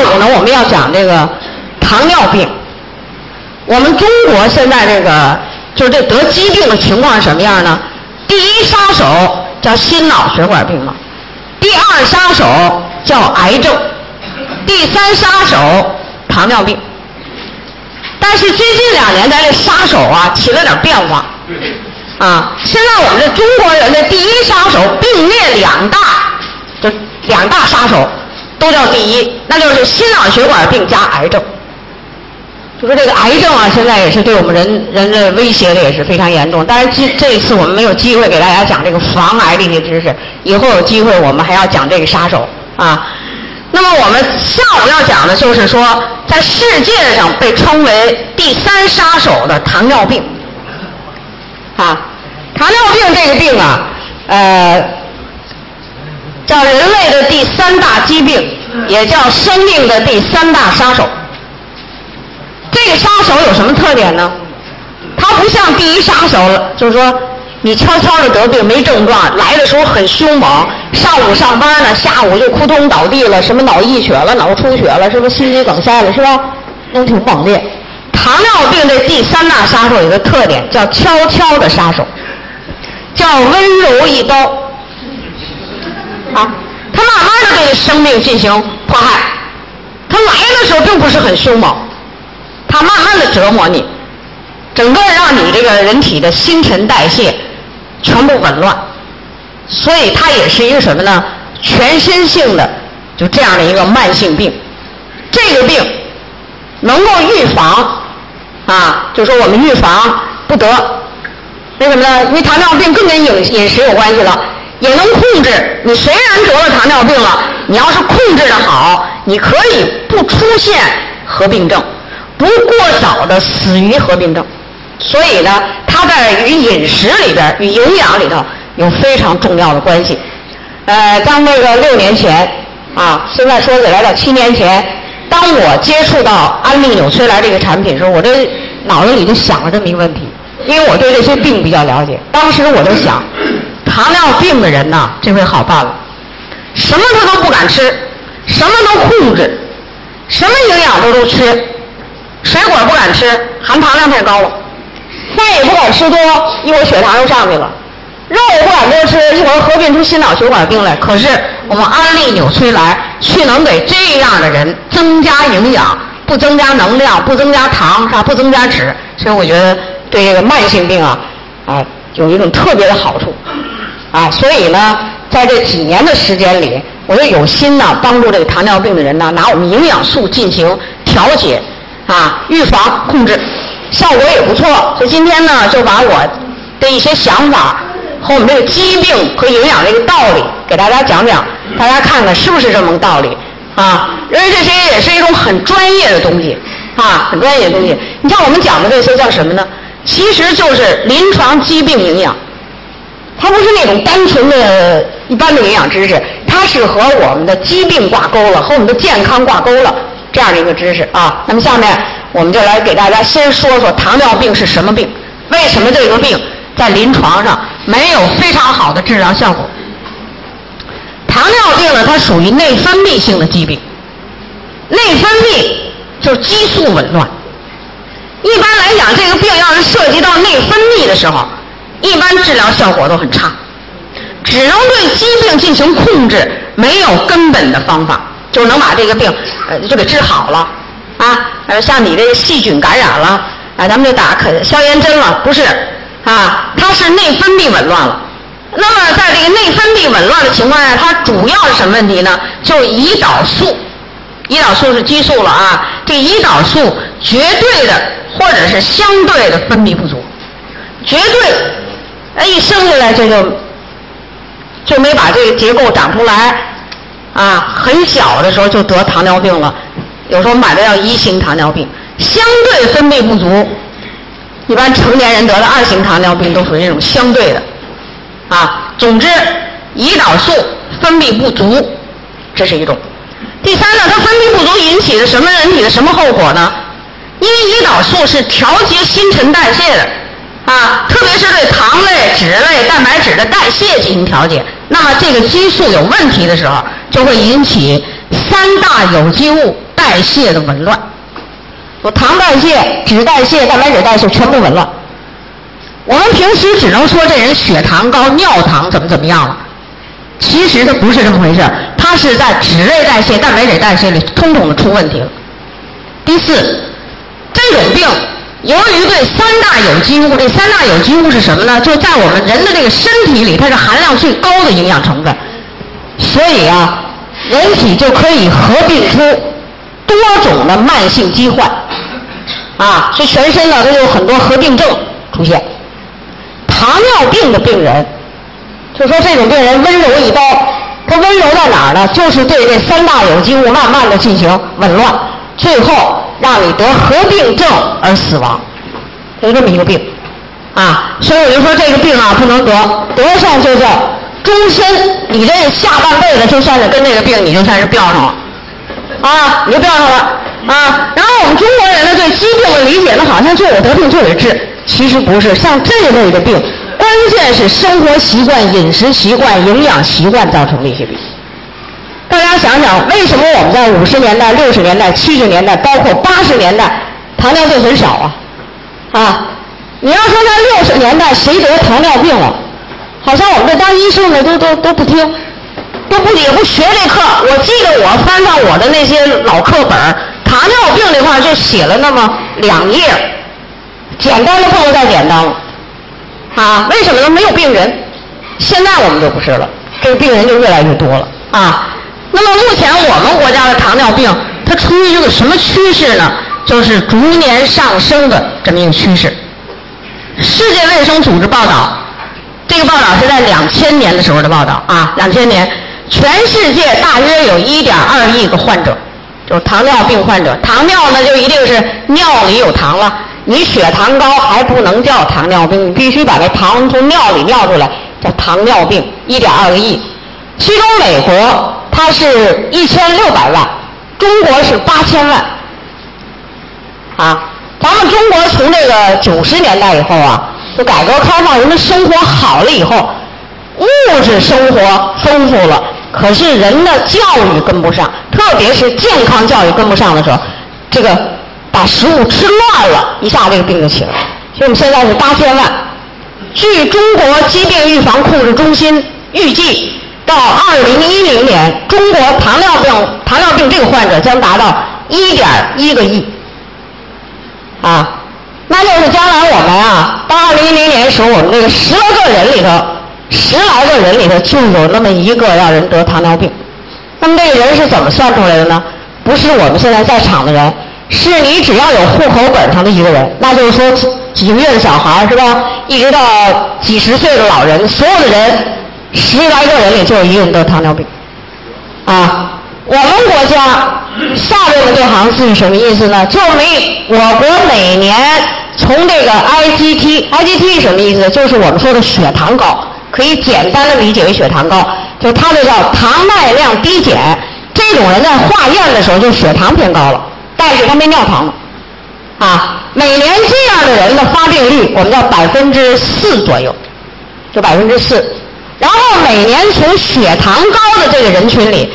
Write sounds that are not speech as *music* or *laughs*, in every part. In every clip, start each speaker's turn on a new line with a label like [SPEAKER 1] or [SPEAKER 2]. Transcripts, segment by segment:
[SPEAKER 1] 午呢，我们要讲这个糖尿病。我们中国现在这个就是这得疾病的情况是什么样呢？第一杀手叫心脑血管病了，第二杀手叫癌症，第三杀手糖尿病。但是最近两年，咱这杀手啊起了点变化，啊，现在我们这中国人的第一杀手并列两大，就两大杀手都叫第一，那就是心脑血管病加癌症。就说这个癌症啊，现在也是对我们人人的威胁的也是非常严重。当然，这这一次我们没有机会给大家讲这个防癌的一些知识，以后有机会我们还要讲这个杀手啊。那么我们下午要讲的就是说，在世界上被称为第三杀手的糖尿病。啊，糖尿病这个病啊，呃，叫人类的第三大疾病，也叫生命的第三大杀手。这个杀手有什么特点呢？它不像第一杀手，就是说你悄悄的得病没症状，来的时候很凶猛，上午上班呢，下午就扑通倒地了，什么脑溢血了、脑出血了，是不是心肌梗塞了，是吧？那挺猛烈。糖尿病这第三大杀手有个特点，叫悄悄的杀手，叫温柔一刀。啊，他慢慢的对生命进行迫害，他来的时候并不是很凶猛。它慢慢的折磨你，整个让你这个人体的新陈代谢全部紊乱，所以它也是一个什么呢？全身性的就这样的一个慢性病。这个病能够预防啊，就说我们预防不得，为什么呢？因为糖尿病更跟饮饮食有关系了，也能控制。你虽然得了糖尿病了，你要是控制的好，你可以不出现合并症。不过早的死于合并症，所以呢，它在与饮食里边、与营养里头有非常重要的关系。呃，当那个六年前啊，现在说起来到七年前，当我接触到安利纽崔莱这个产品的时候，我这脑子里就想了这么一个问题，因为我对这些病比较了解。当时我就想，糖尿病的人呐，这回好办了，什么他都不敢吃，什么都控制，什么营养都都吃。水果不敢吃，含糖量太高了；饭也不敢吃多，一会儿血糖又上去了；肉也不敢多吃，一会儿合并出心脑血管病来。可是我们安利纽崔莱却能给这样的人增加营养，不增加能量，不增加糖，是吧？不增加脂。所以我觉得对这个慢性病啊，啊，有一种特别的好处，啊，所以呢，在这几年的时间里，我就有心呢帮助这个糖尿病的人呢，拿我们营养素进行调节。啊，预防控制效果也不错，所以今天呢，就把我的一些想法和我们这个疾病和营养这个道理给大家讲讲，大家看看是不是这么个道理啊？因为这些也是一种很专业的东西啊，很专业的东西。你像我们讲的这些叫什么呢？其实就是临床疾病营养，它不是那种单纯的一般的营养知识，它是和我们的疾病挂钩了，和我们的健康挂钩了。这样的一个知识啊，那么下面我们就来给大家先说说糖尿病是什么病，为什么这个病在临床上没有非常好的治疗效果？糖尿病呢，它属于内分泌性的疾病，内分泌就是激素紊乱。一般来讲，这个病要是涉及到内分泌的时候，一般治疗效果都很差，只能对疾病进行控制，没有根本的方法。就能把这个病，呃，就给治好了，啊，呃，像你这个细菌感染了，啊，咱们就打可消炎针了，不是，啊，它是内分泌紊乱了。那么在这个内分泌紊乱的情况下，它主要是什么问题呢？就胰岛素，胰岛素是激素了啊，这胰岛素绝对的或者是相对的分泌不足，绝对，哎，一生下来这就就没把这个结构长出来。啊，很小的时候就得糖尿病了，有时候买的叫一型糖尿病，相对分泌不足。一般成年人得的二型糖尿病都属于那种相对的。啊，总之，胰岛素分泌不足，这是一种。第三呢，它分泌不足引起的什么人体的什么后果呢？因为胰岛素是调节新陈代谢的。啊，特别是对糖类、脂类、蛋白质的代谢进行调节，那么这个激素有问题的时候，就会引起三大有机物代谢的紊乱。我糖代谢、脂代谢、蛋白质代谢全部紊乱。我们平时只能说这人血糖高、尿糖怎么怎么样了，其实它不是这么回事它是在脂类代谢、蛋白质代谢里统统的出问题了。第四，这种病由于对三大有机物，这三大有机物是什么呢？就在我们人的这个身体里，它是含量最高的营养成分，所以啊，人体就可以合并出多种的慢性疾患。啊，这全身呢都有很多合并症出现。糖尿病的病人，就说这种病人温柔一刀，他温柔在哪儿呢？就是对这三大有机物慢慢的进行紊乱，最后让你得合并症而死亡，就这么一个病。啊，所以我就说这个病啊不能得，得上就叫终身，你这下半辈子就算是跟这个病你就算是标上了，啊，你就标上了。啊，然后我们中国人呢对疾病的理解呢，好像就有得病就得治，其实不是。像这类的病，关键是生活习惯、饮食习惯、营养习惯造成的一些病。大家想想，为什么我们在五十年代、六十年代、七十年代，包括八十年代，糖尿病很少啊？啊，你要说在六十年代谁得糖尿病了，好像我们这当医生的都都都不听，都不也不学这课。我记得我翻翻我的那些老课本糖尿病这块就写了那么两页，简单的不能再简单了，啊，为什么呢？没有病人。现在我们就不是了，这个病人就越来越多了啊。那么目前我们国家的糖尿病，它处于一个什么趋势呢？就是逐年上升的这么一个趋势。世界卫生组织报道，这个报道是在两千年的时候的报道啊，两千年，全世界大约有一点二亿个患者。就是糖尿病患者，糖尿呢就一定是尿里有糖了。你血糖高还不能叫糖尿病，你必须把这糖从尿里尿出来，叫糖尿病。一点二个亿，其中美国它是一千六百万，中国是八千万。啊，咱们中国从这个九十年代以后啊，就改革开放，人们生活好了以后，物质生活丰富了。可是人的教育跟不上，特别是健康教育跟不上的时候，这个把食物吃乱了，一下这个病就起来了。所以我们现在是八千万。据中国疾病预防控制中心预计，到二零一零年，中国糖尿病糖尿病这个患者将达到一点一个亿。啊，那就是将来我们啊，到二零一零年的时候，我们这个十来个人里头。十来个人里头就有那么一个让人得糖尿病，那么这个人是怎么算出来的呢？不是我们现在在场的人，是你只要有户口本上的一个人，那就是说几个月的小孩是吧？一直到几十岁的老人，所有的人十来个人里就有一个人得糖尿病，啊，我们国家下面的这行字是什么意思呢？就每我国每年从这个 IGT，IGT 什么意思？就是我们说的血糖高。可以简单的理解为血糖高，就他这叫糖耐量低减。这种人在化验的时候就血糖偏高了，但是他没尿糖啊，每年这样的人的发病率我们叫百分之四左右，就百分之四。然后每年从血糖高的这个人群里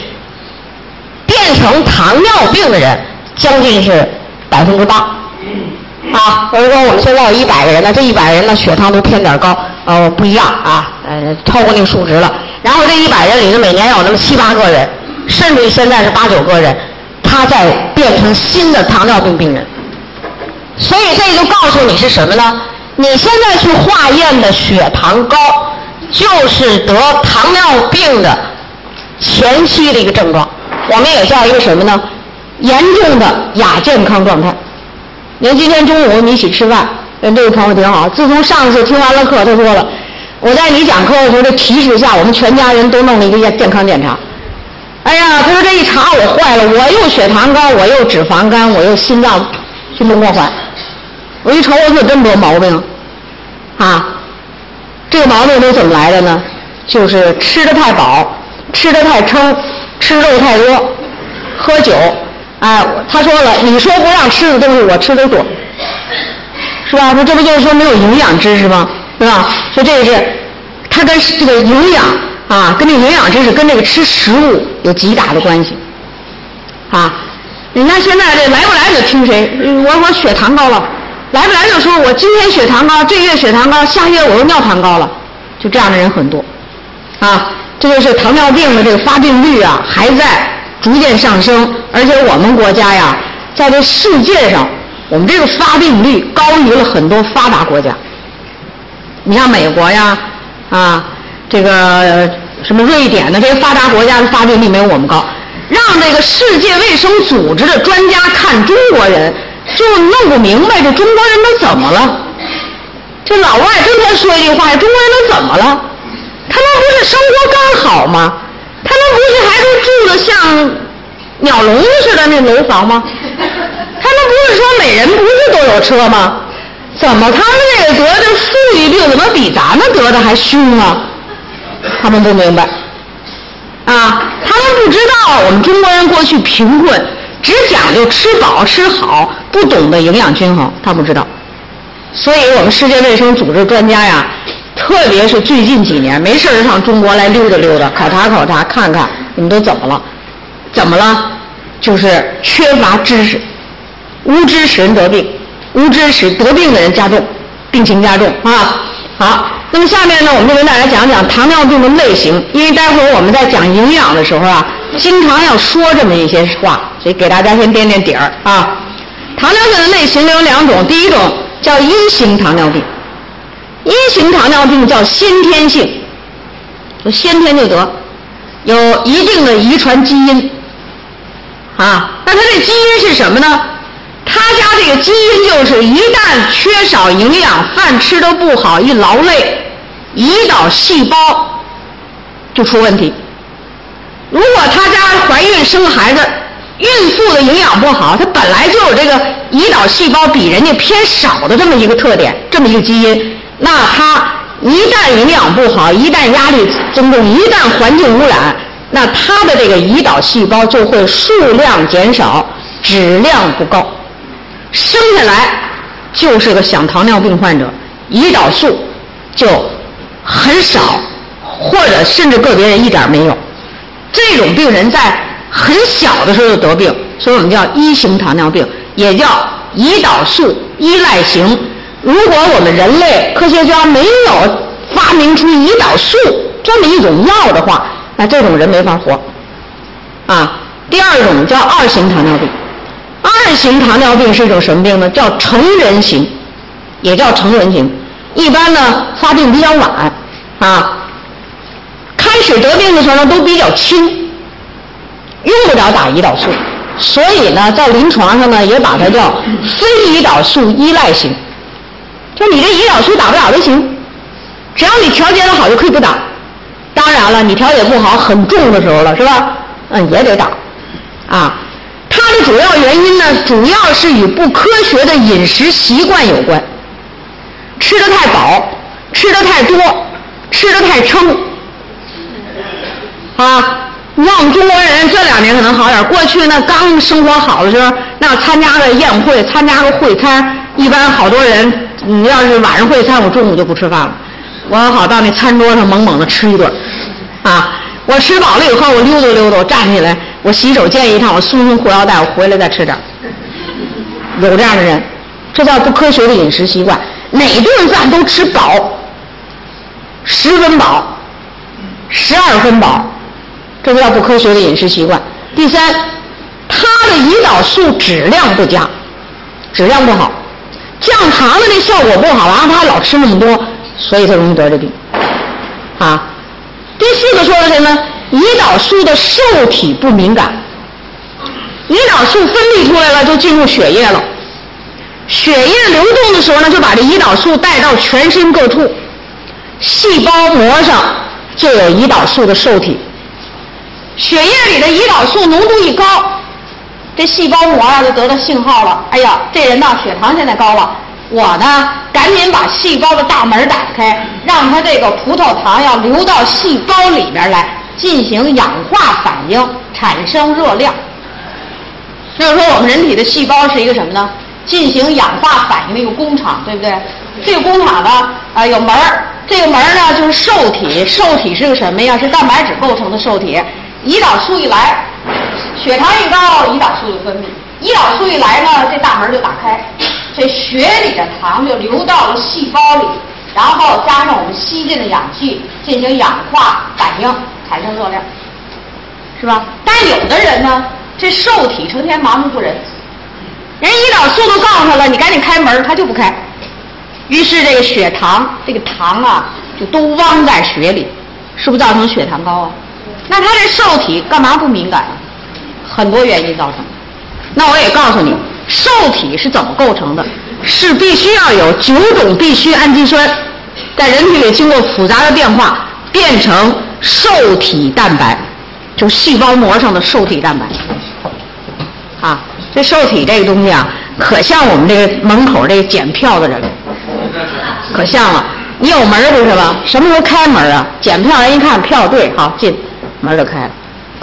[SPEAKER 1] 变成糖尿病的人将近是百分之八。啊，比如说我们现在有一百个人呢，这一百人呢血糖都偏点高。哦，不一样啊，呃，超过那个数值了。然后这一百人里头，每年有那么七八个人，甚至于现在是八九个人，他在变成新的糖尿病病人。所以这就告诉你是什么呢？你现在去化验的血糖高，就是得糖尿病的前期的一个症状。我们也叫一个什么呢？严重的亚健康状态。您今天中午我们一起吃饭。这位朋友挺好。自从上次听完了课，他说了，我在你讲课的时候的提示下，我们全家人都弄了一个健健康检查。哎呀，他说这一查我坏了，我又血糖高，我又脂肪肝，我又心脏心动过缓。我一瞅，我有这么多毛病啊！这个毛病都怎么来的呢？就是吃的太饱，吃的太撑，吃肉太多，喝酒。哎，他说了，你说不让吃的东西，我吃的多。是吧？那这不就是说没有营养知识吗？是吧？所以这是，它跟这个营养啊，跟这营养知识跟这个吃食物有极大的关系，啊。你看现在这来不来就听谁，我我血糖高了，来不来就说我今天血糖高，这月血糖高，下月我又尿糖高了，就这样的人很多，啊，这就是糖尿病的这个发病率啊还在逐渐上升，而且我们国家呀，在这世界上，我们这个发病率高于了很多发达国家。你像美国呀，啊，这个什么瑞典的这些发达国家的发病率没有我们高，让这个世界卫生组织的专家看中国人，就弄不明白这中国人都怎么了。这老外跟他说一句话：中国人都怎么了？他们不是生活刚好吗？他们不是还都住的像鸟笼似的那楼房吗？他们不是说每人不是都有车吗？怎么他们那个得的富裕病怎么比咱们得的还凶啊？他们不明白，啊，他们不知道我们中国人过去贫困，只讲究吃饱吃好，不懂得营养均衡，他不知道。所以我们世界卫生组织专家呀，特别是最近几年，没事就上中国来溜达溜达，考察考察，看看你们都怎么了？怎么了？就是缺乏知识，无知使人得病。无知使得病的人加重，病情加重啊！好，那么下面呢，我们就跟大家讲讲糖尿病的类型。因为待会儿我们在讲营养的时候啊，经常要说这么一些话，所以给大家先垫垫底儿啊。糖尿病的类型有两种，第一种叫一型糖尿病，一型糖尿病叫先天性，就先天就得，有一定的遗传基因啊。那它这基因是什么呢？他家这个基因就是，一旦缺少营养，饭吃的不好，一劳累，胰岛细胞就出问题。如果他家怀孕生孩子，孕妇的营养不好，她本来就有这个胰岛细胞比人家偏少的这么一个特点，这么一个基因，那他一旦营养不好，一旦压力增重，一旦环境污染，那他的这个胰岛细胞就会数量减少，质量不高。生下来就是个小糖尿病患者，胰岛素就很少，或者甚至个别人一点没有。这种病人在很小的时候就得病，所以我们叫一型糖尿病，也叫胰岛素依赖型。如果我们人类科学家没有发明出胰岛素这么一种药的话，那这种人没法活。啊，第二种叫二型糖尿病。二型糖尿病是一种什么病呢？叫成人型，也叫成人型。一般呢发病比较晚，啊，开始得病的时候呢都比较轻，用不着打胰岛素，所以呢在临床上呢也把它叫非胰岛素依赖型。就你这胰岛素打不了都行，只要你调节的好就可以不打。当然了，你调节不好很重的时候了，是吧？嗯，也得打，啊。它的主要原因呢，主要是与不科学的饮食习惯有关，吃的太饱，吃的太多，吃的太撑，啊！你像我们中国人这两年可能好点过去那刚生活好的时候，那参加个宴会，参加个会餐，一般好多人，你要是晚上会餐，我中午就不吃饭了，我好到那餐桌上猛猛的吃一顿，啊！我吃饱了以后，我溜达溜达，我站起来。我洗手间一趟，我松松裤腰带，我回来再吃点有这样的人，这叫不科学的饮食习惯。哪顿饭都吃饱，十分饱，十二分饱，这叫不科学的饮食习惯。第三，他的胰岛素质量不佳，质量不好，降糖的那效果不好，然后他老吃那么多，所以他容易得这病。啊，第四个说的什么？胰岛素的受体不敏感，胰岛素分泌出来了就进入血液了，血液流动的时候呢，就把这胰岛素带到全身各处，细胞膜上就有胰岛素的受体，血液里的胰岛素浓度一高，这细胞膜啊就得到信号了，哎呀，这人呐血糖现在高了，我呢赶紧把细胞的大门打开，让它这个葡萄糖要流到细胞里边来。进行氧化反应，产生热量。就是说，我们人体的细胞是一个什么呢？进行氧化反应的一个工厂，对不对？这个工厂呢，啊，有门儿。这个门儿呢，就是受体。受体是个什么呀？是蛋白质构成的受体。胰岛素一来，血糖一高，胰岛素就分泌。胰岛素一来呢，这大门就打开，这血里的糖就流到了细胞里，然后加上我们吸进的氧气进行氧化反应，产生热量，是吧？但有的人呢，这受体成天麻木不仁，人胰岛素都告诉他了，你赶紧开门，他就不开，于是这个血糖这个糖啊就都汪在血里，是不是造成血糖高啊？那他这受体干嘛不敏感啊？很多原因造成。那我也告诉你，受体是怎么构成的？是必须要有九种必需氨基酸，在人体里经过复杂的变化，变成受体蛋白，就细胞膜上的受体蛋白。啊，这受体这个东西啊，可像我们这个门口这个检票的人，可像了。你有门不是吧？什么时候开门啊？检票人一看票对，好进，门就开了，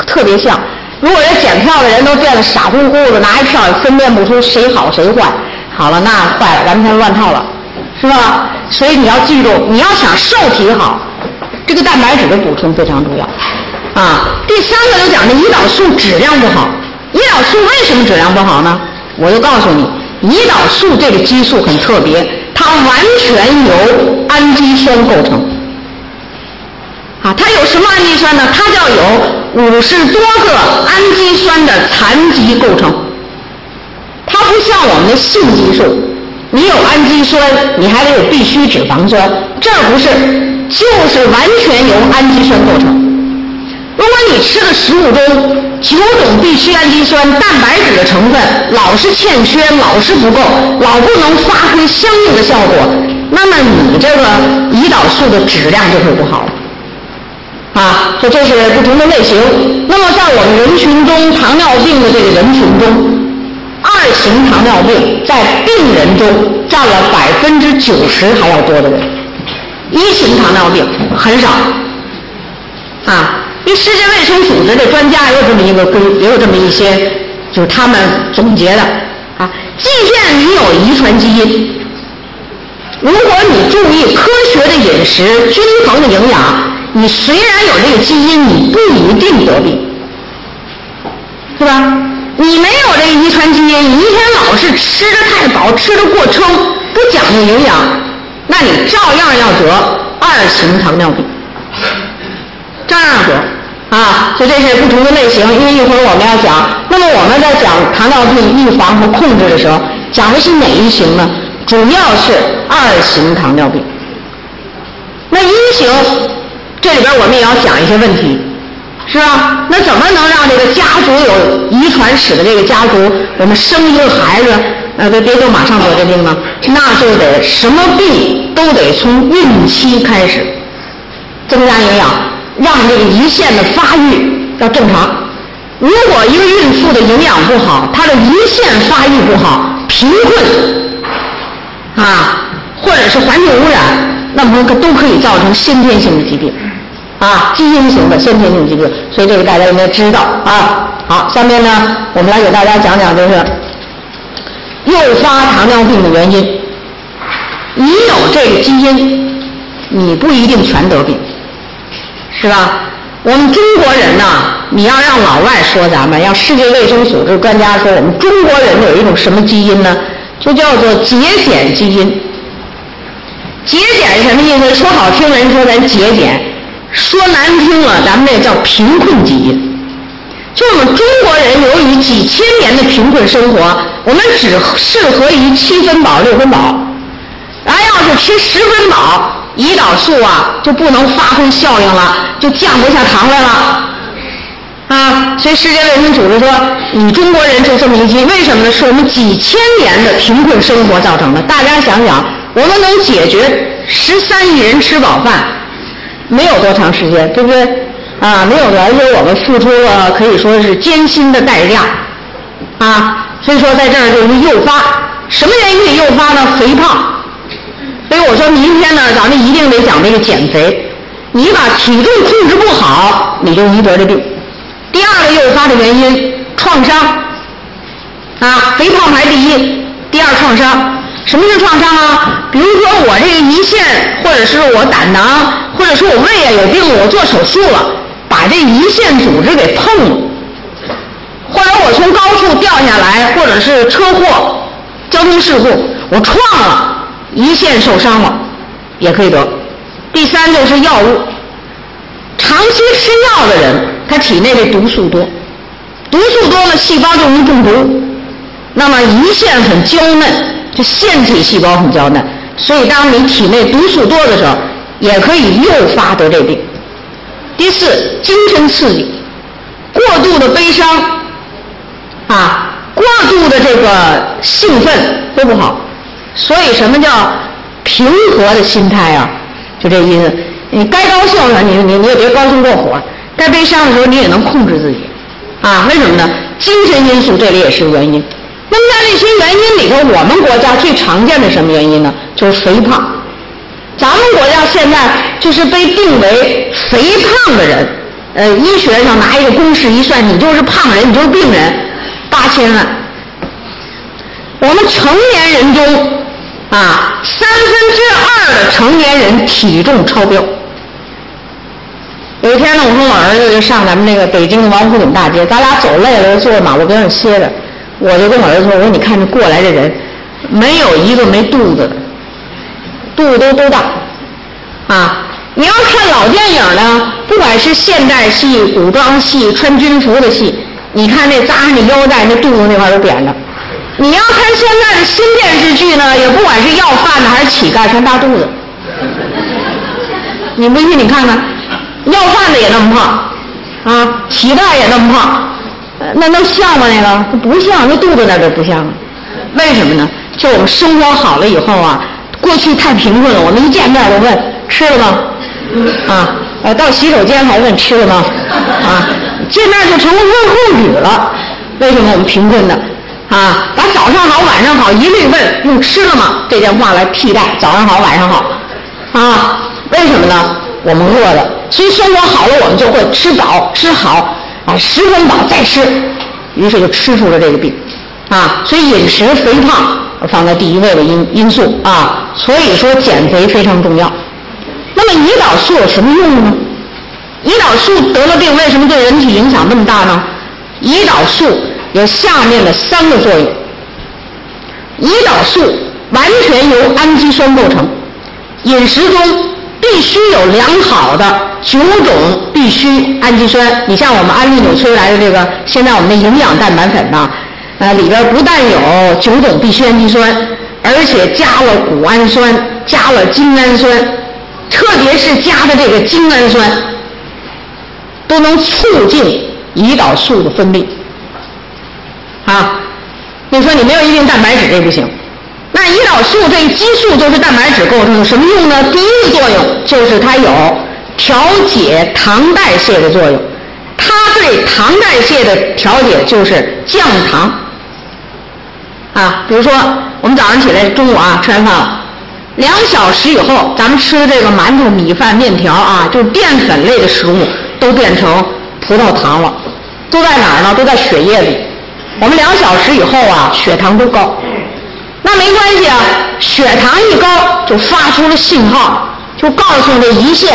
[SPEAKER 1] 特别像。如果这检票的人都变得傻乎乎的，拿一票也分辨不出谁好谁坏，好了，那坏了，完全乱套了，是吧？所以你要记住，你要想受体好，这个蛋白质的补充非常重要。啊，第三个就讲这胰岛素质量不好。胰岛素为什么质量不好呢？我就告诉你，胰岛素这个激素很特别，它完全由氨基酸构成。啊，它有什么氨基酸呢？它叫有五十多个氨基酸的残基构成。它不像我们的性激素，你有氨基酸，你还得有必需脂肪酸。这儿不是，就是完全由氨基酸构成。如果你吃的食物中九种必需氨基酸、蛋白质的成分老是欠缺、老是不够、老不能发挥相应的效果，那么你这个胰岛素的质量就会不好。啊，说这是不同的类型。那么在我们人群中，糖尿病的这个人群中，二型糖尿病在病人中占了百分之九十还要多的人，一型糖尿病很少。啊，因为世界卫生组织的专家也有这么一个规，也有这么一些，就是他们总结的。啊，即便你有遗传基因，如果你注意科学的饮食、均衡的营养。你虽然有这个基因，你不一定得病，是吧？你没有这个遗传基因，你一天老是吃的太饱，吃的过撑，不讲究营养，那你照样要得二型糖尿病，照样得啊！所以这是不同的类型，因为一会儿我们要讲。那么我们在讲糖尿病预防和控制的时候，讲的是哪一型呢？主要是二型糖尿病。那一型。这里边我们也要讲一些问题，是吧？那怎么能让这个家族有遗传史的这个家族，我们生一个孩子，呃，别别就马上得这病呢？那就得什么病都得从孕期开始增加营养，让这个胰腺的发育要正常。如果一个孕妇的营养不好，她的胰腺发育不好，贫困啊，或者是环境污染，那么都可以造成先天性的疾病。啊，基因型的先天性疾病，所以这个大家应该知道啊。好，下面呢，我们来给大家讲讲，就是诱发糖尿病的原因。你有这个基因，你不一定全得病，是吧？我们中国人呢，你要让老外说咱们，要世界卫生组织专家说我们中国人有一种什么基因呢？就叫做节俭基因。节俭什么意思？说好听人说咱节俭。说难听了，咱们这叫贫困基因。就我们中国人，由于几千年的贫困生活，我们只适合于七分饱、六分饱。然后要是吃十分饱，胰岛素啊就不能发挥效应了，就降不下糖来了。啊，所以世界卫生组织说，你中国人就这么一基为什么呢？是我们几千年的贫困生活造成的。大家想想，我们能解决十三亿人吃饱饭？没有多长时间，对不对？啊，没有的，而且我们付出了可以说是艰辛的代价，啊，所以说在这儿就是诱发，什么原因诱发呢？肥胖。所以我说明天呢，咱们一定得讲这个减肥。你把体重控制不好，你就易得这病。第二个诱发的原因，创伤。啊，肥胖排第一，第二创伤。什么是创伤啊？比如说我这个胰腺，或者是我胆囊，或者说我胃啊有病，我做手术了，把这胰腺组织给碰了；或者我从高处掉下来，或者是车祸、交通事故，我撞了，胰腺受伤了，也可以得。第三就是药物，长期吃药的人，他体内的毒素多，毒素多了，细胞就容易中毒。那么胰腺很娇嫩，就腺体细胞很娇嫩，所以当你体内毒素多的时候，也可以诱发得这病。第四，精神刺激，过度的悲伤，啊，过度的这个兴奋都不好。所以什么叫平和的心态啊？就这意思。你该高兴了，你你你也别高兴过火；该悲伤的时候，你也能控制自己。啊，为什么呢？精神因素这里也是原因。那么在这些原因里头，我们国家最常见的什么原因呢？就是肥胖。咱们国家现在就是被定为肥胖的人，呃，医学上拿一个公式一算，你就是胖人，你就是病人，八千万。我们成年人中，啊，三分之二的成年人体重超标。有一天呢，我跟我儿子就上咱们那个北京的王府井大街，咱俩走累了，就坐在马路边上歇着。我就跟我儿子说：“我说你看这过来的人，没有一个没肚子的，肚子都都大，啊！你要看老电影呢，不管是现代戏、古装戏、穿军服的戏，你看那扎上那腰带，那肚子那块都扁着。你要看现在的新电视剧呢，也不管是要饭的还是乞丐，全大肚子。你不信你看看，要饭的也那么胖，啊，乞丐也那么胖。”那能像吗？那个不像，那肚子那都不像。为什么呢？就我们生活好了以后啊，过去太贫困了，我们一见面就问吃了吗？啊，呃，到洗手间还问吃了吗？啊，见面就成了问候语了。为什么我们贫困的？啊，把早上好、晚上好一律问用吃了吗这件话来替代早上好、晚上好。啊，为什么呢？我们饿了，所以生活好了，我们就会吃饱吃好。啊，十分饱再吃，于是就吃出了这个病，啊，所以饮食肥胖放在第一位的因因素啊，所以说减肥非常重要。那么胰岛素有什么用呢？胰岛素得了病，为什么对人体影响那么大呢？胰岛素有下面的三个作用。胰岛素完全由氨基酸构成，饮食中。必须有良好的九种必需氨基酸。你像我们安利纽崔莱的这个，现在我们的营养蛋白粉呢，呃，里边不但有九种必需氨基酸，而且加了谷氨酸，加了精氨酸，特别是加的这个精氨酸，都能促进胰岛素的分泌。啊，你说你没有一定蛋白质，这不行。那胰岛素这个激素就是蛋白质构成，的什么用呢？第一个作用就是它有调节糖代谢的作用，它对糖代谢的调节就是降糖。啊，比如说我们早上起来中午啊吃完饭了，两小时以后咱们吃的这个馒头、米饭、面条啊，就是淀粉类的食物都变成葡萄糖了，都在哪儿呢？都在血液里。我们两小时以后啊，血糖都高。那没关系啊，血糖一高就发出了信号，就告诉这胰腺，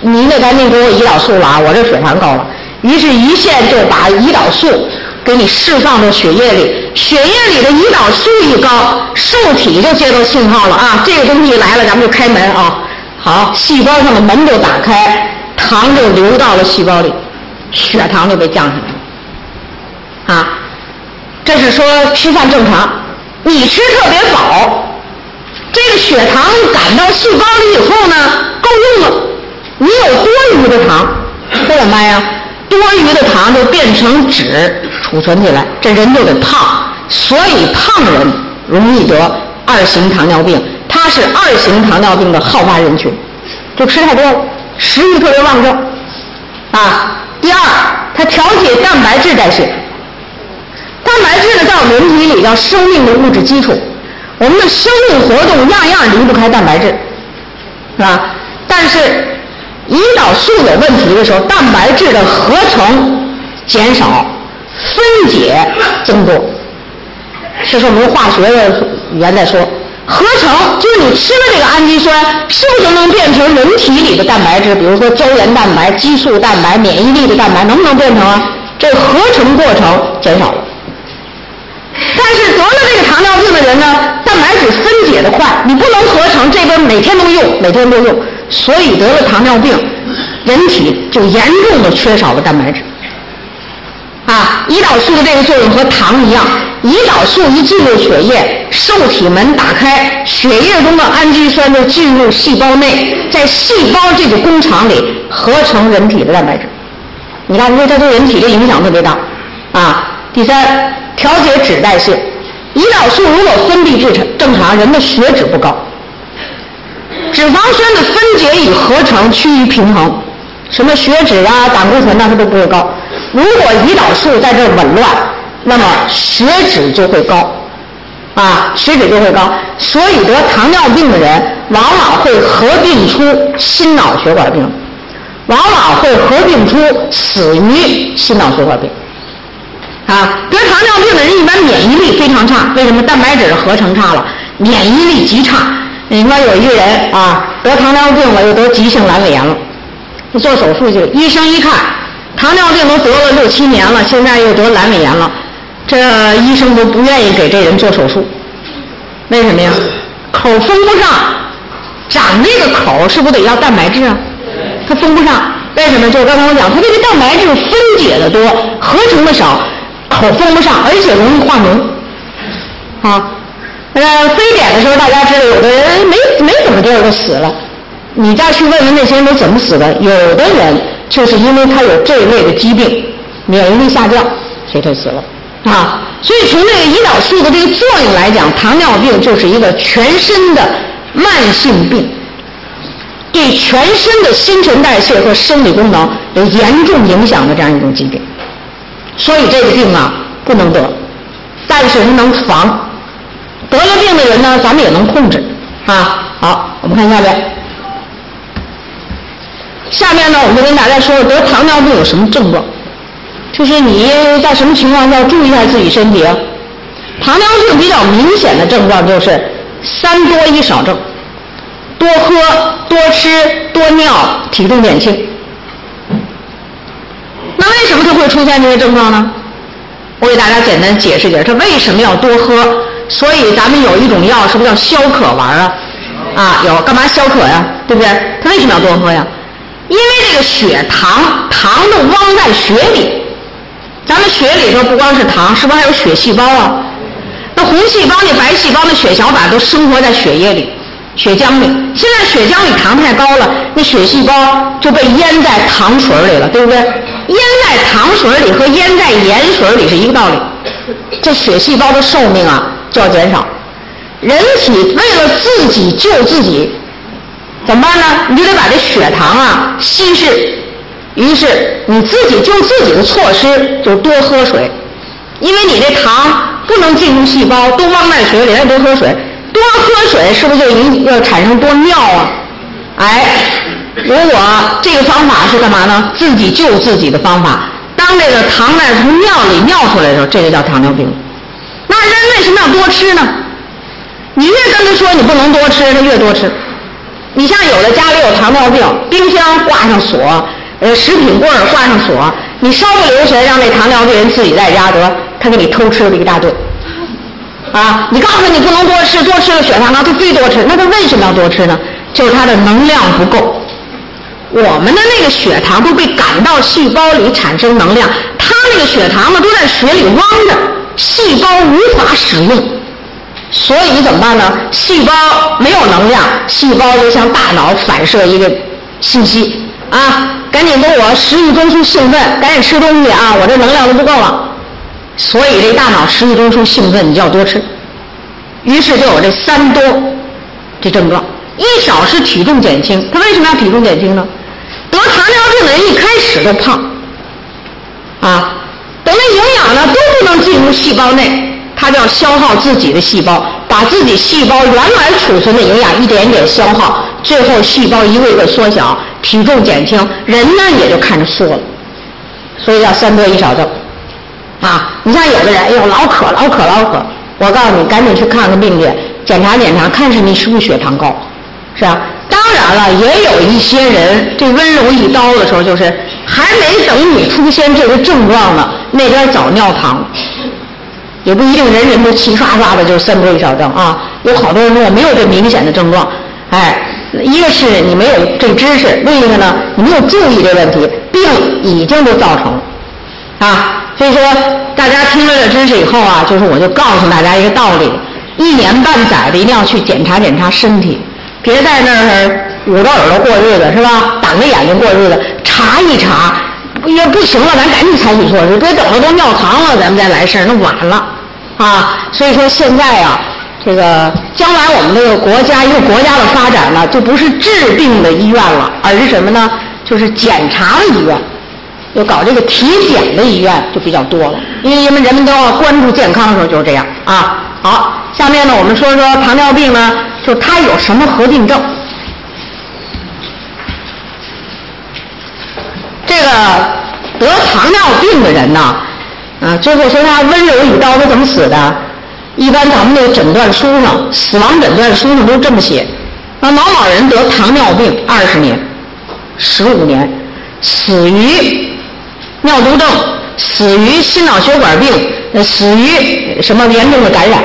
[SPEAKER 1] 你得赶紧给我胰岛素了啊，我这血糖高了。于是胰腺就把胰岛素给你释放到血液里，血液里的胰岛素一高，受体就接到信号了啊，这个东西来了，咱们就开门啊。好，细胞上的门就打开，糖就流到了细胞里，血糖就被降下来了。啊，这是说吃饭正常。你吃特别饱，这个血糖赶到细胞里以后呢，够用了。你有多余的糖，这怎么办呀？多余的糖就变成脂储存起来，这人就得胖。所以胖人容易得二型糖尿病，它是二型糖尿病的好发人群，就吃太多了，食欲特别旺盛。啊，第二，它调节蛋白质代谢。蛋白质呢，在人体里叫生命的物质基础，我们的生命活动样样离不开蛋白质，是吧？但是胰岛素有问题的时候，蛋白质的合成减少，分解增多。这是我们化学的语言在说，合成就是你吃了这个氨基酸，是不是能变成人体里的蛋白质？比如说胶原蛋白、激素蛋白、免疫力的蛋白，能不能变成啊？这合成过程减少了。但是得了这个糖尿病的人呢，蛋白质分解的快，你不能合成，这边每天都用，每天都用，所以得了糖尿病，人体就严重的缺少了蛋白质。啊，胰岛素的这个作用和糖一样，胰岛素一进入血液，受体门打开，血液中的氨基酸就进入细胞内，在细胞这个工厂里合成人体的蛋白质。你看，因为它对人体的影响特别大。啊，第三，调节脂代谢，胰岛素如果分泌正常，正常人的血脂不高，脂肪酸的分解与合成趋于平衡，什么血脂啊、胆固醇呐，它都不会高。如果胰岛素在这儿紊乱，那么血脂就会高，啊，血脂就会高。所以得糖尿病的人往往会合并出心脑血管病，往往会合并出死于心脑血管病。啊，得糖尿病的人一般免疫力非常差，为什么？蛋白质合成差了，免疫力极差。你说有一个人啊，得糖尿病了，又得急性阑尾炎了，做手术去，医生一看。糖尿病都得了六七年了，现在又得阑尾炎了，这医生都不愿意给这人做手术，为什么呀？口封不上，长这个口是不是得要蛋白质啊？它封不上，为什么？就刚才我讲，它这个蛋白质分解的多，合成的少，口封不上，而且容易化脓。啊，呃，非典的时候大家知道，有的人没没怎么地就死了，你再去问问那些人都怎么死的，有的人。就是因为他有这一类的疾病，免疫力下降，所以他死了啊。所以从这个胰岛素的这个作用来讲，糖尿病就是一个全身的慢性病，对全身的新陈代谢和生理功能有严重影响的这样一种疾病。所以这个病啊不能得，但是能防。得了病的人呢，咱们也能控制啊。好，我们看下边。下面呢，我们就跟大家说得糖尿病有什么症状，就是你在什么情况下注意一下自己身体。糖尿病比较明显的症状就是三多一少症，多喝、多吃、多尿，体重减轻。会出现这些症状呢？我给大家简单解释解释，他为什么要多喝？所以咱们有一种药，是不是叫消渴丸啊？啊，有，干嘛消渴呀？对不对？他为什么要多喝呀？因为这个血糖，糖都汪在血里，咱们血里头不光是糖，是不是还有血细胞啊？那红细胞、那白细胞、那血小板都生活在血液里、血浆里。现在血浆里糖太高了，那血细胞就被淹在糖水里了，对不对？淹在糖水里和淹在盐水里是一个道理，这血细胞的寿命啊就要减少。人体为了自己救自己。怎么办呢？你就得把这血糖啊稀释，于是你自己救自己的措施就多喝水，因为你这糖不能进入细胞，都汪在水里，得多喝水。多喝水是不是就引要产生多尿啊？哎，如果这个方法是干嘛呢？自己救自己的方法。当这个糖呢从尿里尿出来的时候，这就叫糖尿病。那人为什么要多吃呢？你越跟他说你不能多吃，他越多吃。你像有的家里有糖尿病，冰箱挂上锁，呃，食品柜挂上锁，你稍不留神让那糖尿病人自己在家得，他给你偷吃了一大顿，啊，你告诉他你不能多吃，多吃了血糖高，他非多吃，那他为什么要多吃呢？就是他的能量不够。我们的那个血糖都被赶到细胞里产生能量，他那个血糖呢都在血里汪着，细胞无法使用。所以怎么办呢？细胞没有能量，细胞就向大脑反射一个信息啊，赶紧给我食欲中枢兴奋，赶紧吃东西啊，我这能量都不够了。所以这大脑食欲中枢兴奋，你就要多吃。于是就有这三多这症状。一少是体重减轻，他为什么要体重减轻呢？得糖尿病的人一开始都胖啊，等那营养呢都不能进入细胞内。它就要消耗自己的细胞，把自己细胞原来储存的营养一点点消耗，最后细胞一个个缩小，体重减轻，人呢也就看着缩了。所以叫三多一少症。啊，你像有的人，哎呦老渴老渴老渴，我告诉你，赶紧去看看病去，检查检查，看是你是不是血糖高，是吧？当然了，也有一些人，这温柔一刀的时候，就是还没等你出现这个症状呢，那边早尿糖。也不一定人人都齐刷刷的就是三多一少症啊。有好多人说我没有这明显的症状，哎，一个是你没有这知识，另一个呢你没有注意这问题，病已经都造成啊。所以说大家听了这知识以后啊，就是我就告诉大家一个道理：一年半载的一定要去检查检查身体，别在那儿捂着耳朵过日子是吧？挡着眼睛过日子，查一查，也不行了，咱赶紧采取措施，别等到都尿糖了咱们再来事儿，那晚了啊。所以说现在啊，这个将来我们这个国家一个国家的发展呢，就不是治病的医院了，而是什么呢？就是检查的医院。就搞这个体检的医院就比较多了，因为人们人们都要关注健康的时候就是这样啊。好，下面呢我们说说糖尿病呢，就它有什么合并症？这个得糖尿病的人呢，啊，最后说他温柔一刀，他怎么死的？一般咱们那个诊断书上，死亡诊断书上都这么写：那某某人得糖尿病二十年、十五年，死于。尿毒症死于心脑血管病，死于什么严重的感染？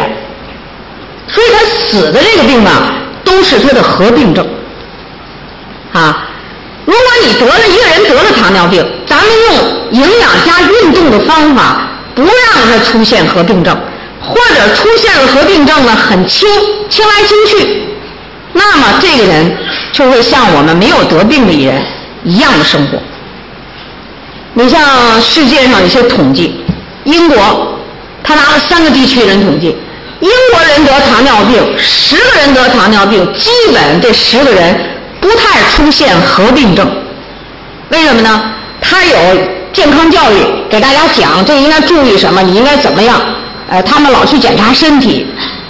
[SPEAKER 1] 所以他死的这个病啊，都是他的合并症。啊，如果你得了一个人得了糖尿病，咱们用营养加运动的方法，不让他出现合并症，或者出现了合并症呢，很轻，轻来轻去，那么这个人就会像我们没有得病的人一样的生活。你像世界上一些统计，英国，他拿了三个地区人统计，英国人得糖尿病，十个人得糖尿病，基本这十个人不太出现合并症。为什么呢？他有健康教育，给大家讲这应该注意什么，你应该怎么样？呃，他们老去检查身体，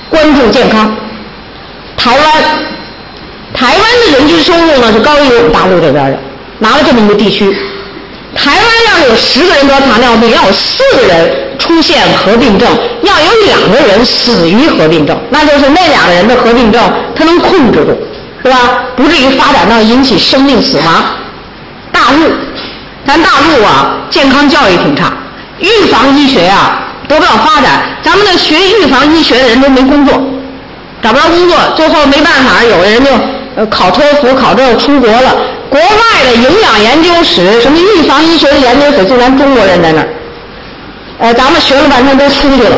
[SPEAKER 1] 关注健康。台湾，台湾的人均收入呢是高于我们大陆这边的，拿了这么一个地区。台湾要有十个人得糖尿病，要有四个人出现合并症，要有两个人死于合并症，那就是那两个人的合并症他能控制住，是吧？不至于发展到引起生命死亡。大陆，咱大陆啊，健康教育挺差，预防医学啊得不到发展，咱们的学预防医学的人都没工作，找不着工作，最后没办法，有的人就呃考托福考证出国了。国外的营养研究室，什么预防医学的研究室，就咱中国人在那儿。呃，咱们学了半天都出去了，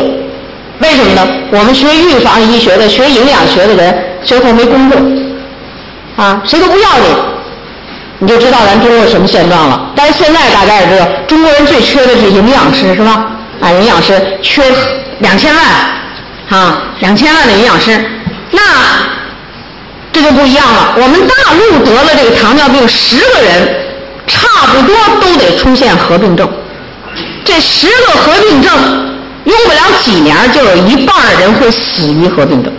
[SPEAKER 1] 为什么呢？我们学预防医学的、学营养学的人，最后没工作，啊，谁都不要你，你就知道咱中国什么现状了。但是现在大家也知道，中国人最缺的是营养师，是吧？啊，营养师缺两千万，啊，两千万的营养师，那。这就不一样了。我们大陆得了这个糖尿病，十个人差不多都得出现合并症。这十个合并症用不了几年，就有一半的人会死于合并症。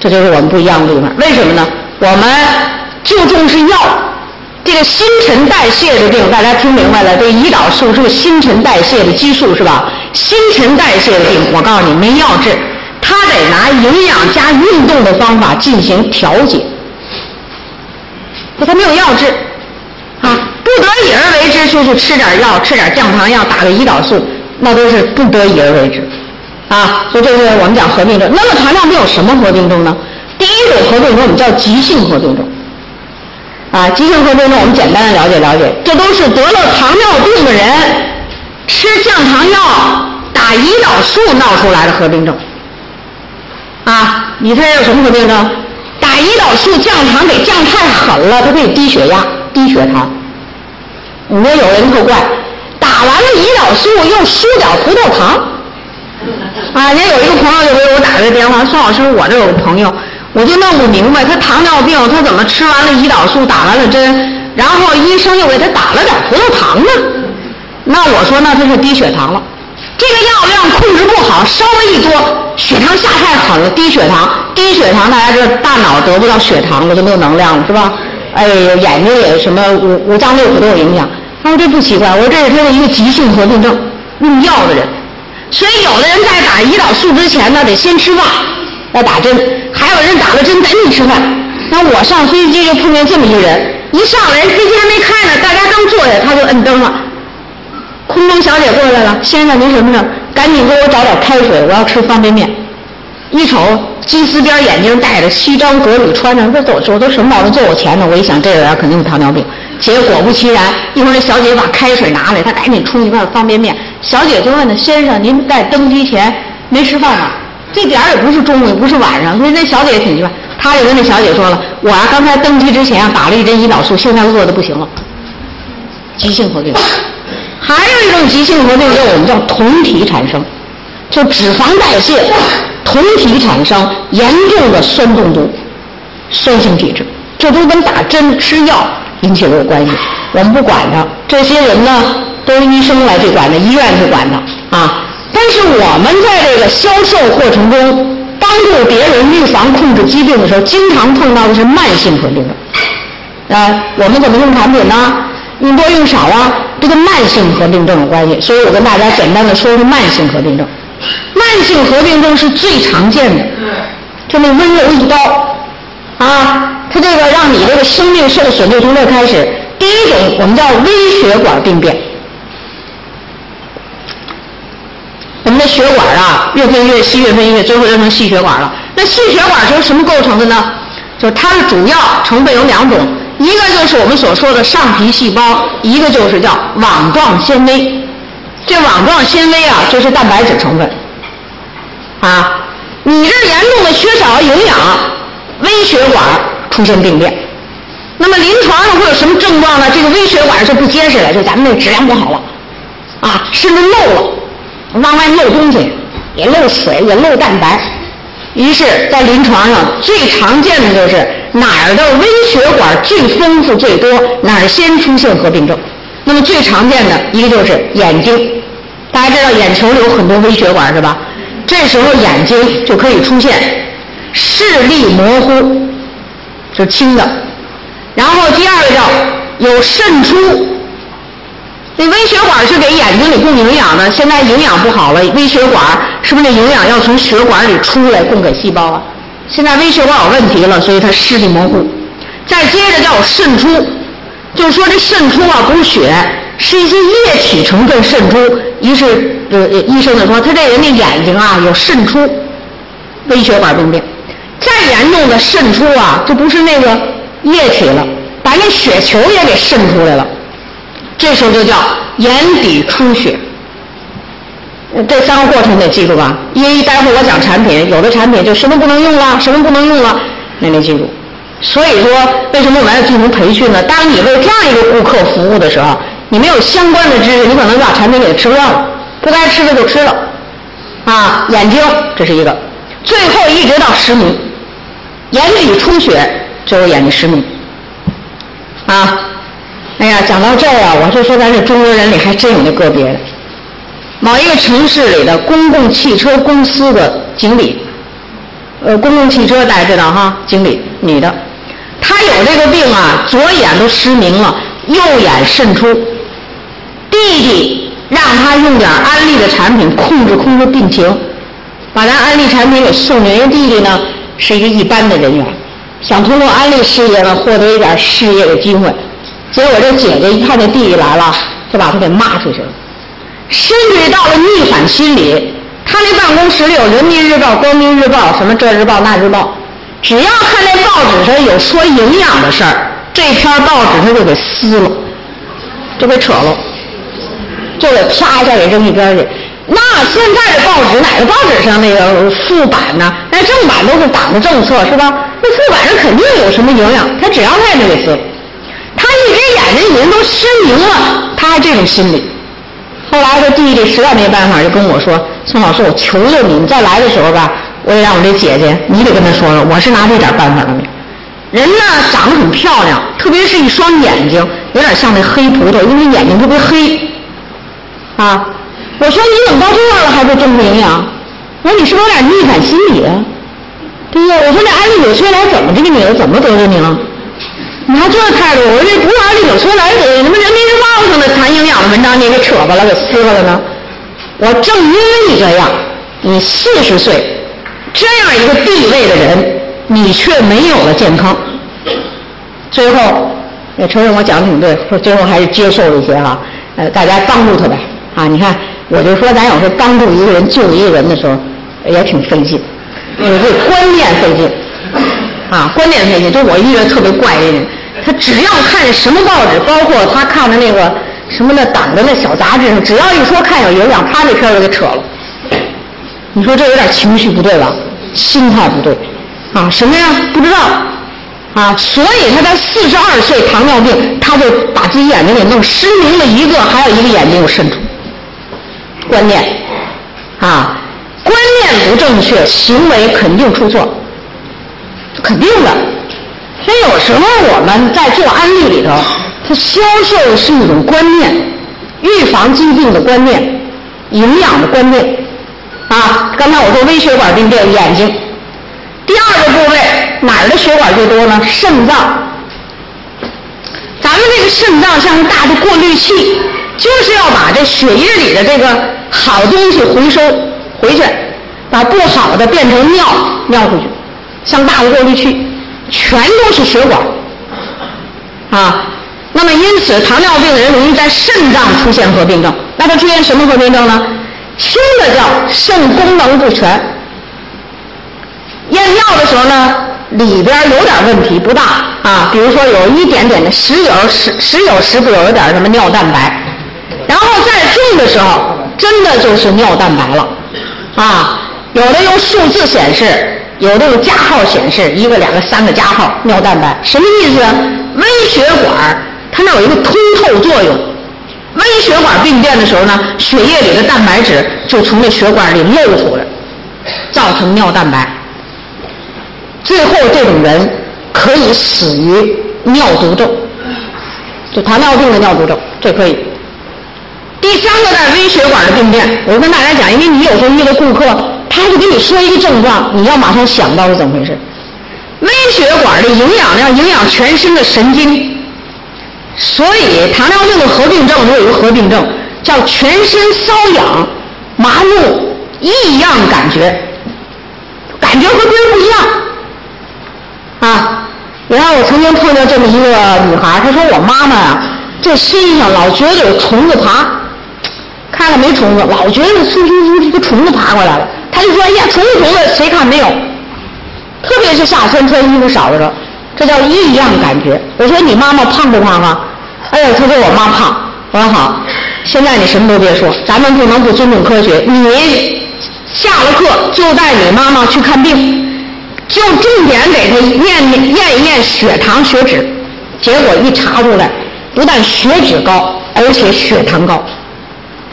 [SPEAKER 1] 这就是我们不一样的地方。为什么呢？我们就重视药。这个新陈代谢的病，大家听明白了？这胰岛素是个新陈代谢的激素，是吧？新陈代谢的病，我告诉你，没药治。他得拿营养加运动的方法进行调节，他没有药治，啊，不得已而为之，就去吃点药，吃点降糖药，打个胰岛素，那都是不得已而为之，啊，所以这是我们讲合并症。那么糖尿病有什么合并症呢？第一种合并症我们叫急性合并症，啊，急性合并症我们简单的了解了解，这都是得了糖尿病的人吃降糖药、打胰岛素闹出来的合并症。啊，你猜有什么合并症？打胰岛素降糖给降太狠了，他可以低血压、低血糖。你说有人特怪，打完了胰岛素又输点葡萄糖。啊，人家有一个朋友就给我打了个电话，孙老师，我这有个朋友，我就弄不明白，他糖尿病，他怎么吃完了胰岛素，打完了针，然后医生又给他打了点葡萄糖呢？那我说，那他是低血糖了。这个药量控制不好，稍微一多，血糖下太狠了，低血糖，低血糖，大家知道大脑得不到血糖了，就没有能量了，是吧？哎，眼睛也什么五五脏六腑都有影响。他说这不奇怪，我说这是他的一个急性合并症，用药的人。所以有的人在打胰岛素之前呢，得先吃饭，要打针；还有人打了针赶紧吃饭。那我上飞机就碰见这么一个人，一上来飞机还没开呢，大家刚坐下他就摁灯了。空中小姐过来了，先生您什么事？赶紧给我找点开水，我要吃方便面。一瞅金丝边眼镜戴着，西装革履穿着，这都这都什么毛病？坐我前头，我一想这个人肯定有糖尿病。结果不其然，一会儿那小姐把开水拿来，他赶紧冲一份方便面。小姐就问他：“先生，您在登机前没吃饭吗？”这点儿也不是中午，也不是晚上，所以那小姐也挺奇怪。他就跟那小姐说了：“我啊，刚才登机之前啊打了一针胰岛素，现在饿的不行了。”急性合并，还有一种急性合并症，我们叫酮体产生，就脂肪代谢，酮体产生严重的酸中毒、酸性体质，这都跟打针吃药引起的有关系。我们不管他，这些人呢都是医生来去管的，医院去管的啊。但是我们在这个销售过程中，帮助别人预防控制疾病的时候，经常碰到的是慢性疾病症。啊，我们怎么用产品呢？用多用少啊，这跟慢性合并症有关系，所以我跟大家简单的说说慢性合并症。慢性合并症是最常见的，就那温柔一刀，啊，它这个让你这个生命受损就从这开始。第一种我们叫微血管病变，我们的血管啊越分越细，越分越，最后就成细血管了。那细血管是由什么构成的呢？就是它的主要成分有两种。一个就是我们所说的上皮细胞，一个就是叫网状纤维。这网状纤维啊，就是蛋白质成分。啊，你这严重的缺少营养，微血管出现病变。那么临床上会有什么症状呢？这个微血管就不结实了，就咱们那质量不好了，啊，甚至漏了，往外漏东西，也漏水，也漏蛋白。于是，在临床上最常见的就是哪儿的微血管最丰富最多，哪儿先出现合并症。那么最常见的一个就是眼睛，大家知道眼球里有很多微血管是吧？这时候眼睛就可以出现视力模糊，是轻的。然后第二个叫有渗出。那微血管是给眼睛里供营养的，现在营养不好了，微血管是不是那营养要从血管里出来供给细胞啊？现在微血管有问题了，所以它视力模糊。再接着叫渗出，就是说这渗出啊不是血，是一些液体成分渗出。于是呃医生就说他这人的眼睛啊有渗出，微血管病变。再严重的渗出啊，就不是那个液体了，把那血球也给渗出来了。这时候就叫眼底出血，这三个过程得记住吧？因为待会儿我讲产品，有的产品就什么不能用了，什么不能用了，那得记住。所以说，为什么我们要进行培训呢？当你为这样一个顾客服务的时候，你没有相关的知识，你可能把产品给吃乱了，不该吃的就吃了。啊，眼睛这是一个，最后一直到失明，眼底出血，最后眼睛失明，啊。哎呀，讲到这儿啊，我就说咱这中国人里还真有那个别的。某一个城市里的公共汽车公司的经理，呃，公共汽车大家知道哈，经理女的，她有这个病啊，左眼都失明了，右眼渗出。弟弟让他用点安利的产品控制控制病情，把咱安利产品给送去。因为弟弟呢是一个一般的人员，想通过安利事业呢获得一点事业的机会。结果这姐姐一看这弟弟来了，就把他给骂出去了，甚至到了逆反心理。他那办公室里有《人民日报》《光明日报》什么这日报那日报，只要看那报纸上有说营养的事儿，这篇报纸他就给撕了，就给扯了，就给啪一下给扔一边去。那现在的报纸哪个报纸上那个副版呢？那正版都是党的政策是吧？那副版上肯定有什么营养，他只要看就给撕。他一只眼睛已经都失明了，他还这种心理。后来他弟弟实在没办法，就跟我说：“宋老师，我求求你，你再来的时候吧，我得让我这姐姐，你得跟他说说，我是拿这点办法了没？人呢长得很漂亮，特别是一双眼睛，有点像那黑葡萄，因为眼睛特别黑。啊，我说你怎么到这儿了还不正不营养？我说你是不是有点逆反心理啊？对呀，我说这安利纽崔莱怎么这个女的怎么得罪你了？”你还这态度？我这不是安利纽崔莱给什么人民日报上的谈营养的文章你给扯巴了，给撕了呢？我正因为你这样，你四十岁这样一个地位的人，你却没有了健康。最后也承认我讲的挺对，说最后还是接受了一些哈，呃，大家帮助他呗啊！你看我就说咱有时候帮助一个人、救一个人的时候，也挺费劲，因为这观念费劲啊，观念费劲。就我遇到特别怪的人，他只要看什么报纸，包括他看的那个什么那党的那小杂志上，只要一说看有营养，他这片就给扯了。你说这有点情绪不对吧？心态不对啊？什么呀？不知道啊？所以他在四十二岁糖尿病，他就把自己眼睛给弄失明了一个，还有一个眼睛有渗出。观念啊，观念不正确，行为肯定出错，肯定的。所以有时候我们在做安利里头，它销售是一种观念，预防疾病的观念，营养的观念。啊，刚才我说微血管病变，眼睛。第二个部位哪儿的血管最多呢？肾脏。咱们这个肾脏像大的过滤器，就是要把这血液里的这个好东西回收回去，把不好的变成尿尿回去，像大的过滤器，全都是血管。啊，那么因此糖尿病的人容易在肾脏出现合并症。那他出现什么合并症呢？轻的叫肾功能不全。验尿的时候呢，里边有点问题，不大啊，比如说有一点点的时有时时有时不有有点什么尿蛋白，然后再重的时候，真的就是尿蛋白了啊，有的用数字显示，有的用加号显示，一个、两个、三个加号尿蛋白，什么意思？微血管它那有一个通透作用，微血管病变的时候呢，血液里的蛋白质就从那血管里漏出来，造成尿蛋白。最后，这种人可以死于尿毒症，就糖尿病的尿毒症，这可以。第三个呢，微血管的病变，我跟大家讲，因为你有时候遇到顾客，他就跟你说一个症状，你要马上想到是怎么回事。微血管的营养量营养全身的神经，所以糖尿病的合并症我有一个合并症，叫全身瘙痒、麻木、异样感觉，感觉和别人不一样。啊，你看我曾经碰到这么一个女孩，她说我妈妈啊，这身上老觉得有虫子爬，看看没虫子，老觉得嗖嗖嗖这个虫子爬过来了，他就说呀，虫子虫子，谁看没有？特别是夏天穿衣服少的时候，这叫异样感觉。我说你妈妈胖不胖啊？哎呀，他说我妈胖。我说好，现在你什么都别说，咱们不能不尊重科学。你下了课就带你妈妈去看病。就重点给他验验一验血糖、血脂，结果一查出来，不但血脂高，而且血糖高。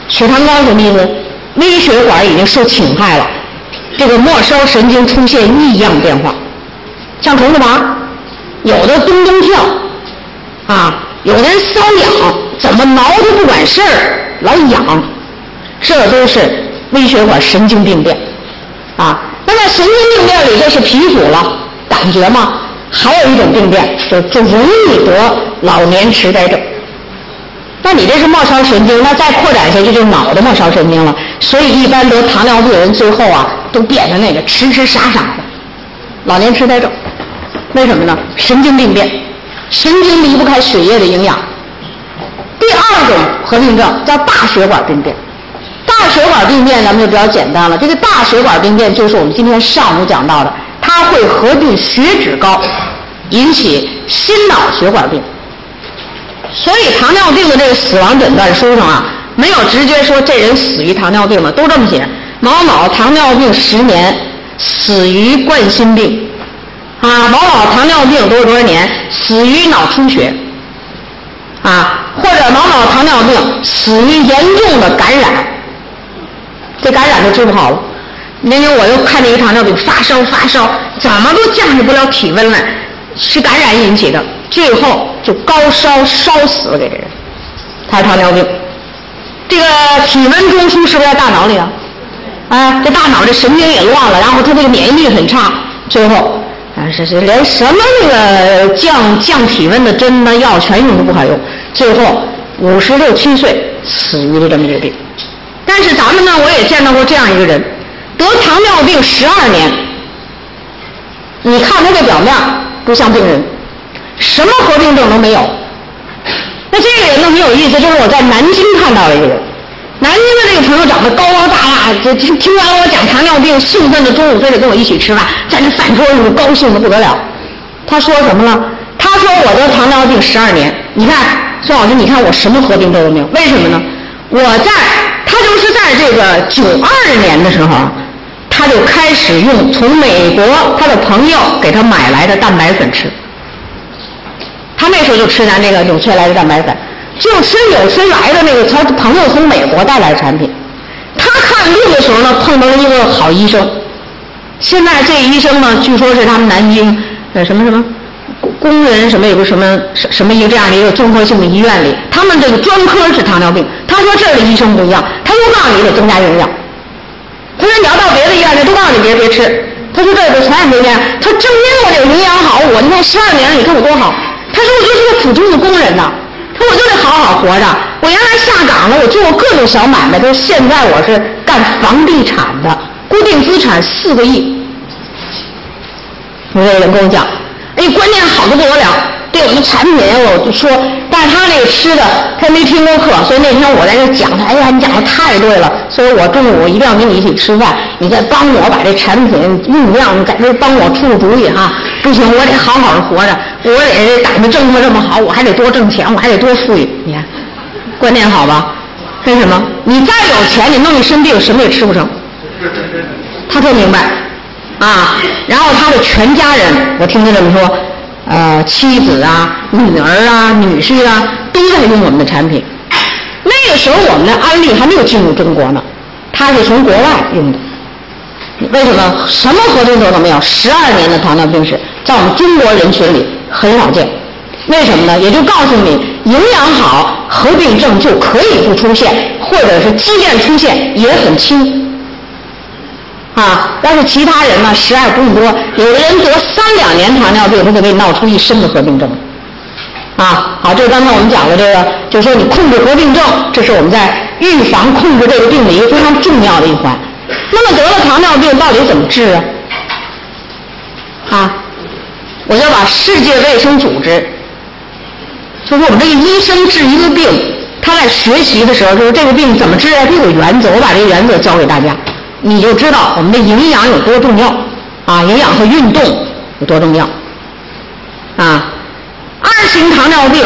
[SPEAKER 1] 血糖高什么意思？微血管已经受侵害了，这个末梢神经出现异样变化，像虫子爬，有的咚咚跳，啊，有的人瘙痒，怎么挠都不管事儿，老痒，这都是微血管神经病变，啊。那么神经病变里就是皮肤了，感觉吗？还有一种病变，就就容易得老年痴呆症。那你这是末梢神经，那再扩展一下去就是脑的末梢神经了。所以一般得糖尿病人最后啊，都变成那个痴痴傻傻的，老年痴呆症。为什么呢？神经病变，神经离不开血液的营养。第二种合并症叫大血管病变。大血管病变咱们就比较简单了，这个大血管病变就是我们今天上午讲到的，它会合并血脂高，引起心脑血管病。所以糖尿病的这个死亡诊断书上啊，没有直接说这人死于糖尿病的，都这么写：某某糖尿病十年，死于冠心病；啊，某某糖尿病多少多少年，死于脑出血；啊，或者某某糖尿病死于严重的感染。这感染就治不好了。那天我又看见一个糖尿病发烧发烧，怎么都降下不了体温来，是感染引起的，最后就高烧烧死了给这人。他是糖尿病。这个体温中枢是不是在大脑里啊？啊，这大脑这神经也乱了，然后他这个免疫力很差，最后啊是是连什么那个降降体温的针呢药全用都不好用，最后五十六七岁死于了这么一个病。但是咱们呢，我也见到过这样一个人，得糖尿病十二年。你看他这表面不像病人，什么合并症都没有。那这个人呢很有意思，就是我在南京看到的一个人，南京的这个朋友长得高高大大，这听听完了我讲糖尿病，兴奋的中午非得跟我一起吃饭，在那饭桌上高兴的不得了。他说什么了？他说我得糖尿病十二年，你看孙老师，你看我什么合并症都没有？为什么呢？我在他就是在这个九二年的时候，他就开始用从美国他的朋友给他买来的蛋白粉吃。他那时候就吃咱这个纽崔莱的蛋白粉，就吃纽崔莱的那个他朋友从美国带来的产品。他看病的时候呢，碰到了一个好医生。现在这医生呢，据说是他们南京呃什么什么工人什么也不是什么什什么一个这样的一个综合性的医院里，他们这个专科是糖尿病。他说这儿的医生不一样，他又告诉你得增加营养。他说你要到别的医院去，都告诉你别别吃。他说这个从来没见。他正因为我这个营养好，我你看十二年，你看我多好。他说我就是个普通的工人呐，他说我就得好好活着。我原来下岗了，我做过各种小买卖，他说现在我是干房地产的，固定资产四个亿。有个人跟我讲，哎，关键好的不得了，对我们产品我就说，但是他那个吃的他没听过课，所以那天我在这讲他，哎呀，你讲的太对了，所以我中午一定要跟你一起吃饭，你再帮我把这产品用量，你在这帮我出出主意哈。不行，我得好好的活着，我得党的政策这么好，我还得多挣钱，我还得多富裕。你看，观念好吧？为什么？你再有钱，你弄一身病，什么也吃不成。他特明白，啊，然后他的全家人，我听他这么说，呃，妻子啊、女儿啊、女婿啊，都在用我们的产品。那个时候，我们的安利还没有进入中国呢，他是从国外用的。为什么？什么合并症都没有？十二年的糖尿病史，在我们中国人群里很少见。为什么呢？也就告诉你，营养好，合并症就可以不出现，或者是即便出现也很轻。啊，要是其他人呢，十二不用多，有的人得三两年糖尿病，他就给你闹出一身的合并症。啊，好，这刚才我们讲的这个，就是说你控制合并症，这是我们在预防控制这个病的一个非常重要的一环。那么得了糖尿病到底怎么治啊？啊，我要把世界卫生组织，就是我们这个医生治一个病，他在学习的时候，就是这个病怎么治啊？他有原则，我把这个原则教给大家，你就知道我们的营养有多重要啊，营养和运动有多重要啊。二型糖尿病，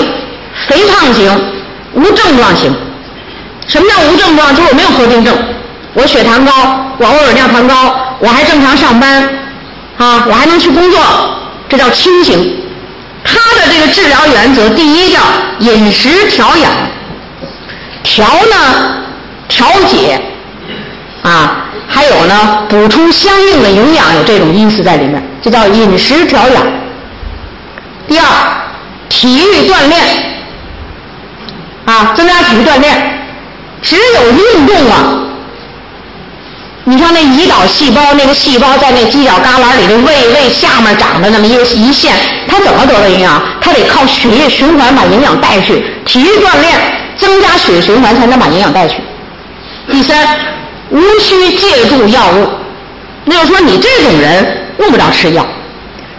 [SPEAKER 1] 肥胖型，无症状型。什么叫无症状？就是我没有合并症。我血糖高，我偶尔尿糖高，我还正常上班，啊，我还能去工作，这叫轻型。它的这个治疗原则，第一叫饮食调养，调呢调节，啊，还有呢补充相应的营养，有这种因素在里面，这叫饮食调养。第二，体育锻炼，啊，增加体育锻炼，只有运动啊。你像那胰岛细胞，那个细胞在那犄角旮旯里的胃胃下面长的那么一个一线，它怎么得的营养？它得靠血液循环把营养带去，体育锻炼增加血液循环才能把营养带去。第三，无需借助药物，那就说你这种人用不着吃药，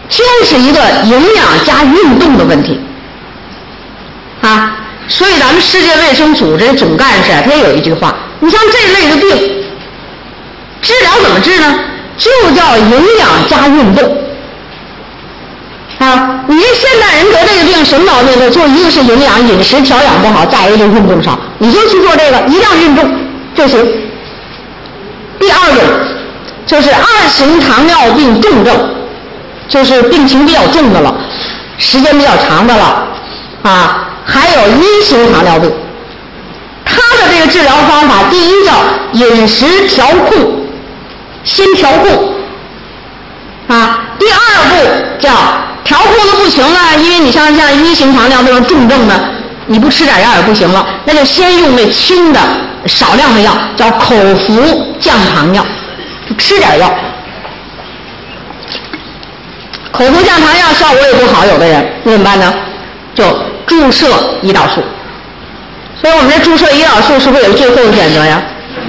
[SPEAKER 1] 就是一个营养加运动的问题啊。所以咱们世界卫生组织总干事他也有一句话：你像这类的病。治疗怎么治呢？就叫营养加运动啊！你现代人得这个病什么毛病呢？就一个是营养饮食调养不好，再一个就运动少。你就去做这个，一定要运动就行。第二种就是二型糖尿病重症，就是病情比较重的了，时间比较长的了啊。还有一型糖尿病，它的这个治疗方法，第一叫饮食调控。先调控啊，第二步叫调控的不行了，因为你像像一型糖尿病重症的，你不吃点药也不行了，那就先用那轻的少量的药，叫口服降糖药，吃点药。口服降糖药效果也不好，有的人那怎么办呢？就注射胰岛素。所以我们这注射胰岛素是不是有最后的选择呀？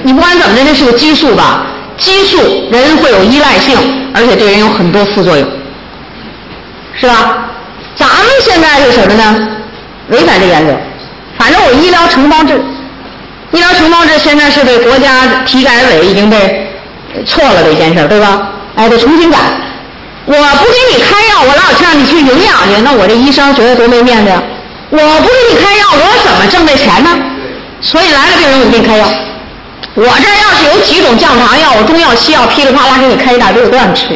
[SPEAKER 1] 你不管怎么着，这是个激素吧？激素人会有依赖性，而且对人有很多副作用，是吧？咱们现在是什么呢？违反这原则，反正我医疗承包制，医疗承包制现在是被国家体改委已经被错了的一件事，对吧？哎，得重新改。我不给你开药，我老让你去营养去，那我这医生觉得多没面子呀！我不给你开药，我怎么挣这钱呢？所以来了病人，我给你开药。我这要是有几种降糖药，我中药西药噼里啪啦给你开一大堆，我都让你吃。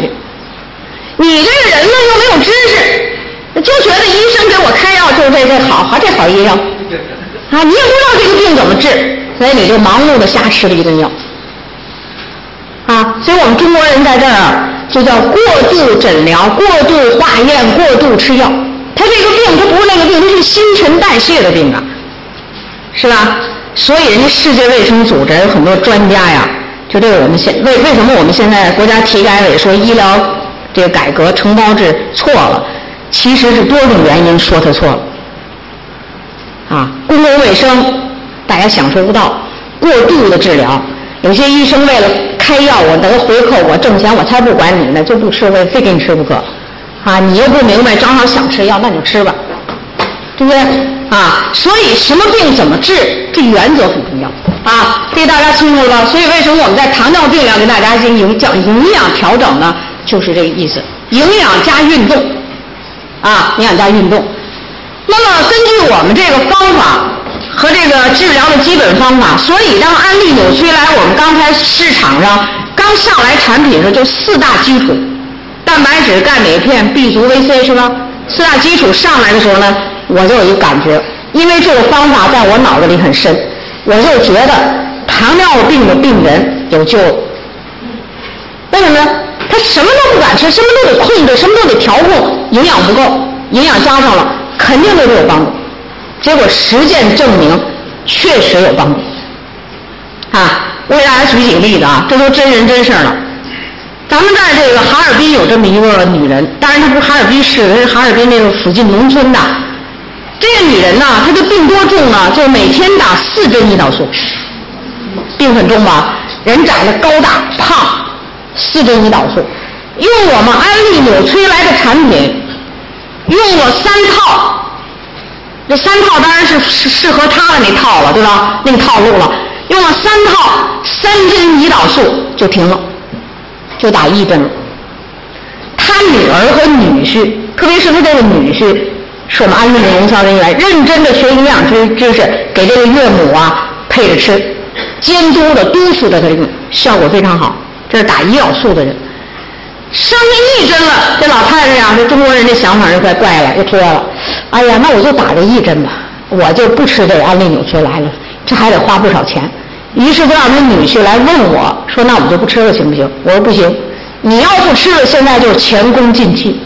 [SPEAKER 1] 你这个人呢，又没有知识，就觉得医生给我开药就是这这好，好这好医生啊，你也不知道这个病怎么治，所以你就盲目的瞎吃了一顿药啊。所以我们中国人在这儿就叫过度诊疗、过度化验、过度吃药。他这个病，他不是那个病，他是新陈代谢的病啊，是吧？所以，人家世界卫生组织有很多专家呀，就对我们现为为什么我们现在国家体改委说医疗这个改革承包制错了，其实是多种原因说他错了。啊，公共卫生大家享受不到，过度的治疗，有些医生为了开药我得回扣我挣钱我才不管你呢，就不吃我非给你吃不可。啊，你又不明白，正好想吃药那就吃吧。对不对啊？所以什么病怎么治，这原则很重要啊。这大家清楚了吧？所以为什么我们在糖尿病要给大家进行讲营养调整呢？就是这个意思，营养加运动啊，营养加运动。那么根据我们这个方法和这个治疗的基本方法，所以当安利纽崔莱我们刚才市场上刚上来产品的时候，就四大基础：蛋白质、钙、镁片、B 族、VC，是吧？四大基础上来的时候呢？我就有一个感觉，因为这个方法在我脑子里很深，我就觉得糖尿病的病人有救。为什么呢？他什么都不敢吃，什么都得控制，什么都得调控，营养不够，营养加上了，肯定对他有帮助。结果实践证明，确实有帮助。啊，我给大家举几个例子啊，这都真人真事儿了。咱们在这个哈尔滨有这么一个女人，当然她不是哈尔滨市她，是哈尔滨那个附近农村的。这个女人呢，她的病多重呢？就每天打四针胰岛素，病很重吧？人长得高大胖，四针胰岛素，用我们安利纽崔莱的产品，用了三套，这三套当然是适适合他的那套了，对吧？那个套路了，用了三套，三针胰岛素就停了，就打一针了。她女儿和女婿，特别是他这个女婿。是我们安利的营销人员认真的学营养知知识，给这个岳母啊配着吃，监督的督促的，他这个效果非常好。这是打胰岛素的人，上面一针了，这老太太呀，这中国人的想法就怪怪了，又说了，哎呀，那我就打这一针吧，我就不吃这安利纽崔莱了，这还得花不少钱。于是就让他女婿来问我说：“那我们就不吃了，行不行？”我说：“不行，你要不吃了，现在就是前功尽弃。”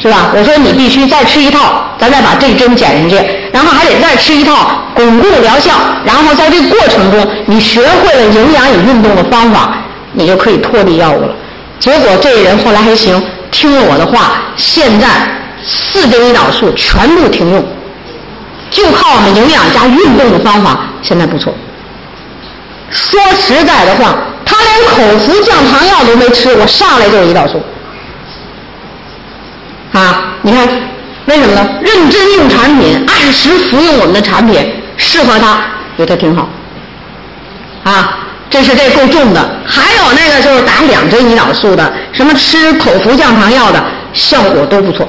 [SPEAKER 1] 是吧？我说你必须再吃一套，咱再把这针减下去，然后还得再吃一套巩固疗效，然后在这个过程中，你学会了营养与运动的方法，你就可以脱离药物了。结果这人后来还行，听了我的话，现在四针胰岛素全部停用，就靠我们营养加运动的方法，现在不错。说实在的话，他连口服降糖药都没吃，我上来就是胰岛素。啊，你看，为什么呢？认真用产品，按时服用我们的产品，适合他，对他挺好。啊，这是这够重的。还有那个就是打两针胰岛素的，什么吃口服降糖药的，效果都不错，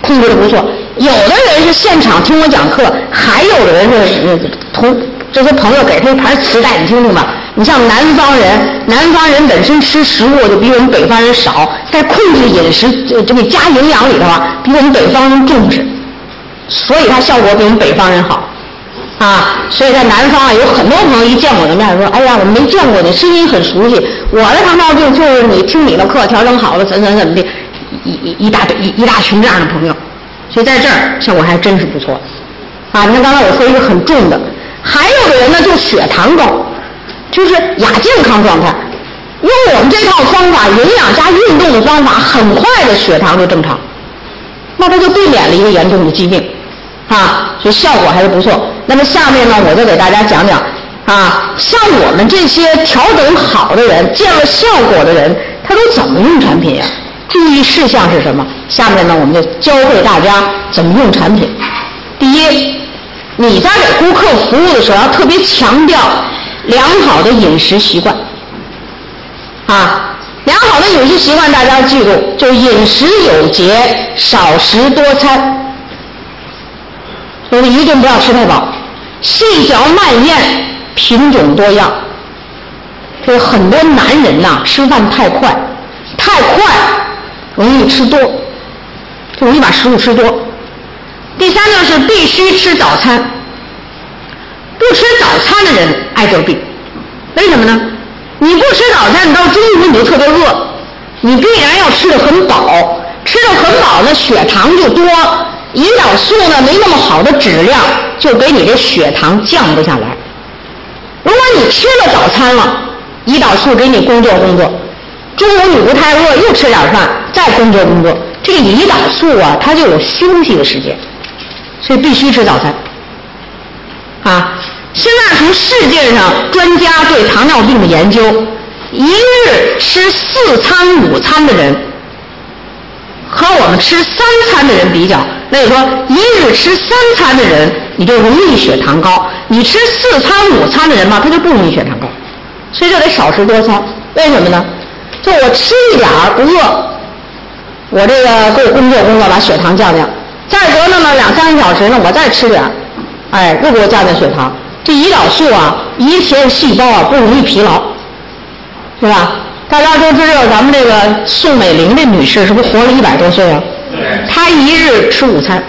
[SPEAKER 1] 控制的不错。有的人是现场听我讲课，还有的人是同这些朋友给他一盘磁带，你听听吧。你像南方人，南方人本身吃食物就比我们北方人少，在控制饮食这这个加营养里头啊，比我们北方人重视，所以它效果比我们北方人好，啊，所以在南方啊，有很多朋友一见我的面说，哎呀，我没见过你，声音很熟悉，我的糖尿病就是你听你的课调整好了，怎怎怎么的，一一一大一一大群这样的朋友，所以在这儿效果还真是不错，啊，你看刚才我说一个很重的，还有的人呢就血糖高。就是亚健康状态，用我们这套方法，营养加运动的方法，很快的血糖就正常，那他就避免了一个严重的疾病，啊，所以效果还是不错。那么下面呢，我就给大家讲讲，啊，像我们这些调整好的人，见了效果的人，他都怎么用产品呀？注意事项是什么？下面呢，我们就教会大家怎么用产品。第一，你在给顾客服务的时候要特别强调良好的饮食习惯。啊，良好的饮食习惯大家记住，就饮食有节，少食多餐。所以一顿不要吃太饱，细嚼慢咽，品种多样。这很多男人呐，吃饭太快，太快容易吃多，就容易把食物吃多。第三就是必须吃早餐，不吃早餐的人爱得病，为什么呢？你不吃早餐，你到中午你就特别饿，你必然要吃的很饱，吃的很饱呢，血糖就多，胰岛素呢没那么好的质量，就给你这血糖降不下来。如果你吃了早餐了，胰岛素给你工作工作，中午你不太饿，又吃点饭，再工作工作，这个胰岛素啊，它就有休息的时间，所以必须吃早餐。啊，现在从世界上专家对糖尿病的研究，一日吃四餐午餐的人，和我们吃三餐的人比较，那你说一日吃三餐的人，你就容易血糖高；你吃四餐五餐的人嘛，他就不容易血糖高。所以就得少食多餐，为什么呢？就我吃一点儿不饿，我这个给我工作工作把血糖降降，再隔那么两三个小时呢，我再吃点儿，哎，又给我降降血糖。这胰岛素啊，胰前细胞啊不容易疲劳，是吧？大家都知道咱们这个宋美龄这女士是不是活了一百多岁啊？他一日吃午餐，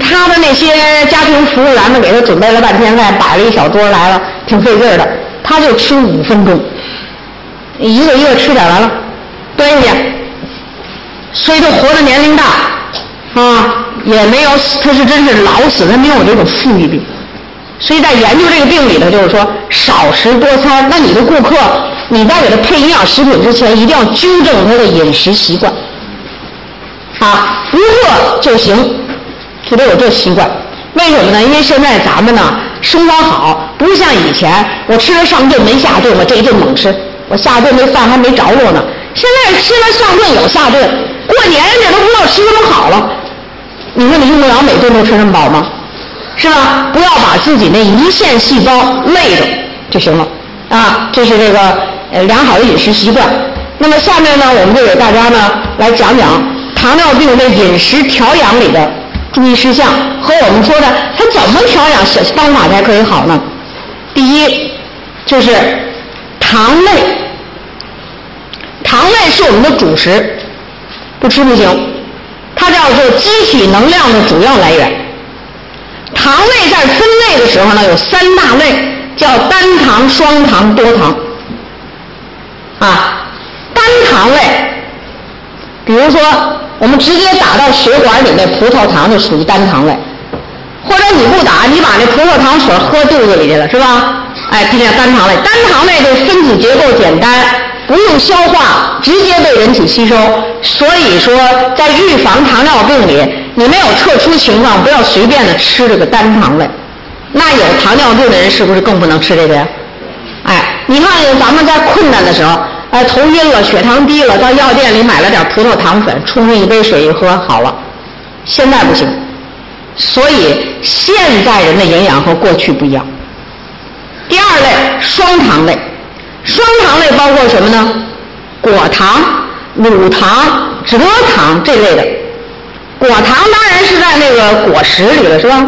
[SPEAKER 1] 他的那些家庭服务员们给他准备了半天饭，摆了一小桌来了，挺费劲的。他就吃五分钟，一个一个吃点完了，端下去。所以他活的年龄大，啊，也没有他是真是老死，他没有这种富裕病。所以在研究这个病里头，就是说少食多餐。那你的顾客，你在给他配营养食品之前，一定要纠正他的饮食习惯，啊，不饿就行，就得有这习惯。为什么呢？因为现在咱们呢。生活好，不像以前，我吃了上顿没下顿，我这一顿猛吃，我下顿那饭还没着落呢。现在吃了上顿有下顿，过年这都不知道吃什么好了。你说你用不了每顿都吃这么饱吗？是吧？不要把自己那胰腺细胞累着就行了啊。这是这个呃良好的饮食习惯。那么下面呢，我们就给大家呢来讲讲糖尿病的饮食调养里的。注意事项和我们说的，他怎么调养小方法才可以好呢？第一，就是糖类，糖类是我们的主食，不吃不行。它叫做机体能量的主要来源。糖类在分类的时候呢，有三大类，叫单糖、双糖、多糖。啊，单糖类，比如说。我们直接打到血管里那葡萄糖就属于单糖类，或者你不打，你把那葡萄糖水喝肚子里去了，是吧？哎，它叫单糖类。单糖类的分子结构简单，不用消化，直接被人体吸收。所以说，在预防糖尿病里，你没有特殊情况，不要随便的吃这个单糖类。那有糖尿病的人是不是更不能吃这个呀？哎，你看咱们在困难的时候。哎，头晕了，血糖低了，到药店里买了点葡萄糖粉，冲上一杯水一喝好了。现在不行，所以现在人的营养和过去不一样。第二类双糖类，双糖类包括什么呢？果糖、乳糖、蔗糖这类的。果糖当然是在那个果实里了，是吧？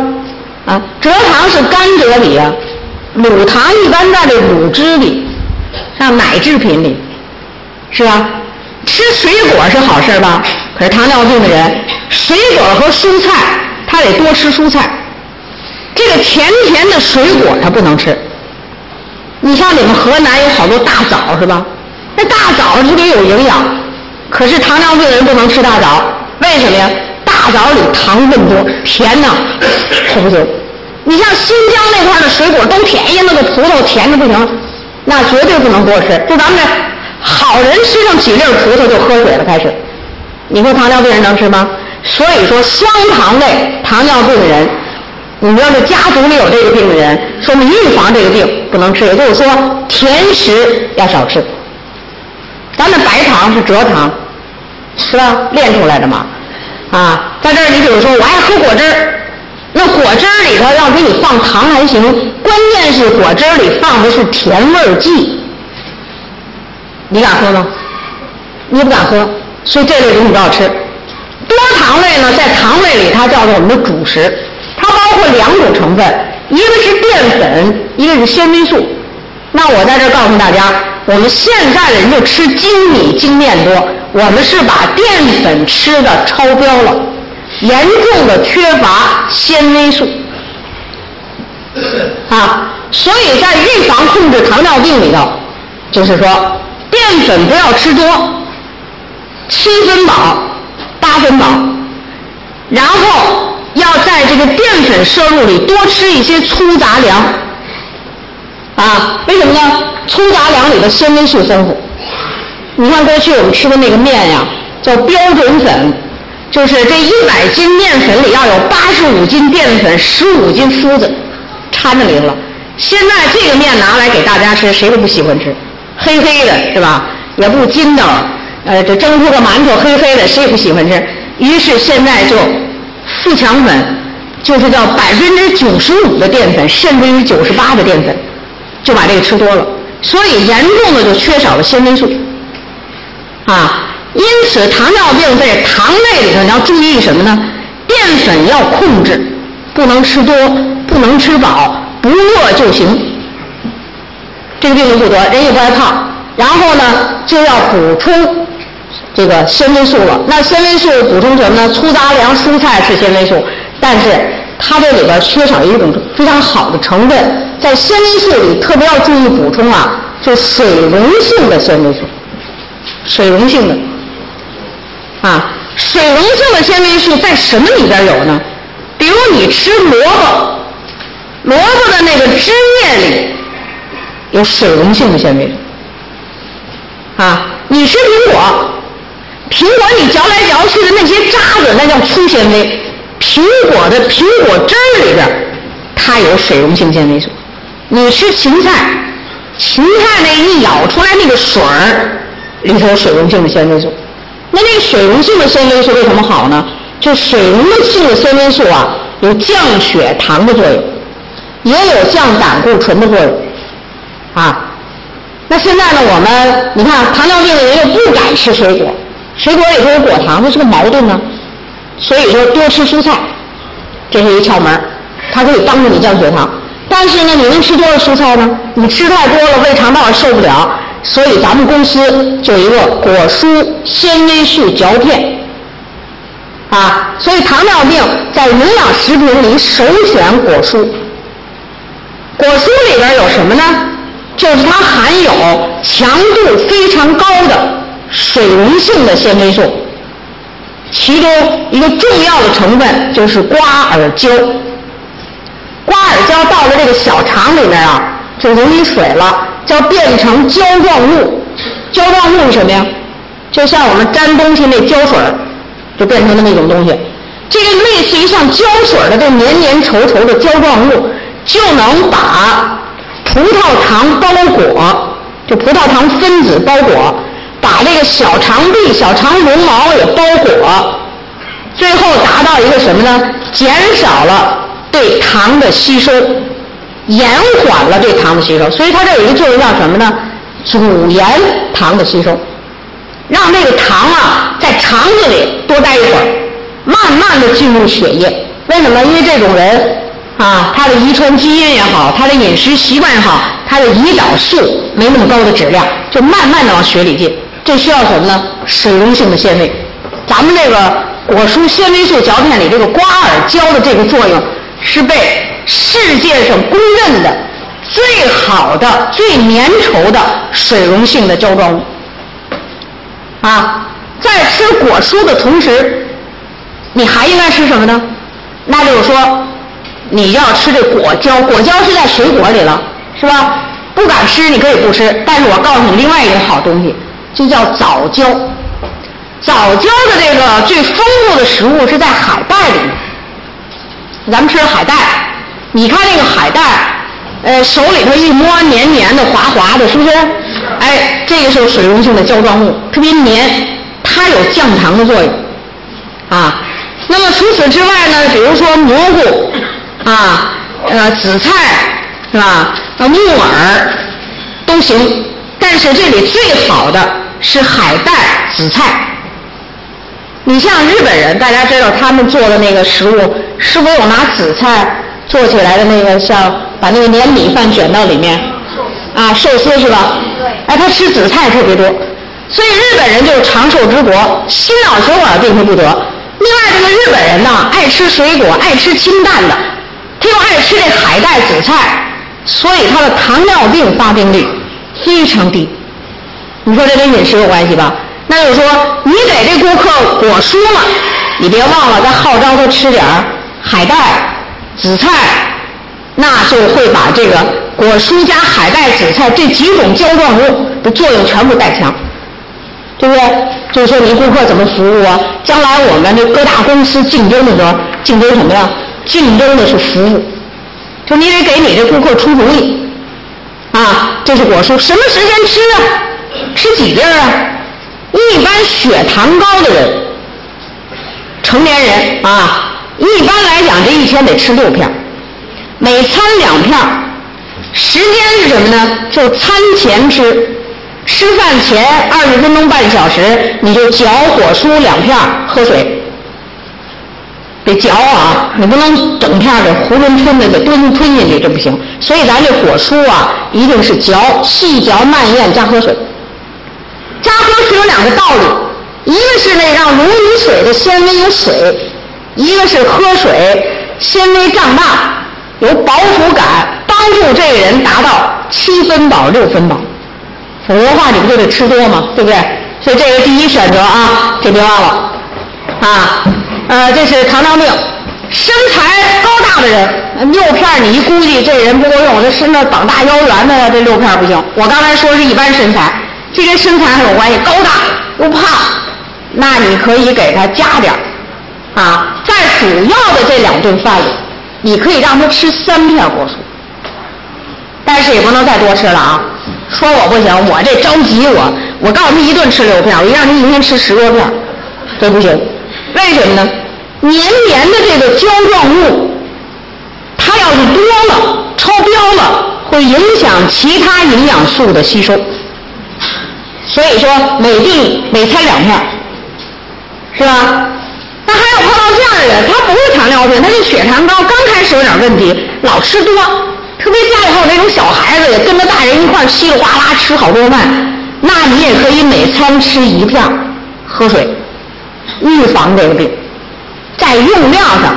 [SPEAKER 1] 啊，蔗糖是甘蔗里啊，乳糖一般在这乳汁里，像奶制品里。是吧？吃水果是好事吧？可是糖尿病的人，水果和蔬菜他得多吃蔬菜。这个甜甜的水果他不能吃。你像你们河南有好多大枣是吧？那大枣特别有营养，可是糖尿病人不能吃大枣，为什么呀？大枣里糖分多，甜呢，可不行。你像新疆那块的水果都便宜，那个葡萄甜的不行，那绝对不能多吃。就咱们这。好人吃上几粒葡萄就喝水了，开始。你说糖尿病人能吃吗？所以说，双糖类糖尿病的人，你要是家族里有这个病的人，说明预防这个病不能吃。也就是说，甜食要少吃。咱们白糖是蔗糖，是吧？炼出来的嘛。啊，在这儿你比如说，我爱喝果汁儿，那果汁儿里头要给你放糖还行，关键是果汁儿里放的是甜味剂。你敢喝吗？你不敢喝，所以这类东西不要吃。多糖类呢，在糖类里它叫做我们的主食，它包括两种成分，一个是淀粉，一个是纤维素。那我在这告诉大家，我们现在的人就吃精米精面多，我们是把淀粉吃的超标了，严重的缺乏纤维素啊，所以在预防控制糖尿病里头，就是说淀粉不要吃多，七分饱，八分饱，然后要在这个淀粉摄入里多吃一些粗杂粮。啊，为什么呢？粗杂粮里的纤维素丰富。你看过去我们吃的那个面呀，叫标准粉，就是这一百斤面粉里要有八十五斤淀粉，十五斤麸子，掺着里头了。现在这个面拿来给大家吃，谁都不喜欢吃，黑黑的是吧？也不筋道，呃，这蒸出个馒头黑黑的，谁也不喜欢吃。于是现在就富强粉，就是叫百分之九十五的淀粉，甚至于九十八的淀粉。就把这个吃多了，所以严重的就缺少了纤维素，啊，因此糖尿病在糖类里头你要注意什么呢？淀粉要控制，不能吃多，不能吃饱，不饿就行。这个病就不得，人也不爱胖。然后呢，就要补充这个纤维素了。那纤维素补充什么呢？粗杂粮、蔬菜是纤维素，但是。它这里边缺少一种非常好的成分，在纤维素里特别要注意补充啊，就水溶性的纤维素，水溶性的，啊，水溶性的纤维素在什么里边有呢？比如你吃萝卜，萝卜的那个汁液里有水溶性的纤维素，啊，你吃苹果，苹果你嚼来嚼去的那些渣子，那叫粗纤维。苹果的苹果汁儿里边，它有水溶性纤维素。你吃芹菜，芹菜那一咬出来那个水儿里头有水溶性的纤维素。那那个水溶性的纤维素为什么好呢？就水溶性的纤维素啊，有降血糖的作用，也有降胆固醇的作用。啊，那现在呢，我们你看糖尿病的人又不敢吃水果，水果里头有果糖，这是个矛盾呢。所以说多吃蔬菜，这是一窍门它可以帮助你降血糖。但是呢，你能吃多少蔬菜呢？你吃太多了，胃肠道受不了。所以咱们公司就一个果蔬纤维素嚼片，啊，所以糖尿病在营养食品里首选果蔬。果蔬里边有什么呢？就是它含有强度非常高的水溶性的纤维素。其中一个重要的成分就是瓜尔胶，瓜尔胶到了这个小肠里面啊，就溶于水了，叫变成胶状物。胶状物是什么呀？就像我们粘东西那胶水就变成的那种东西。这个类似于像胶水的这黏黏稠稠的胶状物，就能把葡萄糖包裹，就葡萄糖分子包裹。把这个小肠壁、小肠绒毛也包裹，最后达到一个什么呢？减少了对糖的吸收，延缓了对糖的吸收。所以它这有一个作用叫什么呢？阻延糖的吸收，让这个糖啊在肠子里多待一会儿，慢慢的进入血液。为什么？因为这种人啊，他的遗传基因也好，他的饮食习惯也好，他的胰岛素没那么高的质量，就慢慢的往血里进。这需要什么呢？水溶性的纤维。咱们这个果蔬纤维素嚼片里这个瓜尔胶的这个作用，是被世界上公认的最好的、最粘稠的水溶性的胶状物。啊，在吃果蔬的同时，你还应该吃什么呢？那就是说，你要吃这果胶。果胶是在水果里了，是吧？不敢吃你可以不吃，但是我告诉你另外一个好东西。就叫藻胶，藻胶的这个最丰富的食物是在海带里。咱们吃海带，你看那个海带，呃，手里头一摸，黏黏的、滑滑的，是不是？哎，这个是水溶性的胶状物，特别黏，它有降糖的作用。啊，那么除此之外呢，比如说蘑菇啊，呃，紫菜是吧？呃，木耳都行，但是这里最好的是海带、紫菜。你像日本人，大家知道他们做的那个食物，是不是有拿紫菜做起来的那个，像把那个粘米饭卷到里面，啊，寿司是吧？
[SPEAKER 2] 对。
[SPEAKER 1] 哎，他吃紫菜特别多，所以日本人就是长寿之国，心脑血管病他不得。另外，这个日本人呢，爱吃水果，爱吃清淡的，他又爱吃这海带、紫菜，所以他的糖尿病发病率非常低。你说这跟饮食有关系吧？那就是说，你给这顾客果蔬了，你别忘了再号召他吃点海带、紫菜，那就会把这个果蔬加海带、紫菜这几种胶状物的作用全部带强，对不对？就是说，你顾客怎么服务啊？将来我们这各大公司竞争的时候，竞争什么呀？竞争的是服务，就你得给你这顾客出主意啊。这是果蔬，什么时间吃啊？吃几粒啊？一般血糖高的人，成年人啊，一般来讲这一天得吃六片，每餐两片，时间是什么呢？就餐前吃，吃饭前二十分钟半小时，你就嚼果蔬两片，喝水，得嚼啊，你不能整片的囫囵吞的给吞吞进去，这不行。所以咱这果蔬啊，一定是嚼，细嚼慢咽加喝水。加喝水有两个道理，一个是那让溶于水的纤维有水，一个是喝水纤维胀大，有饱腹感，帮助这个人达到七分饱六分饱。否则的话，你不就得吃多吗？对不对？所以这个第一选择啊，这别忘了啊。呃，这是糖尿病，身材高大的人，六片你一估计这人不够用，这身子膀大腰圆的这六片不行。我刚才说是一般身材。这跟身材还有关系，高大又胖，那你可以给他加点啊，在主要的这两顿饭里，你可以让他吃三片果蔬，但是也不能再多吃了啊。说我不行，我这着急，我我告诉他一顿吃六片，我一让他一天吃十多片，这不行。为什么呢？黏黏的这个胶状物，它要是多了、超标了，会影响其他营养素的吸收。所以说，每顿每餐两片，是吧？那还有碰到这样的人，他不是糖尿病，他是血糖高，刚开始有点问题，老吃多，特别家里还有那种小孩子，也跟着大人一块稀里哗啦吃好多饭，那你也可以每餐吃一片，喝水，预防这个病，在用量上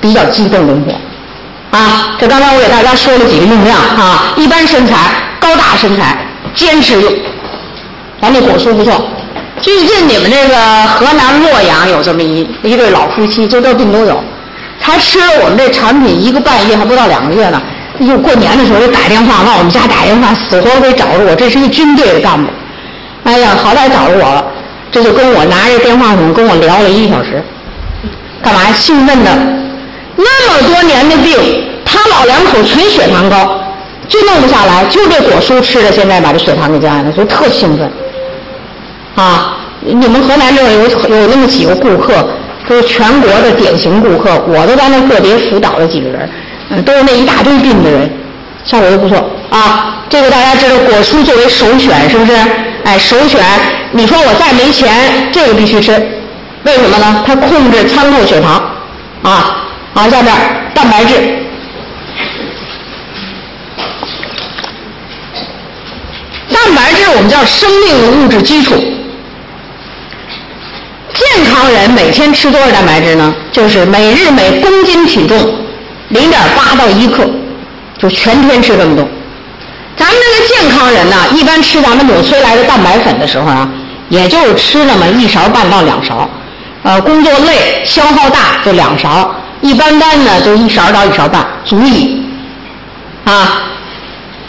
[SPEAKER 1] 比较激动灵活，啊，这刚才我给大家说了几个用量啊，一般身材、高大身材，坚持用。咱这果蔬不错。最近你们这个河南洛阳有这么一一对老夫妻，就这病都有，才吃了我们这产品一个半月，还不到两个月呢。就过年的时候就打电话往我们家打电话，死活非找着我。这是一军队的干部，哎呀，好歹找着我了。这就跟我拿着电话筒跟我聊了一个小时，干嘛？兴奋的。那么多年的病，他老两口全血糖高，就弄不下来，就这果蔬吃的，现在把这血糖给降下来，就特兴奋。啊，你们河南这有有那么几个顾客，都是全国的典型顾客，我都在那个别辅导了几个人，嗯，都是那一大堆病的人，效果都不错啊。这个大家知道，果蔬作为首选，是不是？哎，首选。你说我再没钱，这个必须吃，为什么呢？它控制餐后血糖，啊，好，下面蛋白质，蛋白质我们叫生命的物质基础。健康人每天吃多少蛋白质呢？就是每日每公斤体重零点八到一克，就全天吃这么多。咱们这个健康人呢，一般吃咱们纽崔莱的蛋白粉的时候啊，也就是吃那么一勺半到两勺。呃，工作累、消耗大就两勺，一般般呢就一勺到一勺半足矣。啊，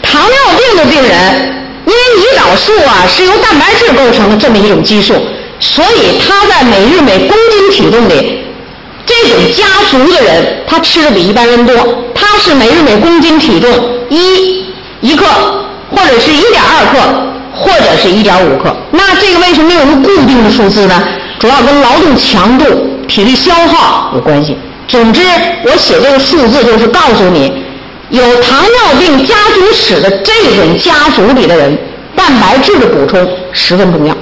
[SPEAKER 1] 糖尿病的病人，因为胰岛素啊是由蛋白质构成的这么一种激素。所以他在每日每公斤体重里，这种家族的人，他吃的比一般人多。他是每日每公斤体重一一克，或者是一点二克，或者是一点五克。那这个为什么有个固定的数字呢？主要跟劳动强度体力消耗有关系。总之，我写这个数字就是告诉你，有糖尿病家族史的这种家族里的人，蛋白质的补充十分重要，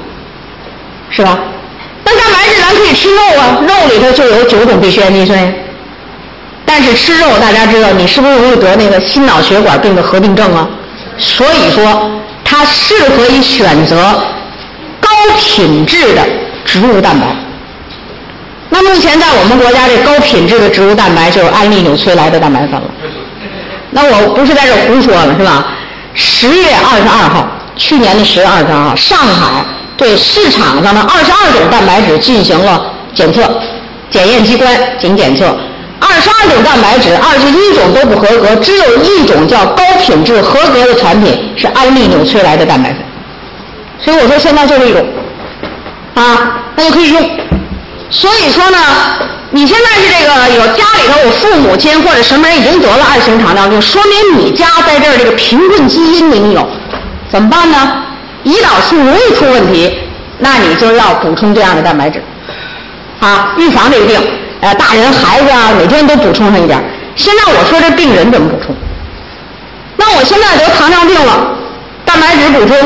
[SPEAKER 1] 是吧？那蛋白质咱可以吃肉啊，肉里头就有九种必需氨基酸。但是吃肉，大家知道，你是不是容易得那个心脑血管病的合并症啊？所以说，它适合于选择高品质的植物蛋白。那目前在我们国家这高品质的植物蛋白就是安利纽崔莱的蛋白粉了。那我不是在这胡说了是吧？十月二十二号，去年的十月二十二号，上海对市场上的二十二种蛋白质进行了检测，检验机关仅检测。二十二种蛋白质，二十一种都不合格，只有一种叫高品质合格的产品是安利纽崔莱的蛋白粉。所以我说现在就这种，啊，那就可以用。所以说呢，你现在是这个有家里头有父母亲或者什么人已经得了二型糖尿病，说明你家在这儿这个贫困基因你有，怎么办呢？胰岛素容易出问题，那你就要补充这样的蛋白质，啊，预防这个病。呃，大人孩子啊，每天都补充上一点。现在我说这病人怎么补充？那我现在得糖尿病了，蛋白质补充。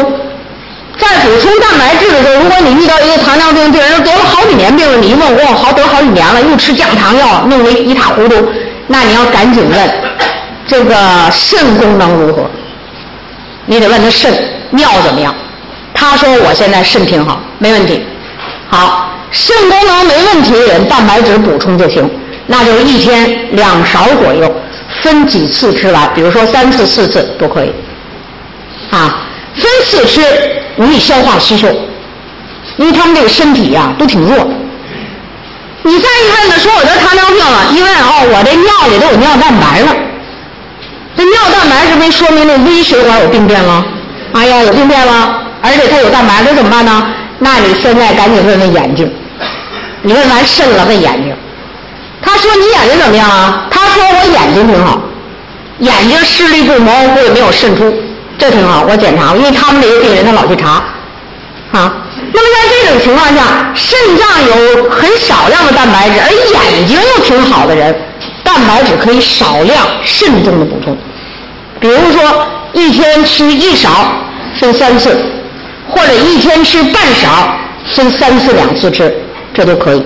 [SPEAKER 1] 在补充蛋白质的时候，如果你遇到一个糖尿病病人得了好几年病了，你一问，我好得好几年了，又吃降糖药，弄得一塌糊涂，那你要赶紧问这个肾功能如何？你得问他肾尿怎么样？他说我现在肾挺好，没问题。好。肾功能没问题的人，蛋白质补充就行，那就一天两勺左右，分几次吃完，比如说三次、四次都可以。啊，分次吃容易消化吸收，因为他们这个身体呀都挺弱。你再一问呢，说我得糖尿病了，一问哦，我这尿里都有尿蛋白了，这尿蛋白是不是说明那微血管有病变了？哎呀，有病变了，而且它有蛋白，这怎么办呢？那你现在赶紧问问眼睛。你问完肾了，问眼睛。他说你眼睛怎么样啊？他说我眼睛挺好，眼睛视力不模糊，也没有渗出，这挺好。我检查，因为他们这些病人他老去查，啊。那么在这种情况下，肾脏有很少量的蛋白质，而眼睛又挺好的人，蛋白质可以少量慎重的补充。比如说一天吃一勺，分三次，或者一天吃半勺，分三次两次吃。这都可以。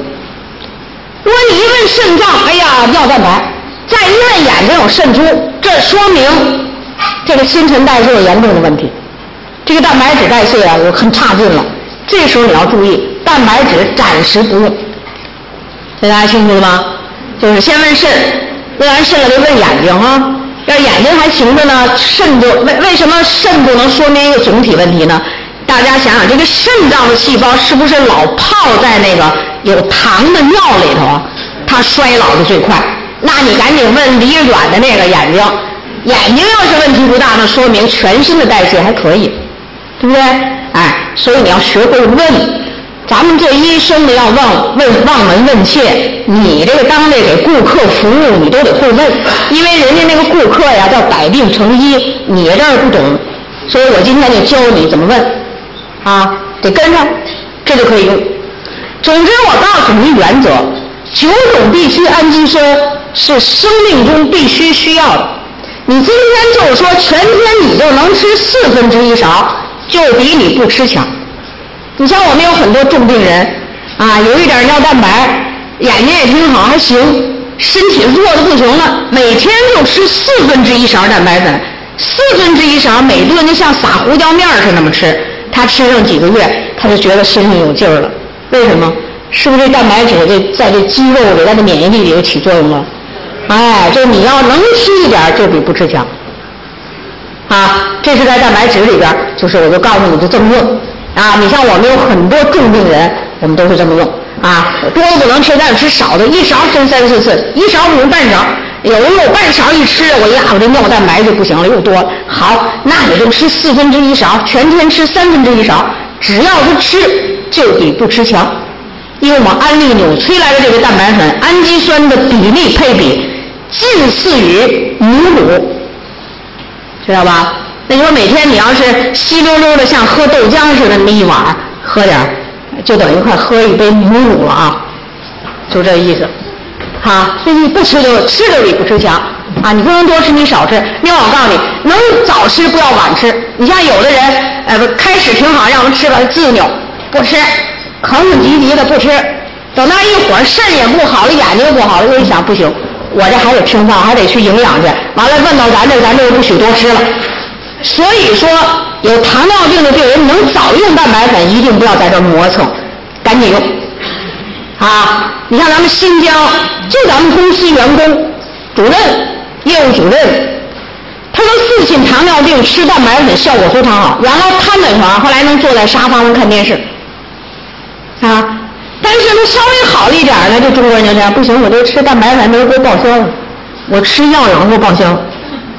[SPEAKER 1] 如果你一问肾脏，哎呀，尿蛋白；再一问眼睛有渗出，这说明这个新陈代谢有严重的问题，这个蛋白质代谢啊有很差劲了。这时候你要注意，蛋白质暂时不用。这大家清楚了吗？就是先问肾，问完肾了就问眼睛哈。要眼睛还行着呢，肾就为为什么肾不能说明一个总体问题呢？大家想想，这个肾脏的细胞是不是老泡在那个有糖的尿里头啊？它衰老的最快。那你赶紧问离着远的那个眼睛，眼睛要是问题不大，那说明全身的代谢还可以，对不对？哎，所以你要学会问。咱们做医生的要望问望闻问切，你这个当位给顾客服务，你都得会问，因为人家那个顾客呀叫百病成医，你这儿不懂，所以我今天就教你怎么问。啊，得跟上，这就可以用。总之，我告诉你原则：九种必需氨基酸是生命中必须需要的。你今天就说全天你就能吃四分之一勺，就比你不吃强。你像我们有很多重病人，啊，有一点尿蛋白，眼睛也挺好，还行，身体弱的不行了，每天就吃四分之一勺蛋白粉，四分之一勺，每顿就像撒胡椒面似的那么吃。他吃上几个月，他就觉得身上有劲儿了。为什么？是不是这蛋白质这在这肌肉里、在这免疫力里又起作用了？哎，就你要能吃一点，就比不吃强。啊，这是在蛋白质里边，就是我就告诉你就这么用。啊，你像我们有很多重病人，我们都是这么用。啊，多的不能吃，但是吃少的，一勺分三四次，一勺补充半勺。有有半勺一吃，我呀，我这尿蛋白就不行了，又多。好，那你就吃四分之一勺，全天吃三分之一勺，只要是吃，就比不吃强。因为我们安利纽崔莱的这个蛋白粉，氨基酸的比例配比近似于母乳，知道吧？那你说每天你要是稀溜溜的像喝豆浆似的那么一碗，喝点就等于快喝一杯母乳了啊。就这意思。哈，所以你不吃就吃就比不吃强啊！你不能多吃，你少吃。另外，我告诉你，能早吃不要晚吃。你像有的人，呃，不开始挺好，让我们吃吧，自扭不吃，吭吭唧唧的不吃。等那一会儿肾也不好了，眼睛不好了，我一想不行，我这还得吃饭，还得去营养去。完了，问到咱这，咱这又不许多吃了。所以说，有糖尿病的病人能早用蛋白粉，一定不要在这磨蹭，赶紧用。啊，你像咱们新疆，就咱们公司员工、主任、业务主任，他说父亲糖尿病吃蛋白粉效果非常好，原来瘫在床，后来能坐在沙发上看电视。啊，但是他稍微好了一点呢，就中国人就这样，不行，我这吃蛋白粉没人给我报销了，我吃药有人给我报销，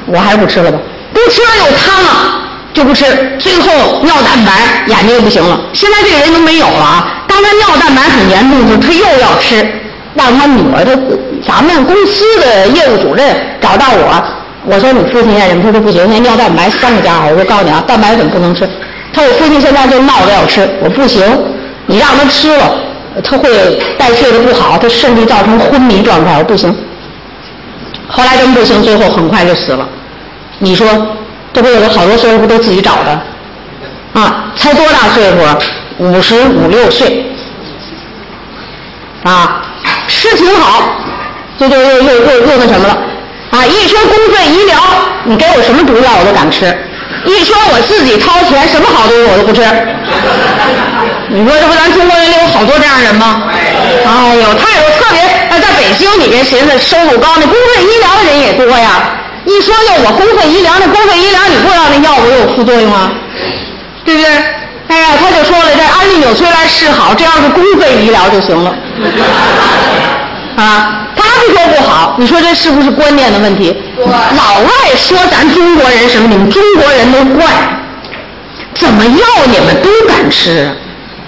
[SPEAKER 1] 我还是不吃了吧，不吃了又瘫了。就不吃，最后尿蛋白，眼睛又不行了。现在这个人都没有了啊！当他尿蛋白很严重的时候，他又要吃，让他女儿的咱们公司的业务主任找到我，我说你父亲验什么？他说不行，那尿蛋白三个加号。我告诉你啊，蛋白粉不能吃。他说我父亲现在就闹着要吃，我不行，你让他吃了，他会代谢的不好，他甚至造成昏迷状态，我不行。后来真不行，最后很快就死了。你说？这不有的好多岁数不都自己找的，啊，才多大岁数？五十五六岁，啊，吃挺好，就就又又又又那什么了，啊，一说公费医疗，你给我什么毒药我都敢吃，一说我自己掏钱，什么好东西我都不吃。你说这不咱中国人里有好多这样人吗？哎呦，太有特别，在北京你别寻思收入高，那公费医疗的人也多呀。一说要我公费医疗，那公费医疗你不知道那药物有副作用啊，对不对？哎呀，他就说了，这安利纽崔莱是好，这要是公费医疗就行了。啊，他不说不好，你说这是不是观念的问题？老外说咱中国人什么？你们中国人都怪，怎么药你们都敢吃？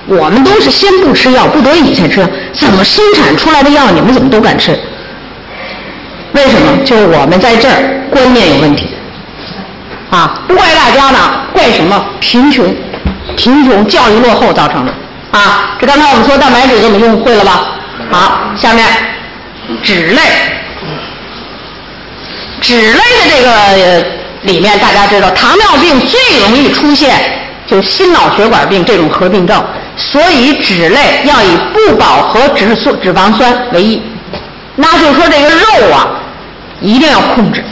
[SPEAKER 1] 我们都是先不吃药，不得已才吃。怎么生产出来的药你们怎么都敢吃？为什么？就是我们在这儿观念有问题，啊，不怪大家呢，怪什么？贫穷，贫穷，教育落后造成的，啊，这刚才我们说蛋白质怎么用会了吧？好，下面脂类，脂类的这个里面，大家知道，糖尿病最容易出现就心脑血管病这种合并症，所以脂类要以不饱和脂素脂肪酸为宜。那就说这个肉啊。一定要控制。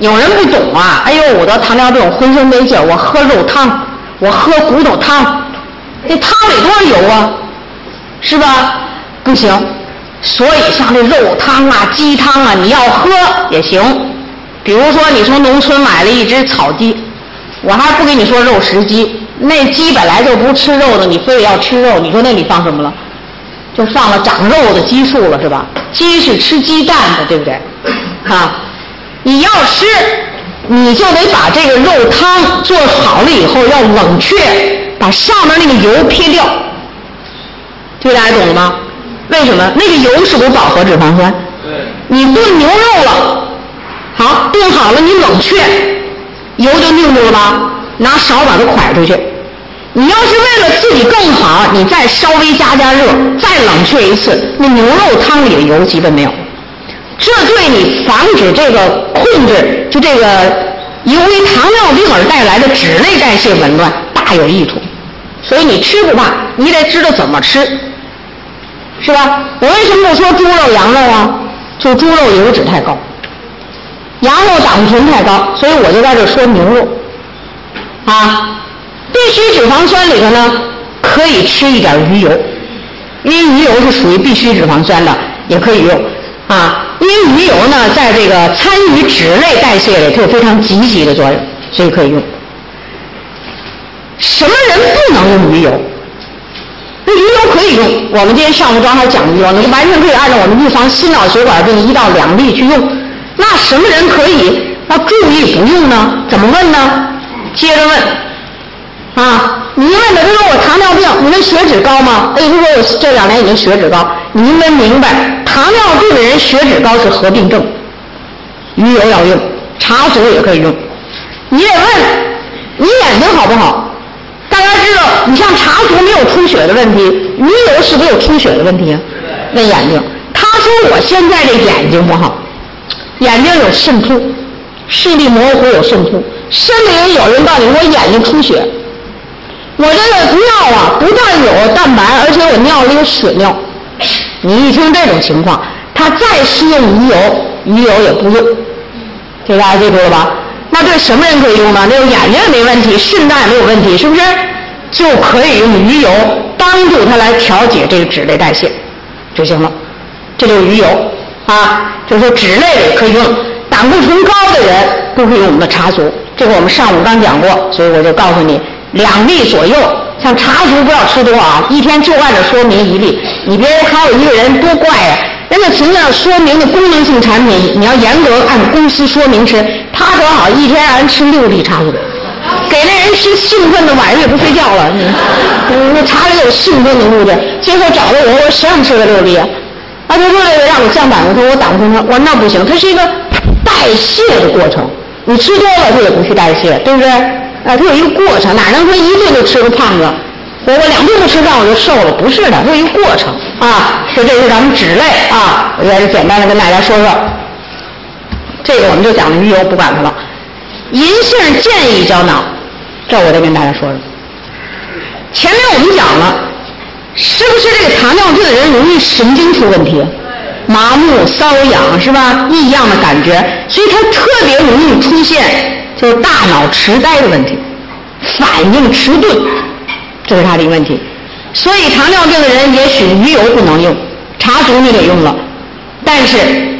[SPEAKER 1] 有人不懂啊，哎呦，我得糖尿病，浑身没劲儿，我喝肉汤，我喝骨头汤，这汤里多少油啊？是吧？不行。所以像这肉汤啊、鸡汤啊，你要喝也行。比如说，你从农村买了一只草鸡，我还不跟你说肉食鸡，那鸡本来就不吃肉的，你非得要吃肉，你说那里放什么了？就放了长肉的激素了，是吧？鸡是吃鸡蛋的，对不对？啊，你要吃，你就得把这个肉汤做好了以后要冷却，把上面那个油撇掉。这个大家懂了吗？为什么？那个油是不是饱和脂肪酸？你炖牛肉了，好，炖好了，你冷却，油就凝住了吧？拿勺把它㧟出去。你要是为了自己更好，你再稍微加加热，再冷却一次，那牛肉汤里的油基本没有。这对你防止这个控制，就这个由于糖尿病而带来的脂类代谢紊乱大有益处。所以你吃不怕，你得知道怎么吃，是吧？我为什么不说猪肉、羊肉啊？就猪肉油脂太高，羊肉胆固醇太高，所以我就在这说牛肉，啊。必需脂肪酸里头呢，可以吃一点鱼油，因为鱼油是属于必需脂肪酸的，也可以用啊。因为鱼油呢，在这个参与脂类代谢里，它有非常积极的作用，所以可以用。什么人不能用鱼油？那鱼油可以用，我们今天上午正好讲鱼油，你完全可以按照我们预防心脑血管病一到两例去用。那什么人可以要注意不用呢？怎么问呢？接着问。啊，你问的，他说我糖尿病，你们血脂高吗？哎，他说我这两年已经血脂高。你应该明白，糖尿病的人血脂高是合并症，鱼油要用，茶属也可以用。你得问，你眼睛好不好？大家知道，你像茶属没有出血的问题，鱼油是不是有出血的问题啊？问眼睛，他说我现在这眼睛不好，眼睛有渗出，视力模糊有渗出，甚至有人告诉你我眼睛出血，我这个尿啊不但有蛋白，而且我尿里有血尿。你一听这种情况，他再施用鱼油，鱼油也不用，这大家记住了吧？那对什么人可以用呢？那个眼睛也没问题，肾脏也没有问题，是不是？就可以用鱼油帮助他来调节这个脂类代谢就行了。这就是鱼油啊，就是脂类也可以用，胆固醇高的人都可以用我们的茶足。这个我们上午刚讲过，所以我就告诉你，两粒左右。像茶足不要吃多啊，一天就按着说明一粒。你别还有一个人多怪呀，人家凭着说明的功能性产品，你要严格按公司说明吃。他多好，一天让人吃六粒茶足，给那人吃兴奋的晚上也不睡觉了。那茶里有兴奋的物质，最后找到我，我谁让你吃了六粒啊？他说这个让我降胆固醇，我胆固醇我说那不行，它是一个代谢的过程，你吃多了它也不去代谢，对不对？啊，它有一个过程，哪能说一顿就吃个胖子？我我两顿不吃饭我就瘦了？不是的，它有一个过程啊。说这是咱们脂类啊，我在这简单的跟大家说说。这个我们就讲鱼油，不管它了。银杏建议胶囊，这我得跟大家说说。前面我们讲了，是不是这个糖尿病的人容易神经出问题？麻木、瘙痒是吧？异样的感觉，所以他特别容易出现。就是大脑痴呆的问题，反应迟钝，这是他的一个问题。所以糖尿病的人也许鱼油不能用，茶足你得用了。但是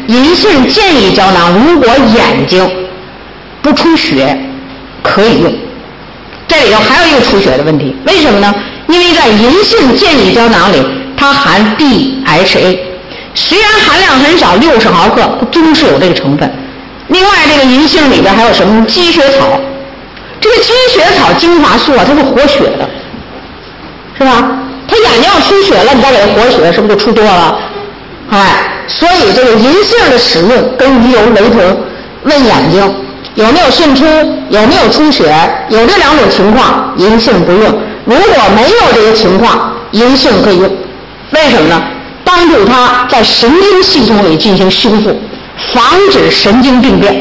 [SPEAKER 1] 银杏建议胶囊，如果眼睛不出血，可以用。这里头还有一个出血的问题，为什么呢？因为在银杏建议胶囊里，它含 DHA，虽然含量很少，六十毫克，它终是有这个成分。另外，这个银杏里边还有什么积雪草？这个积雪草精华素啊，它是活血的，是吧？它眼睛要出血了，你再给它活血，是不是就出多了？哎，所以这个银杏的使用跟鱼油雷同。问眼睛有没有渗出，有没有出血，有这两种情况，银杏不用；如果没有这些情况，银杏可以用。为什么呢？帮助它在神经系统里进行修复。防止神经病变，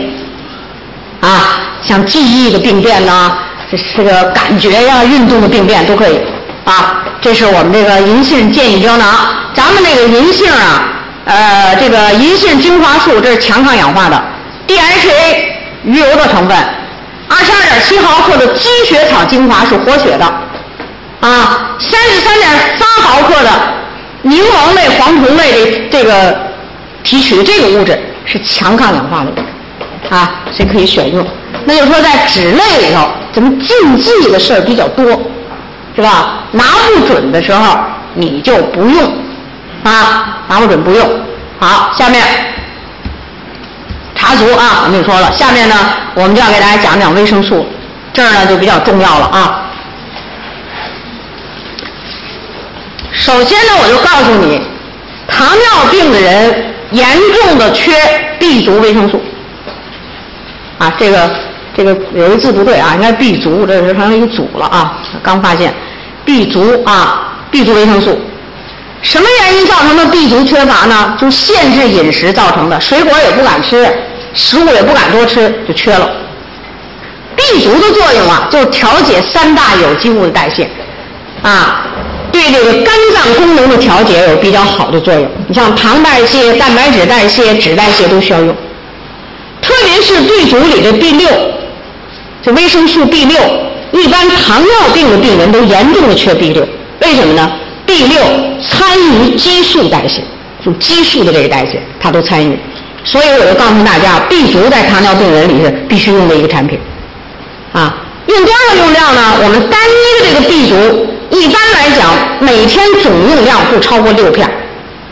[SPEAKER 1] 啊，像记忆的病变呐，这这个感觉呀、运动的病变都可以，啊，这是我们这个银杏健益胶囊。咱们这个银杏啊，呃，这个银杏精华素这是强抗氧化的，DHA 鱼油的成分，二十二点七毫克的积雪草精华是活血的，啊，三十三点三毫克的柠檬类、黄酮类的这个提取这个物质。是强抗氧化的，啊，所以可以选用。那就是说，在脂类里头，咱们禁忌的事儿比较多，是吧？拿不准的时候，你就不用，啊，拿不准不用。好，下面茶足啊，我们就说了。下面呢，我们就要给大家讲讲维生素，这儿呢就比较重要了啊。首先呢，我就告诉你，糖尿病的人。严重的缺 B 族维生素，啊，这个这个有一字不对啊，应该 B 族，这是成了一个组了啊，刚发现 B 族啊，B 族维生素，什么原因造成的 B 族缺乏呢？就限制饮食造成的，水果也不敢吃，食物也不敢多吃，就缺了。B 族的作用啊，就调节三大有机物的代谢，啊。对这个肝脏功能的调节有比较好的作用。你像糖代谢、蛋白质代谢、脂代谢都需要用。特别是 B 族里的 B 六，这维生素 B 六，一般糖尿病的病人都严重的缺 B 六。为什么呢？B 六参与激素代谢，就激素的这个代谢，它都参与。所以我就告诉大家，B 族在糖尿病人里是必须用的一个产品。啊，用多少用量呢？我们单一的这个 B 族。一般来讲，每天总用量不超过六片，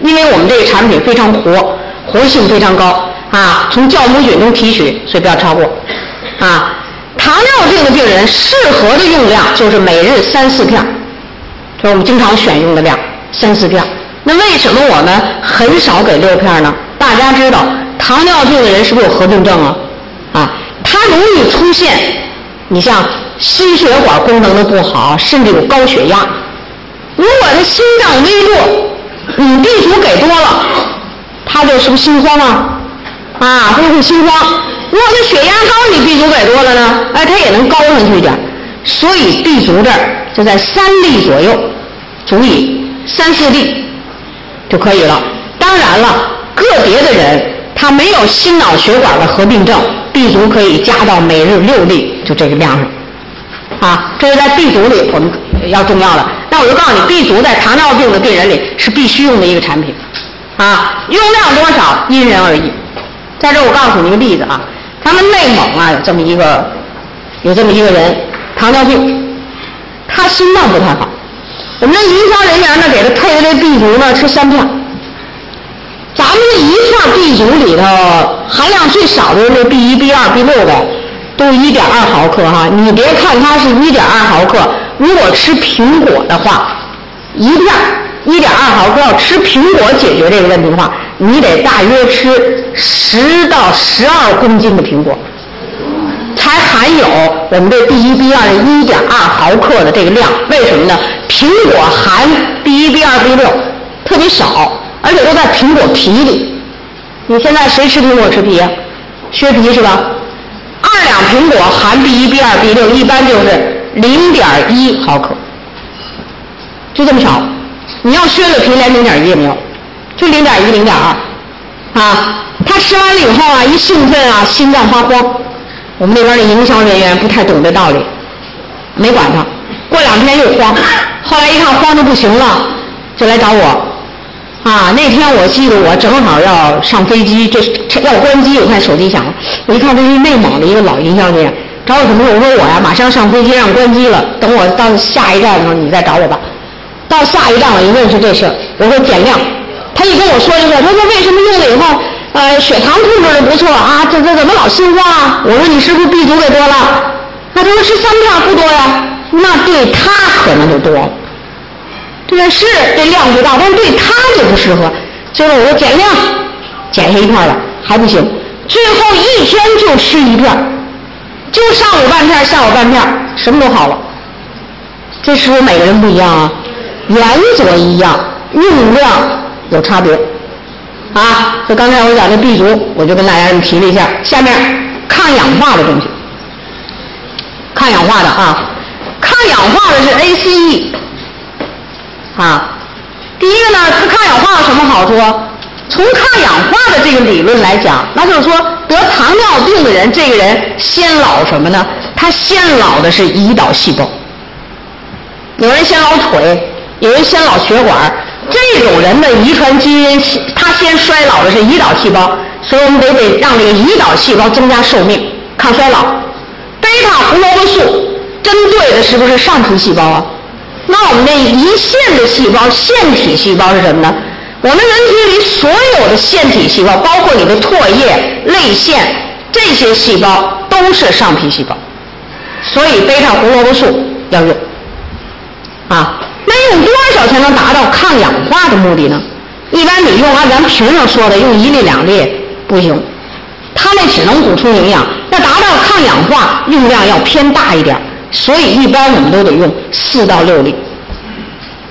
[SPEAKER 1] 因为我们这个产品非常活，活性非常高啊，从酵母菌中提取，所以不要超过。啊，糖尿病的病人适合的用量就是每日三四片，这是我们经常选用的量，三四片。那为什么我们很少给六片呢？大家知道，糖尿病的人是不是有合并症啊？啊，它容易出现，你像。心血管功能的不好，甚至有高血压。如果他心脏微弱，你 B 族给多了，他就是不是心慌啊？啊，他就会心慌。如果他血压高，你 B 族给多了呢，哎，他也能高上去一点。所以 B 族这儿就在三粒左右，足以三四粒就可以了。当然了，个别的人他没有心脑血管的合并症，B 族可以加到每日六粒，就这个量上。啊，这是在 B 族里我们要重要的。那我就告诉你，B 族在糖尿病的病人里是必须用的一个产品。啊，用量多少因人而异。在这我告诉你一个例子啊。咱们内蒙啊，有这么一个，有这么一个人，糖尿病，他心脏不太好。我们的营销人员呢，给他配的这 B 族呢，吃三片。咱们这一片 B 族里头含量最少的是 B 一、B 二、B 六的，都一点二毫克哈。你别看它是一点二毫克，如果吃苹果的话，一片一点二毫克，要吃苹果解决这个问题的话。你得大约吃十到十二公斤的苹果，才含有我们这 B 一、B 二的一点二毫克的这个量。为什么呢？苹果含 B 一、B 二、B 六特别少，而且都在苹果皮里。你现在谁吃苹果吃皮呀？削皮是吧？二两苹果含 B 一、B 二、B 六，一般就是零点一毫克，就这么少。你要削了皮，连零点一也没有。就零点一、零点二，啊，他吃完了以后啊，一兴奋啊，心脏发慌。我们那边的营销人员不太懂这道理，没管他。过两天又慌，后来一看慌的不行了，就来找我。啊，那天我记得我正好要上飞机，这要关机，我看手机响了。我一看这是内蒙的一个老营销店，找我什么事？我说我呀，马上上飞机让关机了，等我到下一站的时候你再找我吧。到下一站我一问是这事我说减量。他一跟我说一个，他说为什么用了以后，呃，血糖控制的不错啊？这这怎么老心慌啊？我说你是不是 B 族给多了？那他说吃三片不多呀，那对他可能就多。对，是这量不大，但是对他就不适合。最后我说减量，减下一片了还不行，最后一天就吃一片，就上午半片，下午半片，什么都好了。这是不是每个人不一样啊？原则一样，用量。有差别，啊！就刚才我讲的 B 族，我就跟大家提了一下。下面抗氧化的东西，抗氧化的啊，抗氧化的是 ACE，啊，第一个呢，它抗氧化有什么好处？从抗氧化的这个理论来讲，那就是说得糖尿病的人，这个人先老什么呢？他先老的是胰岛细胞，有人先老腿，有人先老血管。这种人的遗传基因，他先衰老的是胰岛细胞，所以我们得得让这个胰岛细胞增加寿命，抗衰老。贝塔胡萝卜素针对的是不是上皮细胞啊？那我们这一线的细胞，腺体细胞是什么呢？我们人体里所有的腺体细胞，包括你的唾液、泪腺这些细胞，都是上皮细胞，所以贝塔胡萝卜素要用啊。那用多少才能达到抗氧化的目的呢？一般你用按咱们瓶上说的用一粒两粒不行，它那只能补充营养。要达到抗氧化，用量要偏大一点，所以一般我们都得用四到六粒，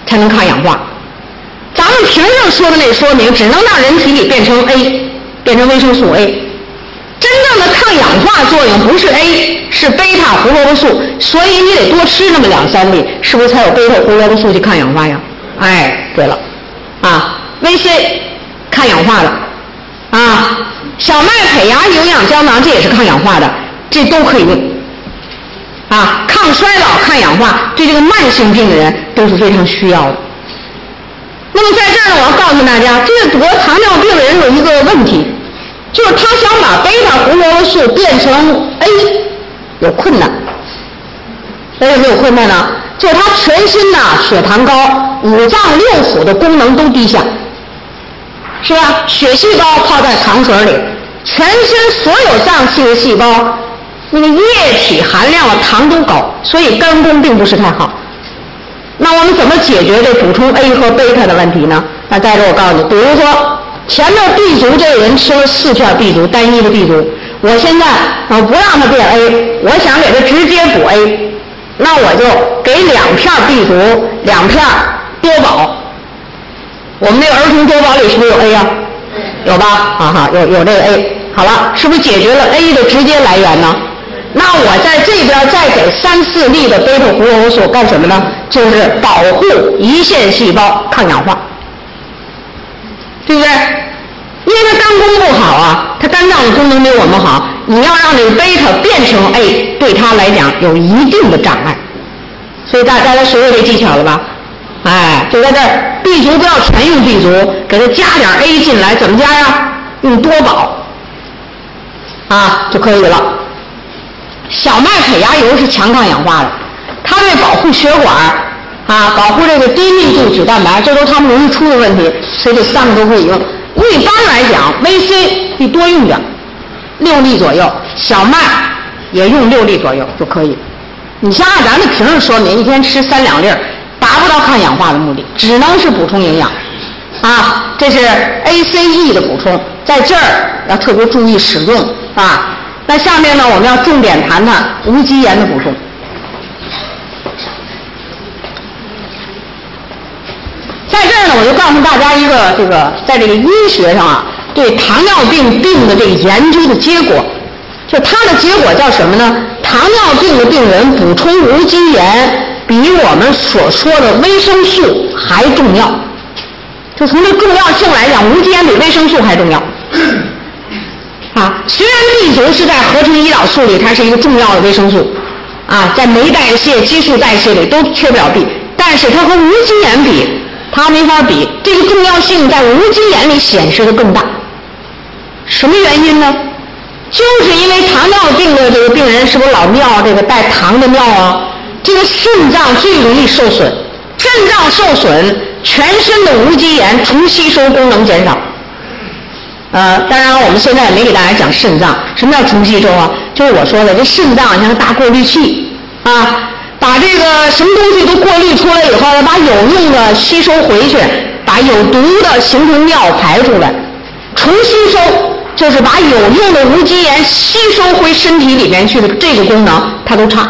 [SPEAKER 1] 才能抗氧化。咱们瓶上说的那说明，只能让人体里变成 A，变成维生素 A。真正的抗氧化作用不是 A，是贝塔胡萝卜素，所以你得多吃那么两三粒，是不是才有贝塔胡萝卜素去抗氧化呀？哎，对了，啊，VC 抗氧化的，啊，小麦胚芽营养胶囊这也是抗氧化的，这都可以用，啊，抗衰老、抗氧化，对这个慢性病的人都是非常需要的。那么在这儿呢，我要告诉大家，这个得糖尿病的人有一个问题。就是他想把贝塔胡萝卜素变成 A，有困难。为什么有困难呢？就是他全身呐血糖高，五脏六腑的功能都低下，是吧？血细胞泡在糖水里，全身所有脏器的细胞那个液体含量的糖都高，所以肝功并不是太好。那我们怎么解决这补充 A 和贝塔的问题呢？那在这我告诉你，比如说。前面 B 族这个人吃了四片 B 族，单一的 B 族，我现在我不让他变 A，我想给他直接补 A，那我就给两片 B 族，两片多宝，我们那个儿童多宝里是不是有 A 呀？有吧？啊哈，有有这个 A。好了，是不是解决了 A 的直接来源呢？那我在这边再给三四粒的贝塔胡萝卜素干什么呢？就是保护胰腺细胞抗氧化，对不对？因为它肝功不好啊，它肝脏的功能没我们好。你要让这个贝塔变成 A，对它来讲有一定的障碍。所以大大家学会这技巧了吧？哎，就在这儿，B 族不要全用 B 族，给它加点 A 进来，怎么加呀？用多宝啊就可以了。小麦胚芽油是强抗氧化的，它对保护血管啊，保护这个低密度脂蛋白，这都是它们容易出的问题，所以这三个都可以用。一般来讲，VC 得多用点，六粒左右，小麦也用六粒左右就可以。你像按咱的瓶儿说明，一天吃三两粒儿，达不到抗氧化的目的，只能是补充营养。啊，这是 ACE 的补充，在这儿要特别注意使用啊。那下面呢，我们要重点谈谈无机盐的补充。在这儿呢，我就告诉大家一个这个，在这个医学上啊，对糖尿病病的这个研究的结果，就它的结果叫什么呢？糖尿病的病人补充无机盐，比我们所说的维生素还重要。就从这重要性来讲，无机盐比维生素还重要。啊，虽然 B 族是在合成胰岛素里，它是一个重要的维生素，啊，在酶代谢、激素代谢里都缺不了 B，但是它和无机盐比，它没法比。这个重要性在无机盐里显示的更大。什么原因呢？就是因为糖尿病的这个病人是不是老尿这个带糖的尿啊？这个肾脏最容易受损，肾脏受损，全身的无机盐除吸收功能减少。呃，当然我们现在没给大家讲肾脏，什么叫重吸收啊？就是我说的，这肾脏像个大过滤器啊，把这个什么东西都过滤出来以后，把有用的吸收回去，把有毒的形成尿排出来。重吸收就是把有用的无机盐吸收回身体里面去的这个功能，它都差，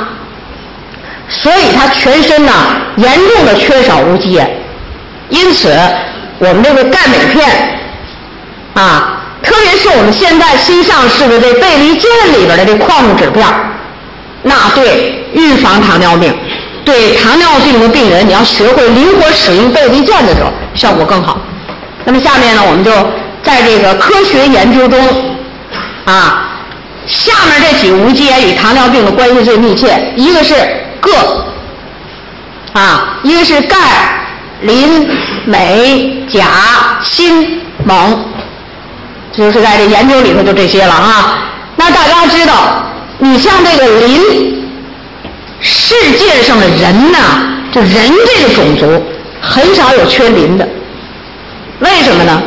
[SPEAKER 1] 所以它全身呢严重的缺少无机盐，因此我们这个钙镁片。啊，特别是我们现在新上市的这贝利健里边的这矿物质片那对预防糖尿病，对糖尿病的病人，你要学会灵活使用贝利健的时候，效果更好。那么下面呢，我们就在这个科学研究中，啊，下面这几无机盐与糖尿病的关系最密切，一个是铬，啊，一个是钙、磷、镁、钾、锌、锰。就是在这研究里头就这些了啊。那大家知道，你像这个磷，世界上的人呢，就人这个种族很少有缺磷的。为什么呢？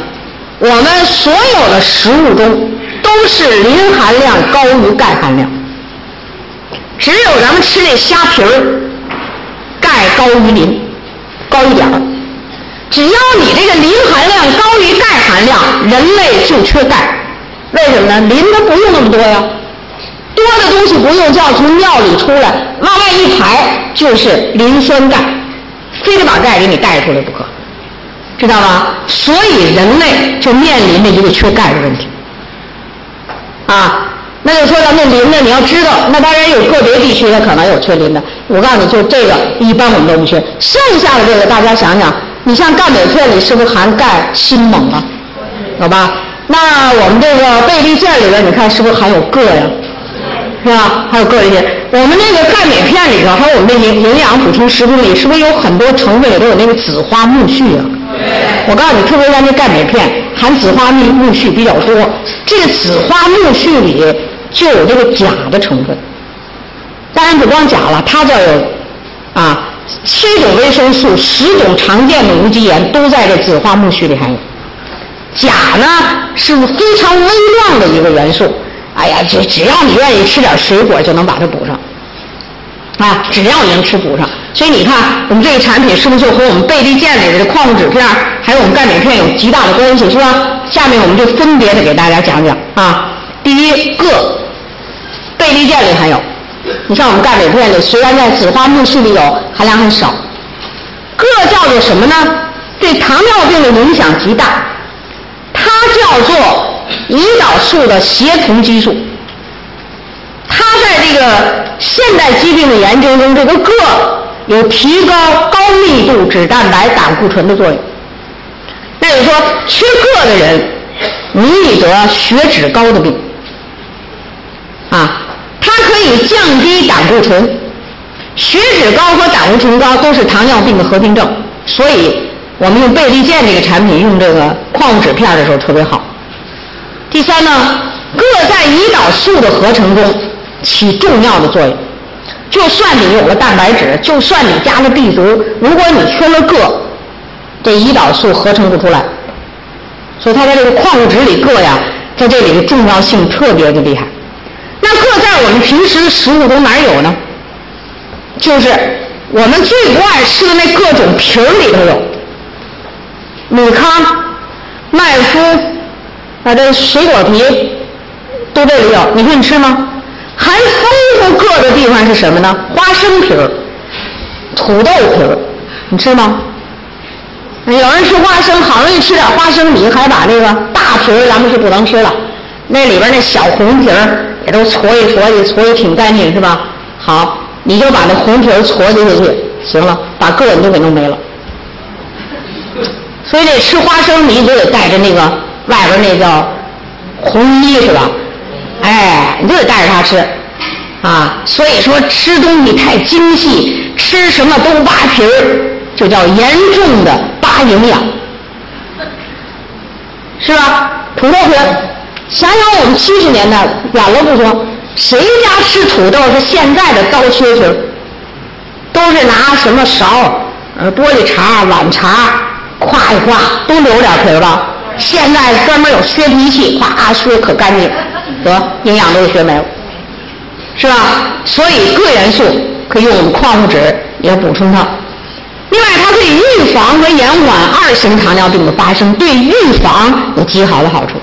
[SPEAKER 1] 我们所有的食物中都是磷含量高于钙含量，只有咱们吃那虾皮儿，钙高于磷，高一点儿。只要你这个磷含量高于钙含量，人类就缺钙。为什么呢？磷它不用那么多呀，多的东西不用，就要从尿里出来，往外一排就是磷酸钙，非得把钙给你带出来不可，知道吗？所以人类就面临着一个缺钙的问题。啊，那就说到那磷呢，你要知道，那当然有个别地区它可能有缺磷的。我告诉你就这个，一般我们都不缺。剩下的这个，大家想想。你像钙镁片里是不是含钙、锌、锰啊？好吧？那我们这个贝利健里边，你看是不是含有铬呀？是吧？还有铬一些。我们那个钙镁片里头，还有我们这营营养补充食品里，是不是有很多成分里都有那个紫花苜蓿啊？我告诉你，特别像这钙镁片含紫花苜苜蓿比较多。这个紫花苜蓿里就有这个钾的成分。当然不光钾了，它这有啊。七种维生素，十种常见的无机盐都在这紫花苜蓿里含有。钾呢是非常微量的一个元素，哎呀，只只要你愿意吃点水果，就能把它补上。啊，只要你能吃补上。所以你看，我们这个产品是不是就和我们贝利健里的矿物质片，还有我们钙镁片有极大的关系，是吧？下面我们就分别的给大家讲讲啊。第一，个，贝利健里含有。你像我们钙镁片里，虽然在紫花苜蓿里有含量很少，铬叫做什么呢？对糖尿病的影响极大。它叫做胰岛素的协同激素。它在这个现代疾病的研究中，这个铬有提高高密度脂蛋白胆固醇的作用。那就说，缺铬的人容易得血脂高的病。啊，它可以降低胆固醇。血脂高和胆固醇高都是糖尿病的合并症，所以我们用倍立健这个产品，用这个矿物质片的时候特别好。第三呢，铬在胰岛素的合成中起重要的作用。就算你有了蛋白质，就算你加了 B 族，如果你缺了铬，这胰岛素合成不出来。所以它在这个矿物质里，铬呀，在这里的重要性特别的厉害。那铬在我们平时食物中哪有呢？就是我们最不爱吃的那各种皮儿里头有，米糠、麦麸，啊，这水果皮都这里有，你说你吃吗？还丰富铬的地方是什么呢？花生皮儿、土豆皮儿，你吃吗？有人吃花生，好容易吃点花生米，还把那个大皮儿咱们是不能吃了，那里边那小红皮儿也都搓一搓的，搓的挺干净，是吧？好。你就把那红皮儿搓进去，行了，把个子都给弄没了。所以这吃花生米就得带着那个外边那叫红衣是吧？哎，你就得带着它吃啊。所以说吃东西太精细，吃什么都扒皮儿，就叫严重的扒营养，是吧？土豆皮，想想我们七十年代，远了不说。谁家吃土豆是现在的刀削皮？都是拿什么勺、呃玻璃碴、碗碴，咵一夸，都留点皮吧。现在专门有削皮器，咵削可干净，得营养都给削没了，是吧？所以铬元素可以用我们矿物质也补充它。另外，它可以预防和延缓二型糖尿病的发生，对预防有极好的好处。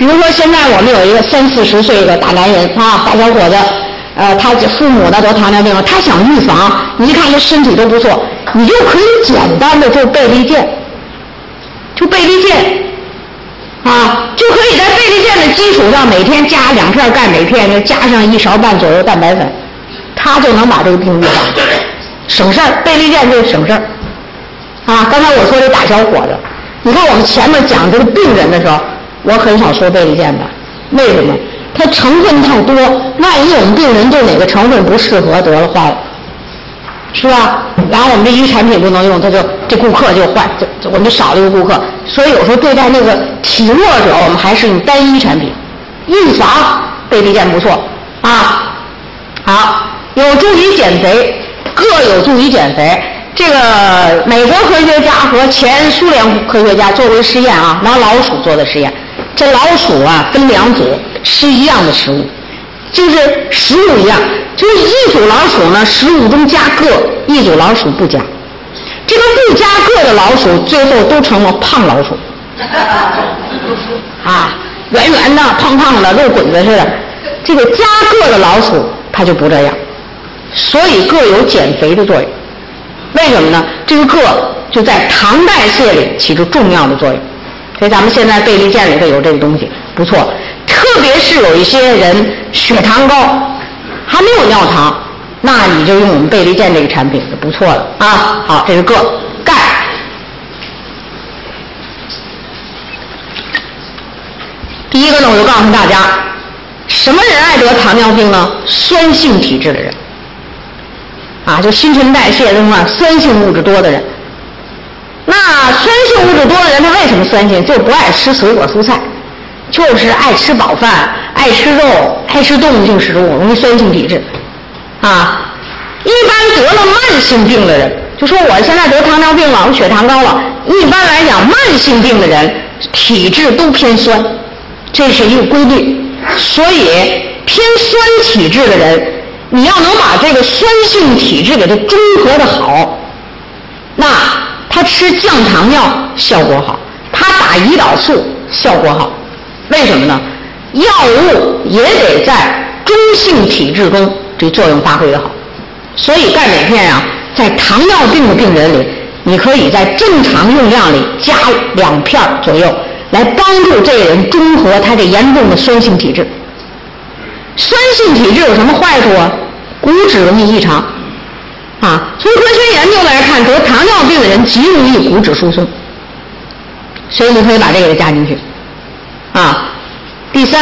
[SPEAKER 1] 比如说，现在我们有一个三四十岁的大男人啊，大小伙子，呃，他父母呢得糖尿病了，他想预防，你一看他身体都不错，你就可以简单的做倍立健，就倍立健，啊，就可以在倍立健的基础上每天加两片钙镁片，再加上一勺半左右蛋白粉，他就能把这个病预防，省事儿，倍立健就是省事儿，啊，刚才我说这大小伙子，你看我们前面讲这个病人的时候。我很少说倍立健的，为什么？它成分太多，万一我们病人对哪个成分不适合，得了坏了，是吧？然后我们这一产品不能用，他就这顾客就坏，就我们就少了一个顾客。所以有时候对待那个体弱者，我们还是用单一产品，预防倍立健不错啊。好，有助于减肥，各有助于减肥。这个美国科学家和前苏联科学家做过实验啊，拿老鼠做的实验。这老鼠啊，分两组吃一样的食物，就是食物一样，就是一组老鼠呢，食物中加铬，一组老鼠不加。这个不加铬的老鼠，最后都成了胖老鼠，啊，圆圆的、胖胖的，肉滚子似的。这个加铬的老鼠，它就不这样。所以铬有减肥的作用。为什么呢？这个铬就在糖代谢里起着重要的作用。所以咱们现在倍立健里头有这个东西，不错。特别是有一些人血糖高，还没有尿糖，那你就用我们倍立健这个产品就不错了啊。好，这是铬、钙。第一个呢，我就告诉大家，什么人爱得糖尿病呢？酸性体质的人，啊，就新陈代谢中啊酸性物质多的人。那酸性物质多的人，他为什么酸性？就不爱吃水果蔬菜，就是爱吃饱饭，爱吃肉，爱吃动物性食物，容易酸性体质。啊，一般得了慢性病的人，就说我现在得糖尿病了，我血糖高了。一般来讲，慢性病的人体质都偏酸，这是一个规律。所以偏酸体质的人，你要能把这个酸性体质给它中和的好，那。他吃降糖药效果好，他打胰岛素效果好，为什么呢？药物也得在中性体质中这作用发挥的好，所以钙镁片啊，在糖尿病的病人里你可以在正常用量里加两片左右，来帮助这个人中和他这严重的酸性体质。酸性体质有什么坏处啊？骨质容易异常，啊，从科学研究来看，得糖尿病的人极容易骨质疏松，所以你可以把这个加进去，啊。第三，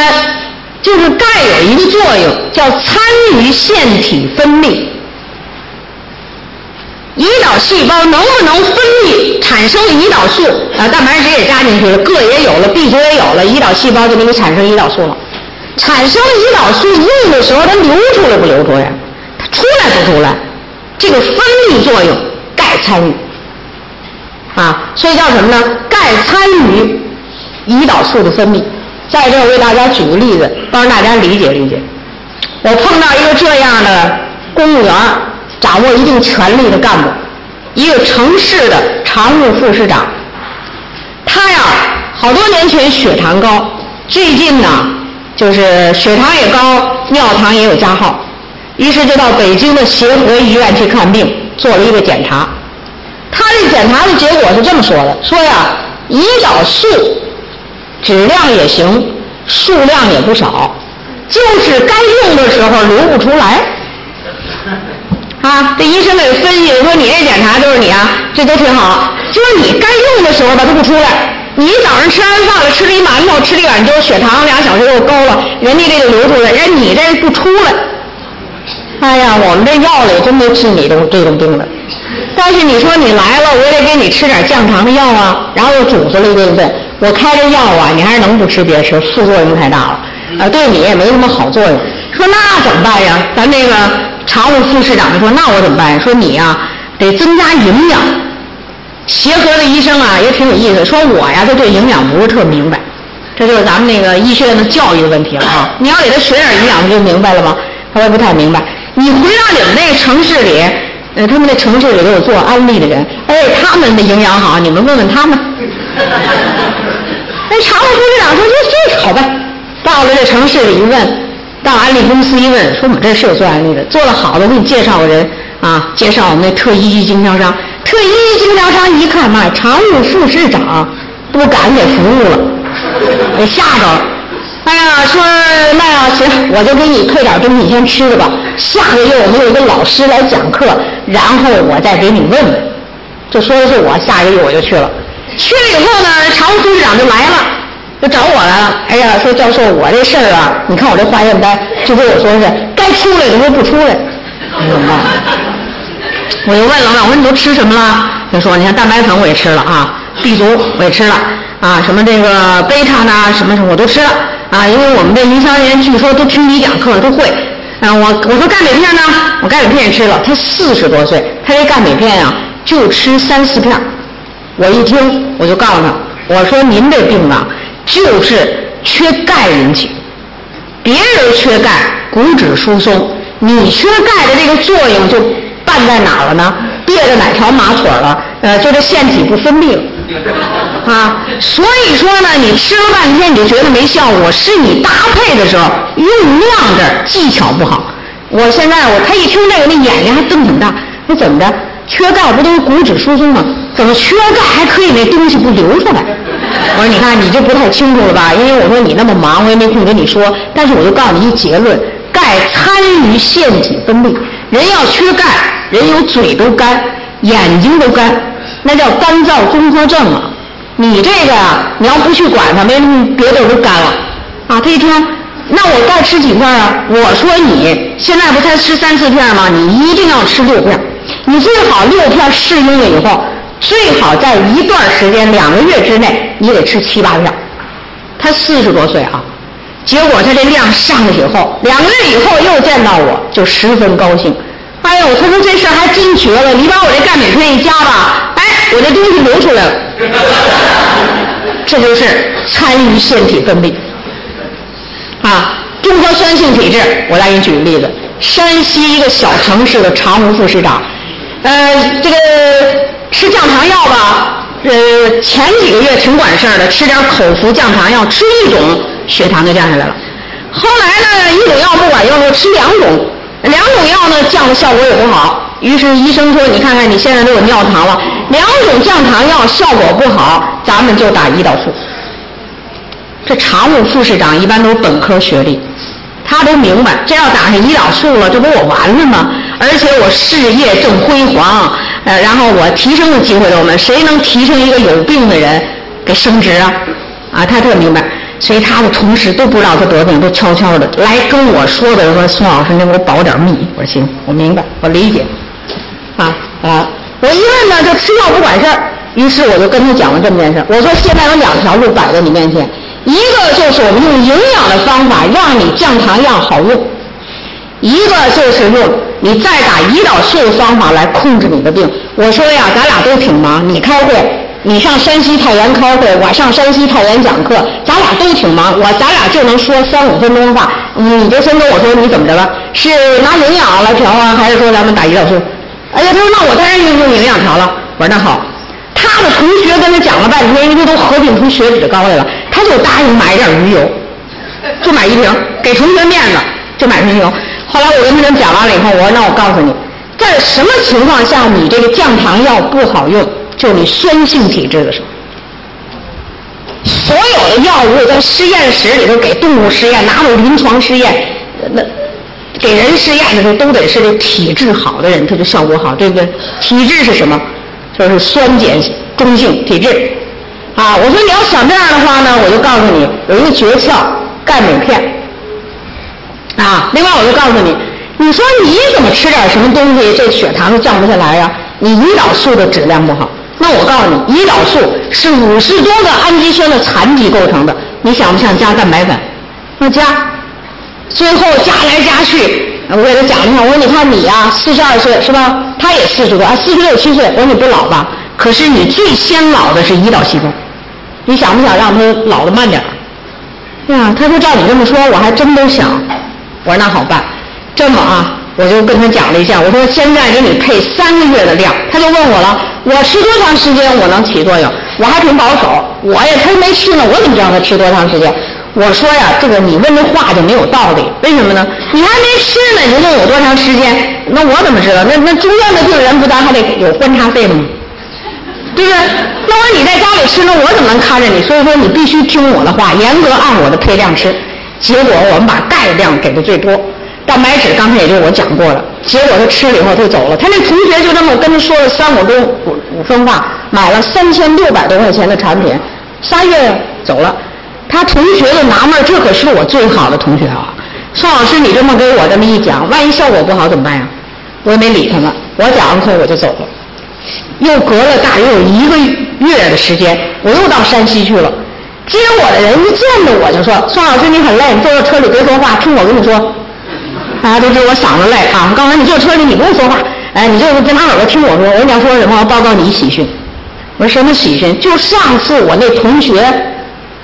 [SPEAKER 1] 就是钙有一个作用，叫参与腺体分泌。胰岛细胞能不能分泌产生胰岛素啊？蛋白质也加进去了，铬也有了，B 族也有了，胰岛细胞就给你产生胰岛素了。产生胰岛素用的时候，它流出来不流出来？它出来不出来？这个分泌作用，钙参与啊，所以叫什么呢？钙参与胰岛素的分泌。在这儿为大家举个例子，帮大家理解理解。我碰到一个这样的公务员，掌握一定权力的干部，一个城市的常务副市长。他呀，好多年前血糖高，最近呢，就是血糖也高，尿糖也有加号，于是就到北京的协和医院去看病，做了一个检查。他这检查的结果是这么说的：说呀，胰岛素。质量也行，数量也不少，就是该用的时候流不出来。啊，这医生给分析说：“你这检查就是你啊，这都挺好，就是你该用的时候吧，它不出来。你早上吃完饭了，吃了一馒头，吃了一碗粥，血糖俩小时又高了，人家这个流出来，人你这不出来。哎呀，我们这药里真没治你这这种病的。但是你说你来了，我也得给你吃点降糖的药啊，然后又嘱咐了一顿顿。”我开这药啊，你还是能不吃别吃，副作用太大了，啊，对你也没什么好作用。说那怎么办呀？咱这个常务副市长就说：“那我怎么办？说你呀，得增加营养。”协和的医生啊也挺有意思，说我呀就对营养不是特明白，这就是咱们那个医学院的教育的问题了啊！你要给他学点营养，不就明白了吗？他说不太明白。你回到你们那城市里，呃，他们那城市里都有做安利的人，哎，他们的营养好，你们问问他们。那常务副市长说：“这这好办。”到了这城市里一问，到安利公司一问，说：“我们这是有做安利的，做的好的，我给你介绍个人啊，介绍我们那特一级经销商。特一级经销商一看，妈，常务副市长不敢给服务了，给吓着了。哎呀，说那行，我就给你配点东西，你先吃着吧。下个月我们有一个老师来讲课，然后我再给你问问。就说的是我，下个月我就去了。”去了以后呢，常务副市长就来了，就找我来了。哎呀，说教授，我这事儿啊，你看我这化验单，就跟我说是该出来的说不出来，怎么办？我就问了，我说你都吃什么了？他说，你看蛋白粉我也吃了啊，B 族我也吃了啊，什么这个贝塔呢，什么什么我都吃了啊，因为我们这营销人据说都听你讲课都会。啊，我我说钙镁片呢，我钙镁片也吃了。他四十多岁，他这钙镁片呀就吃三四片。我一听，我就告诉他，我说您这病啊，就是缺钙引起。别人缺钙，骨质疏松，你缺钙的这个作用就办在哪了呢？别在哪条马腿了？呃，就这腺体不分泌了 *laughs* 啊。所以说呢，你吃了半天你就觉得没效果，是你搭配的时候用量这技巧不好。我现在我他一听这个，那眼睛还瞪挺大，那怎么着？缺钙不都是骨质疏松吗？怎么缺钙还可以那东西不流出来？我说你看你就不太清楚了吧？因为我说你那么忙，我也没空跟你说。但是我就告诉你一结论：钙参与腺体分泌。人要缺钙，人有嘴都干，眼睛都干，那叫干燥综合症啊。你这个啊，你要不去管它，没什么别的都干了啊。他一听，那我该吃几片啊？我说你现在不才吃三四片吗？你一定要吃六片。你最好六片适应了以后，最好在一段时间两个月之内，你得吃七八片。他四十多岁啊，结果他这量上去以后，两个月以后又见到我就十分高兴。哎呦，他说这事还真绝了，你把我这钙镁片一加吧，哎，我这东西流出来了。这就是参与腺体分泌啊，中和酸性体质。我再给你举个例子，山西一个小城市的常务副市长。呃，这个吃降糖药吧，呃，前几个月挺管事儿的，吃点口服降糖药，吃一种血糖就降下来了。后来呢，一种药不管用，了，吃两种，两种药呢降的效果也不好。于是医生说：“你看看你现在都有尿糖了，两种降糖药效果不好，咱们就打胰岛素。”这常务副市长一般都是本科学历，他都明白，这要打上胰岛素了，这不我完了吗？而且我事业正辉煌，呃，然后我提升的机会都没，谁能提升一个有病的人给升职啊？啊，他特明白。所以他的同事都不知道他得病，都悄悄的来跟我说的说：“宋老师，您给我保点密。”我说：“行，我明白，我理解。”啊啊！我一问呢，就吃药不管事儿。于是我就跟他讲了这么件事。我说：“现在有两条路摆在你面前，一个就是我们用营养的方法让你降糖药好用，一个就是用你再打胰岛素的方法来控制你的病。”我说呀，咱俩都挺忙，你开会。你上山西太原开会，我上山西太原讲课，咱俩都挺忙，我咱俩就能说三五分钟话。你就先跟我说你怎么着了？是拿营养来调啊，还是说咱们打胰岛素？哎呀，他说那我当然用用营养调了。我说那好，他的同学跟他讲了半天，因为都合并出血脂高来了，他就答应买点鱼油，就买一瓶，给同学面子，就买瓶油。后来我跟他们讲完了以后，我说那我告诉你，在什么情况下你这个降糖药不好用？就你酸性体质的时候，所有的药物在实验室里头给动物实验，拿到临床实验，那给人实验的时候都得是这体质好的人，他就效果好，对不对？体质是什么？就是酸碱中性体质。啊，我说你要想这样的话呢，我就告诉你有一个诀窍，钙镁片。啊，另外我就告诉你，你说你怎么吃点什么东西，这血糖都降不下来呀？你胰岛素的质量不好。那我告诉你，胰岛素是五十多个氨基酸的残疾构成的，你想不想加蛋白粉？那加，最后加来加去，我给他讲一下，我说你看你呀，四十二岁是吧？他也四十多啊，四十六七岁。我说你不老吧？可是你最先老的是胰岛细胞，你想不想让他老的慢点儿？呀，他说照你这么说，我还真都想。我说那好办，这么啊。我就跟他讲了一下，我说现在给你配三个月的量，他就问我了，我吃多长时间我能起作用？我还挺保守，我也他没吃呢，我怎么知道他吃多长时间？我说呀，这个你问这话就没有道理，为什么呢？你还没吃呢，你问有多长时间？那我怎么知道？那那住院的病人不咱还得有观察费吗？对不对？那我你在家里吃，那我怎么能看着你？所以说你必须听我的话，严格按我的配量吃。结果我们把钙量给的最多。蛋白质刚才也就我讲过了，结果他吃了以后他就走了，他那同学就这么跟他说了三五分五五分话，买了三千六百多块钱的产品，仨月走了。他同学就纳闷，这可是我最好的同学啊！宋老师，你这么给我这么一讲，万一效果不好怎么办呀？我也没理他们，我讲完课我就走了。又隔了大约有一个月的时间，我又到山西去了，接我的人一见着我就说：“宋老师，你很累，你坐在车里别说话，听我跟你说。”大家都知道我嗓子累啊！刚才你坐车里，你不用说话，哎，你就跟他耳朵听我说。我跟你要说什么？我报告你喜讯。我说什么喜讯？就上次我那同学，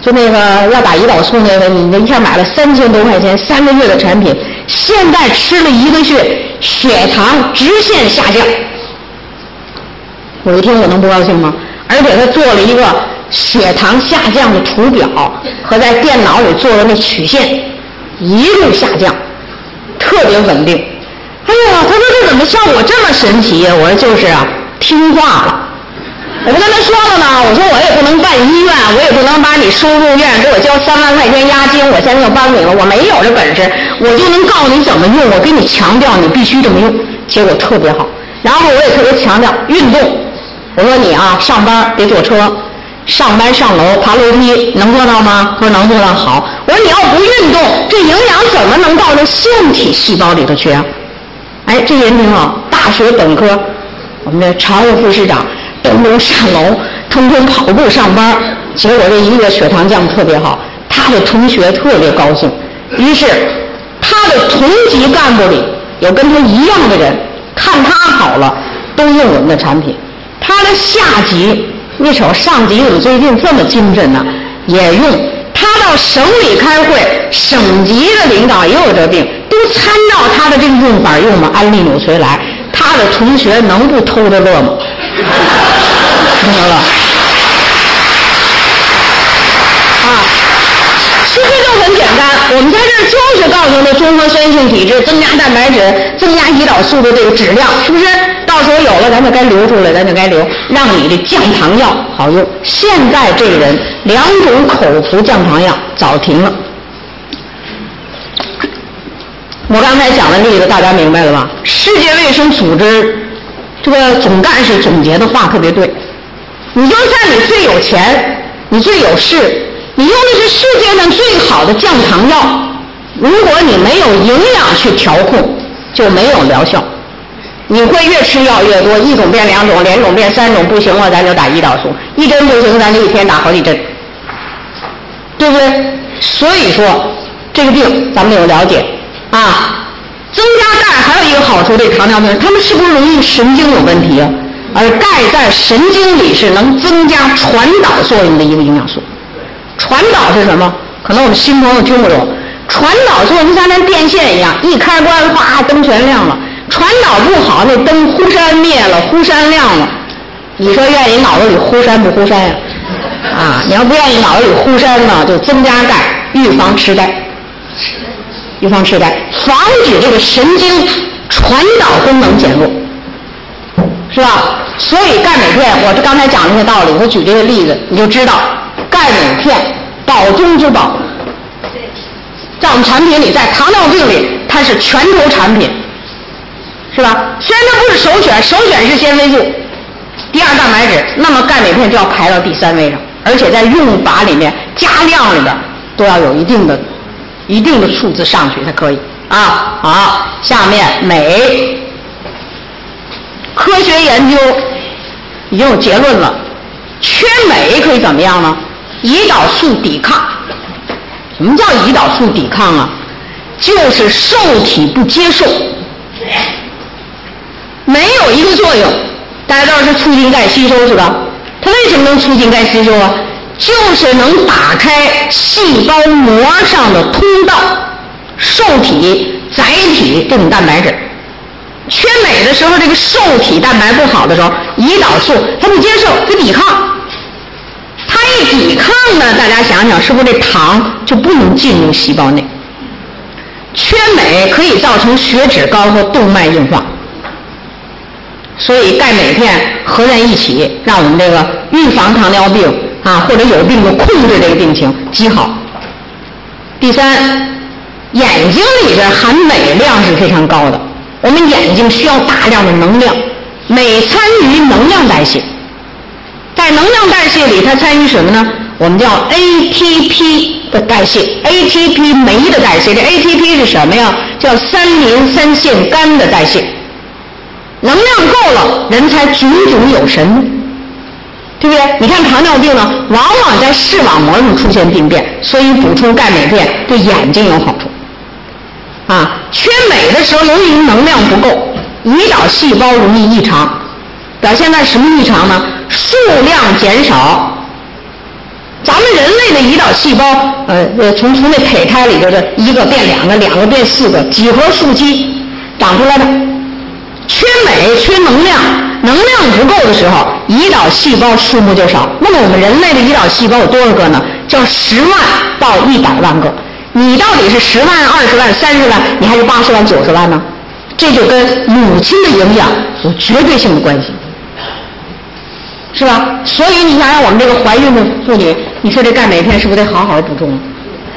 [SPEAKER 1] 就那个要打胰岛素那个，你那一下买了三千多块钱三个月的产品，现在吃了一个月，血糖直线下降。我一听，我能不高兴吗？而且他做了一个血糖下降的图表，和在电脑里做的那曲线，一路下降。特别稳定，哎呀，他说这怎么像我这么神奇呀？我说就是啊，听话了。我不跟他说了呢，我说我也不能办医院，我也不能把你收入院，给我交三万块钱押金，我现在就帮你了，我没有这本事，我就能告诉你怎么用，我跟你强调你必须这么用，结果特别好。然后我也特别强调运动，我说你啊，上班别坐车。上班上楼爬楼梯能做到吗？说能做到。好，我说你要不运动，这营养怎么能到这腺体细胞里头去啊？哎，这人挺好，大学本科，我们的常务副市长，咚咚上楼，通通跑步上班，结果这一个月血糖降特别好，他的同学特别高兴，于是他的同级干部里有跟他一样的人，看他好了，都用我们的产品，他的下级。你瞅上级怎么最近这么精神呢？也用他到省里开会，省级的领导也有这病，都参照他的这个用法用吗？安利纽崔莱，他的同学能不偷着乐吗？*laughs* 听着了？啊，其实就很简单。我们在这儿就是告诉他综合酸性体质，增加蛋白质，增加胰岛素的这个质量，是不是？到时候有了，咱就该留出来，咱就该留，让你的降糖药好用。现在这人两种口服降糖药早停了。我刚才讲的例子，大家明白了吧？世界卫生组织这个总干事总结的话特别对。你就算你最有钱，你最有势，你用的是世界上最好的降糖药，如果你没有营养去调控，就没有疗效。你会越吃药越多，一种变两种，两种变三种，不行了咱就打胰岛素，一针不行咱就一天打好几针，对不对？所以说这个病咱们得有了解。啊，增加钙还有一个好处，对糖尿病，他们是不是容易神经有问题啊？而钙在神经里是能增加传导作用的一个营养素。传导是什么？可能我们新朋友听不懂。传导作用就像那电线一样，一开关，哗，灯全亮了。传导不好，那灯忽闪灭了，忽闪亮了。你说愿意脑子里忽闪不忽闪呀？啊，你要不愿意脑子里忽闪呢，就增加钙，预防痴呆。预防痴呆，防止这个神经传导功能减弱，是吧？所以钙镁片，我这刚才讲这些道理，我举这个例子，你就知道钙镁片宝中之宝，在我们产品里，在糖尿病里，它是拳头产品，是吧？虽然它不是首选，首选是纤维素，第二蛋白质，那么钙镁片就要排到第三位上，而且在用法里面、加量里边都要有一定的。一定的数字上去才可以啊！好，下面镁，科学研究已经有结论了，缺镁可以怎么样呢？胰岛素抵抗。什么叫胰岛素抵抗啊？就是受体不接受，没有一个作用，大家知道是促进钙吸收是吧？它为什么能促进钙吸收啊？就是能打开细胞膜上的通道，受体、载体这种蛋白质。缺镁的时候，这个受体蛋白不好的时候，胰岛素它不接受，它抵抗。它一抵抗呢，大家想想，是不是这糖就不能进入细胞内？缺镁可以造成血脂高和动脉硬化。所以钙镁片合在一起，让我们这个预防糖尿病。啊，或者有病就控制这个病情极好。第三，眼睛里边含镁量是非常高的。我们眼睛需要大量的能量，镁参与能量代谢，在能量代谢里，它参与什么呢？我们叫 ATP 的代谢，ATP 酶的代谢。这 ATP 是什么呀？叫三磷三腺苷的代谢。能量够了，人才炯炯有神。对不对？你看糖尿病呢，往往在视网膜上出现病变，所以补充钙镁片对眼睛有好处。啊，缺镁的时候，由于能量不够，胰岛细胞容易异常，表现在什么异常呢？数量减少。咱们人类的胰岛细胞，呃呃，从从那胚胎里边的一个变两个，两个变四个，几何数期长出来的。缺镁，缺能量，能量不够的时候，胰岛细胞数目就少。那么我们人类的胰岛细胞有多少个呢？叫十万到一百万个。你到底是十万、二十万、三十万，你还是八十万、九十万呢？这就跟母亲的营养有绝对性的关系，是吧？所以你想想，我们这个怀孕的妇女，你说这钙镁片是不是得好好补充？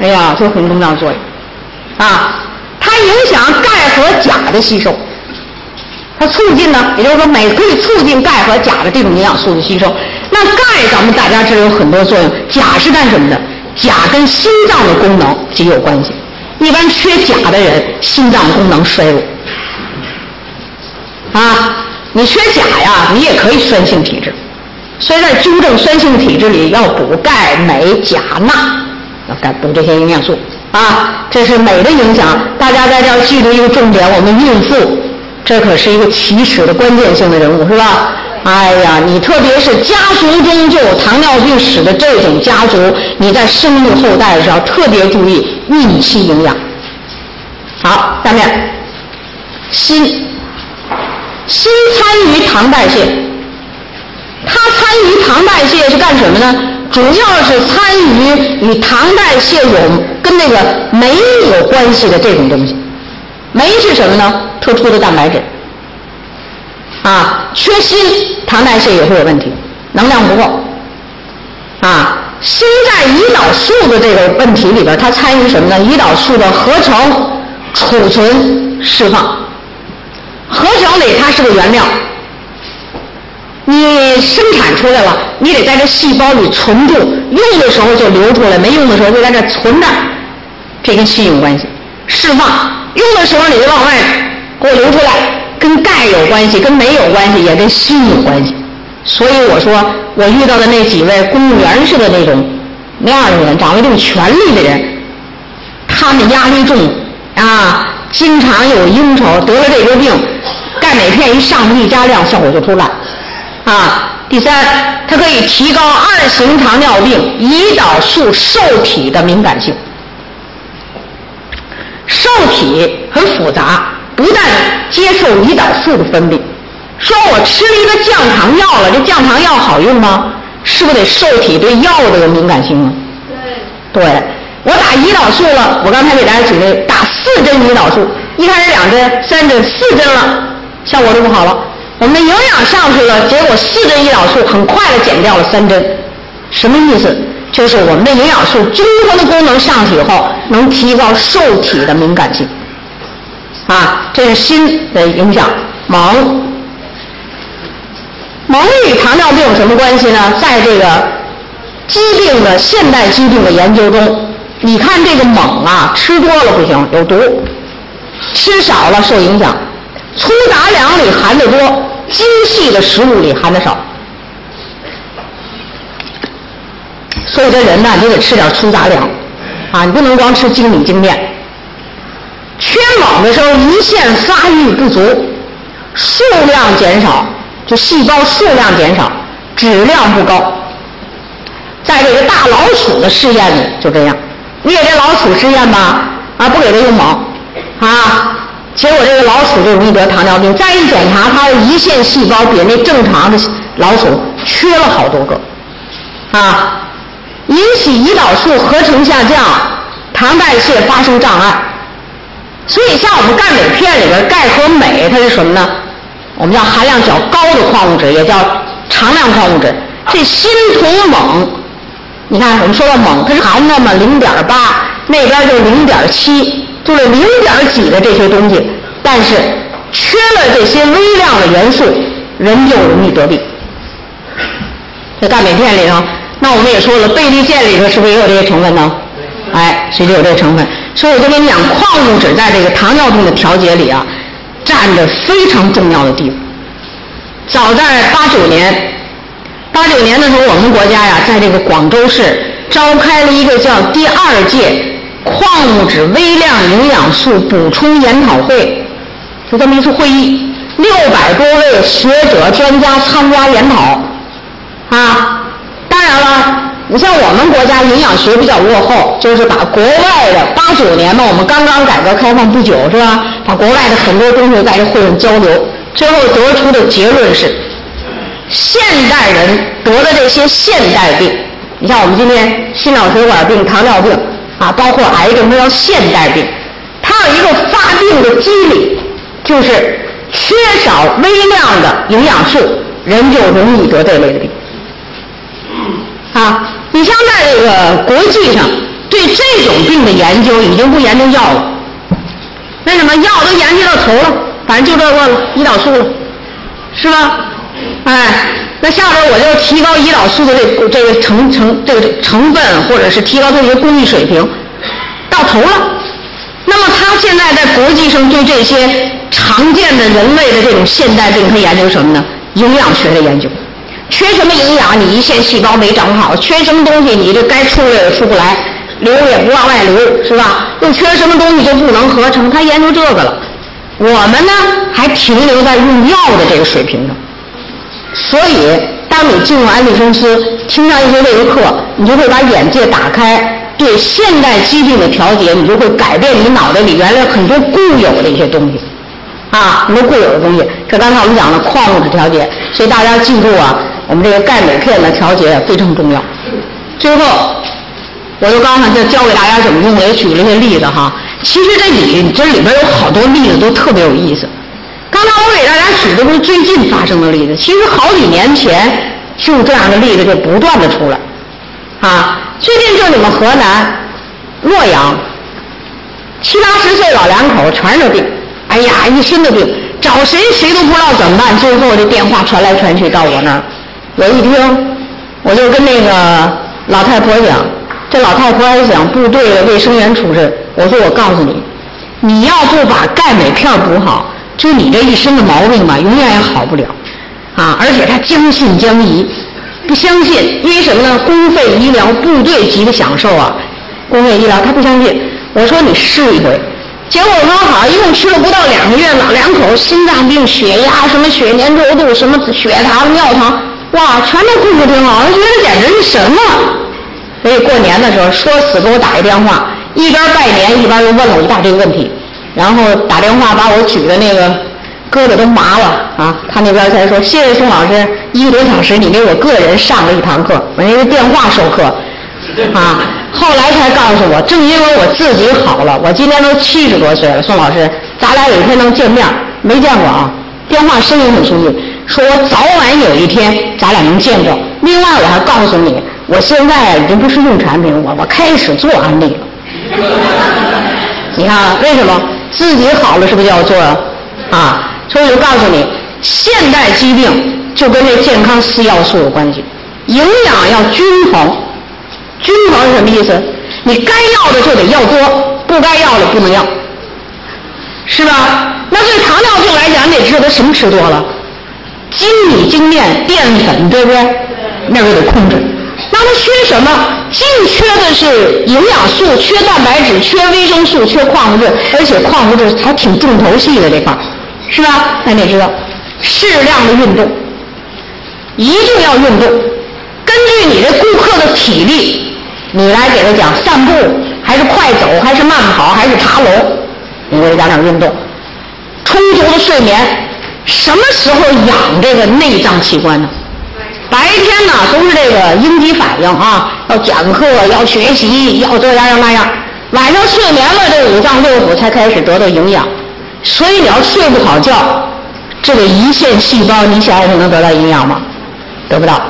[SPEAKER 1] 哎呀，做很重要作用啊！它影响钙和钾的吸收。它促进呢，也就是说，镁可以促进钙和钾的这种营养素的吸收。那钙，咱们大家知道有很多作用。钾是干什么的？钾跟心脏的功能极有关系。一般缺钾的人，心脏功能衰弱。啊，你缺钾呀，你也可以酸性体质。所以在纠正酸性体质里，要补钙、镁、钾、钠，要该补这些营养素。啊，这是镁的影响。大家在这儿记住一个重点：我们孕妇。这可是一个起始的关键性的人物，是吧？哎呀，你特别是家族中就有糖尿病史的这种家族，你在生育后代的时候特别注意孕期营养。好，下面心，心参与糖代谢，它参与糖代谢是干什么呢？主要是参与与糖代谢有跟那个酶有关系的这种东西。酶是什么呢？特殊的蛋白质。啊，缺锌，糖代谢也会有问题，能量不够。啊，锌在胰岛素的这个问题里边，它参与什么呢？胰岛素的合成、储存、释放。合成里它是个原料，你生产出来了，你得在这细胞里存住，用的时候就流出来，没用的时候就在这存着，这跟锌有关系。释放，用的时候你就往外给我流出来，跟钙有关系，跟酶有关系，也跟锌有关系。所以我说，我遇到的那几位公务员似的那种那样的人，掌握这种权力的人，他们压力重啊，经常有应酬，得了这个病，钙镁片一上去一加量，效果就出来。啊，第三，它可以提高二型糖尿病胰岛素受体的敏感性。受体很复杂，不但接受胰岛素的分泌。说我吃了一个降糖药了，这降糖药好用吗？是不是得受体对药物的敏感性啊？对。对，我打胰岛素了，我刚才给大家举例，打四针胰岛素，一开始两针、三针、四针了，效果就不好了。我们的营养上去了，结果四针胰岛素很快的减掉了三针，什么意思？就是我们的营养素综合的功能上去以后，能提高受体的敏感性。啊，这是锌的影响。锰，锰与糖尿病有什么关系呢？在这个疾病的现代疾病的研究中，你看这个锰啊，吃多了不行，有毒；吃少了受影响。粗杂粮里含的多，精细的食物里含的少。所以这人呢，你得吃点粗杂粮，啊，你不能光吃精米精面。缺锰的时候，胰腺发育不足，数量减少，就细胞数量减少，质量不高。在这个大老鼠的试验里就这样，你给这老鼠试验吧，啊，不给它用锰，啊，结果这个老鼠就容易得糖尿病。再一检查，它的胰腺细胞比那正常的老鼠缺了好多个，啊。引起胰岛素合成下降，糖代谢发生障碍。所以像我们钙镁片里边钙和镁，它是什么呢？我们叫含量较高的矿物质，也叫常量矿物质。这锌、铜、锰，你看我们说到锰，它是含那么零点八，那边就零点七，就是零点几的这些东西。但是缺了这些微量的元素，人就容易得病。在钙镁片里头。那我们也说了，贝利健里头是不是也有这些成分呢？哎，实际有这个成分。所以我就跟你讲，矿物质在这个糖尿病的调节里啊，占着非常重要的地方。早在八九年，八九年的时候，我们国家呀，在这个广州市召开了一个叫第二届矿物质微量营养素补充研讨会，就这么一次会议，六百多位学者专家参加研讨，啊。当然了，你像我们国家营养学比较落后，就是把国外的八九年嘛，我们刚刚改革开放不久，是吧？把国外的很多东西在这会上交流，最后得出的结论是，现代人得的这些现代病，你像我们今天心脑血管病、糖尿病啊，包括癌症，都叫现代病。它有一个发病的机理，就是缺少微量的营养素，人就容易得这类的病。啊，你像在这个国际上，对这种病的研究已经不研究药了。为什么药都研究到头了？反正就这个了，胰岛素了，是吧？哎，那下边我就提高胰岛素的这这个成成这个成分，或者是提高它一个工艺水平，到头了。那么他现在在国际上对这些常见的人类的这种现代病，他研究什么呢？营养学的研究。缺什么营养，你胰腺细胞没长好；缺什么东西，你这该出来也出不来，流也不往外流，是吧？又缺什么东西就不能合成，他研究这个了。我们呢，还停留在用药的这个水平上。所以，当你进入安利公司，听上一些这个课，你就会把眼界打开，对现代疾病的调节，你就会改变你脑袋里原来很多固有的一些东西。啊，很多固有的东西，这刚才我们讲了矿物质调节，所以大家记住啊，我们这个钙镁片的调节非常重要。最后，我就刚才就教给大家怎么用，我也举了一些例子哈。其实这里这里边有好多例子都特别有意思。刚才我给大家举的都是最近发生的例子，其实好几年前就这样的例子就不断的出来。啊，最近就你们河南洛阳七八十岁老两口全是病，哎呀，一身的病，找谁谁都不知道怎么办。最后这电话传来传去到我那儿，我一听，我就跟那个老太婆讲，这老太婆还想部队卫生员出身我说我告诉你，你要不把钙镁片补好，就你这一身的毛病吧，永远也好不了。啊，而且他将信将疑。不相信，因为什么呢？公费医疗，部队级的享受啊！公费医疗，他不相信。我说你试一回，结果说好，一共吃了不到两个月，老两口心脏病、血压、什么血粘稠度、什么血糖、尿糖，哇，全都控制挺好，我觉得简直是神了。所以过年的时候，说死给我打一电话，一边拜年一边又问了我一大堆问题，然后打电话把我举的那个。胳膊都麻了啊！他那边才说谢谢宋老师，一个多小时你给我个人上了一堂课，我那是电话授课啊。后来才告诉我，正因为我自己好了，我今年都七十多岁了，宋老师，咱俩有一天能见面，没见过啊。电话声音很熟悉，说我早晚有一天咱俩能见着。另外我还告诉你，我现在已经不是用产品，我我开始做安利了。你看为什么自己好了是不是就要做啊？所以我就告诉你，现代疾病就跟这健康四要素有关系，营养要均衡。均衡是什么意思？你该要的就得要多，不该要的不能要，是吧？那对糖尿病来讲，你得知道他什么吃多了，精米精面淀粉，对不对？那个得控制。那他缺什么？净缺的是营养素，缺蛋白质，缺维生素，缺矿物质，而且矿物质还挺重头戏的这块。是吧？那你知道，适量的运动，一定要运动。根据你的顾客的体力，你来给他讲散步，还是快走，还是慢跑，还是爬楼，你给他讲讲运动。充足的睡眠，什么时候养这个内脏器官呢？白天呢都是这个应激反应啊，要讲课，要学习，要这样要那样。晚上睡眠了，这五脏六腑才开始得到营养。所以你要睡不好觉，这个胰腺细胞你想想能得到营养吗？得不到。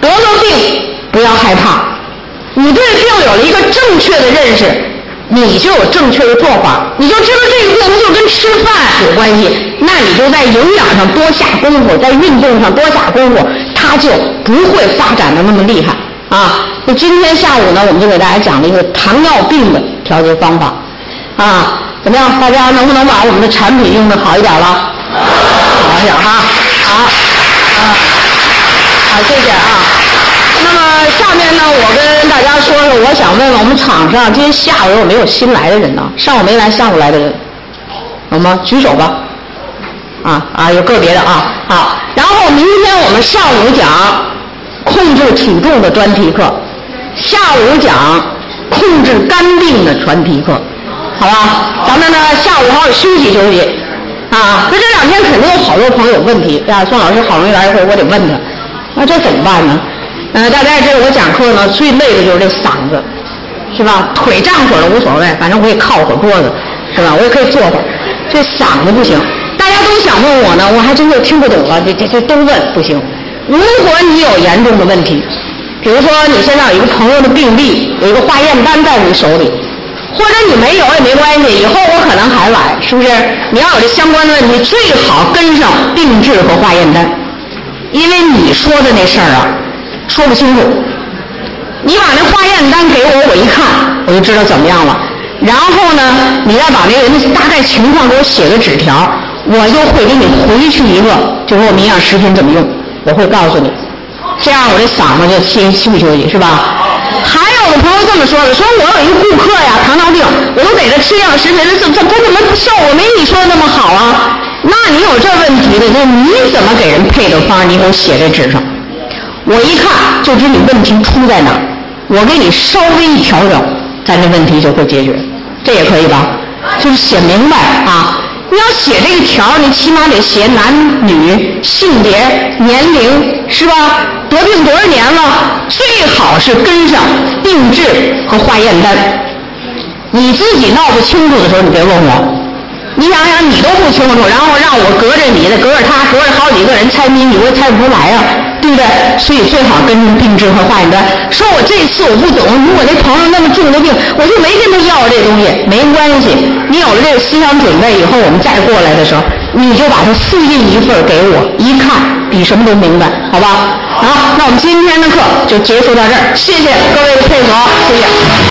[SPEAKER 1] 得了病不要害怕，你对病有了一个正确的认识，你就有正确的做法，你就知道这个病就跟吃饭有关系，那你就在营养上多下功夫，在运动上多下功夫，它就不会发展的那么厉害啊。那今天下午呢，我们就给大家讲了一个糖尿病的调节方法啊。怎么样？大家能不能把我们的产品用的好一点了？好一点哈，好，啊，好，谢谢啊。那么下面呢，我跟大家说说，我想问问我们场上今天下午有没有新来的人呢？上午没来，下午来的人，好吗？举手吧。啊啊，有个别的啊。好，然后明天我们上午讲控制体重的专题课，下午讲控制肝病的专题课。好吧，咱们呢下午好好休息休息，啊，那这两天肯定有好多朋友有问题呀。宋老师好容易来一回，我得问他，那这怎么办呢？呃，大家也知道我讲课呢最累的就是这嗓子，是吧？腿胀会儿无所谓，反正我也靠会儿桌子，是吧？我也可以坐会儿，这嗓子不行。大家都想问我呢，我还真就听不懂了，这这这都问不行。如果你有严重的问题，比如说你现在有一个朋友的病历，有一个化验单在你手里。或者你没有也没关系，以后我可能还来，是不是？你要有这相关的问题，最好跟上病治和化验单，因为你说的那事儿啊，说不清楚。你把那化验单给我，我一看我就知道怎么样了。然后呢，你再把那人的大概情况给我写个纸条，我就会给你回去一个，就说我们营养食品怎么用，我会告诉你。这样我这嗓子就先休息休息，是吧？还有的朋友这么说的，说我有一顾客呀，糖尿病，我都给他吃营养食品，这怎他怎么效果没你说的那么好啊？那你有这问题的，那你怎么给人配的方？你给我写在纸上，我一看就知你问题出在哪儿，我给你稍微一调整，咱这问题就会解决，这也可以吧？就是写明白啊，你要写这个条你起码得写男女、性别、年龄，是吧？得病多少年了？最好是跟上病治和化验单。你自己闹不清楚的时候，你别问我。你想想，你都不清楚，然后让我隔着你的，隔着他，隔着好几个人猜谜，你我猜不出来啊，对不对？所以最好跟您定制和化验单。说我这次我不懂，如果那朋友那么重的病，我就没跟他要这东西，没关系。你有了这个思想准备以后，我们再过来的时候，你就把它复印一份给我，一看比什么都明白，好吧？好，那我们今天的课就结束到这儿，谢谢各位的配合。谢谢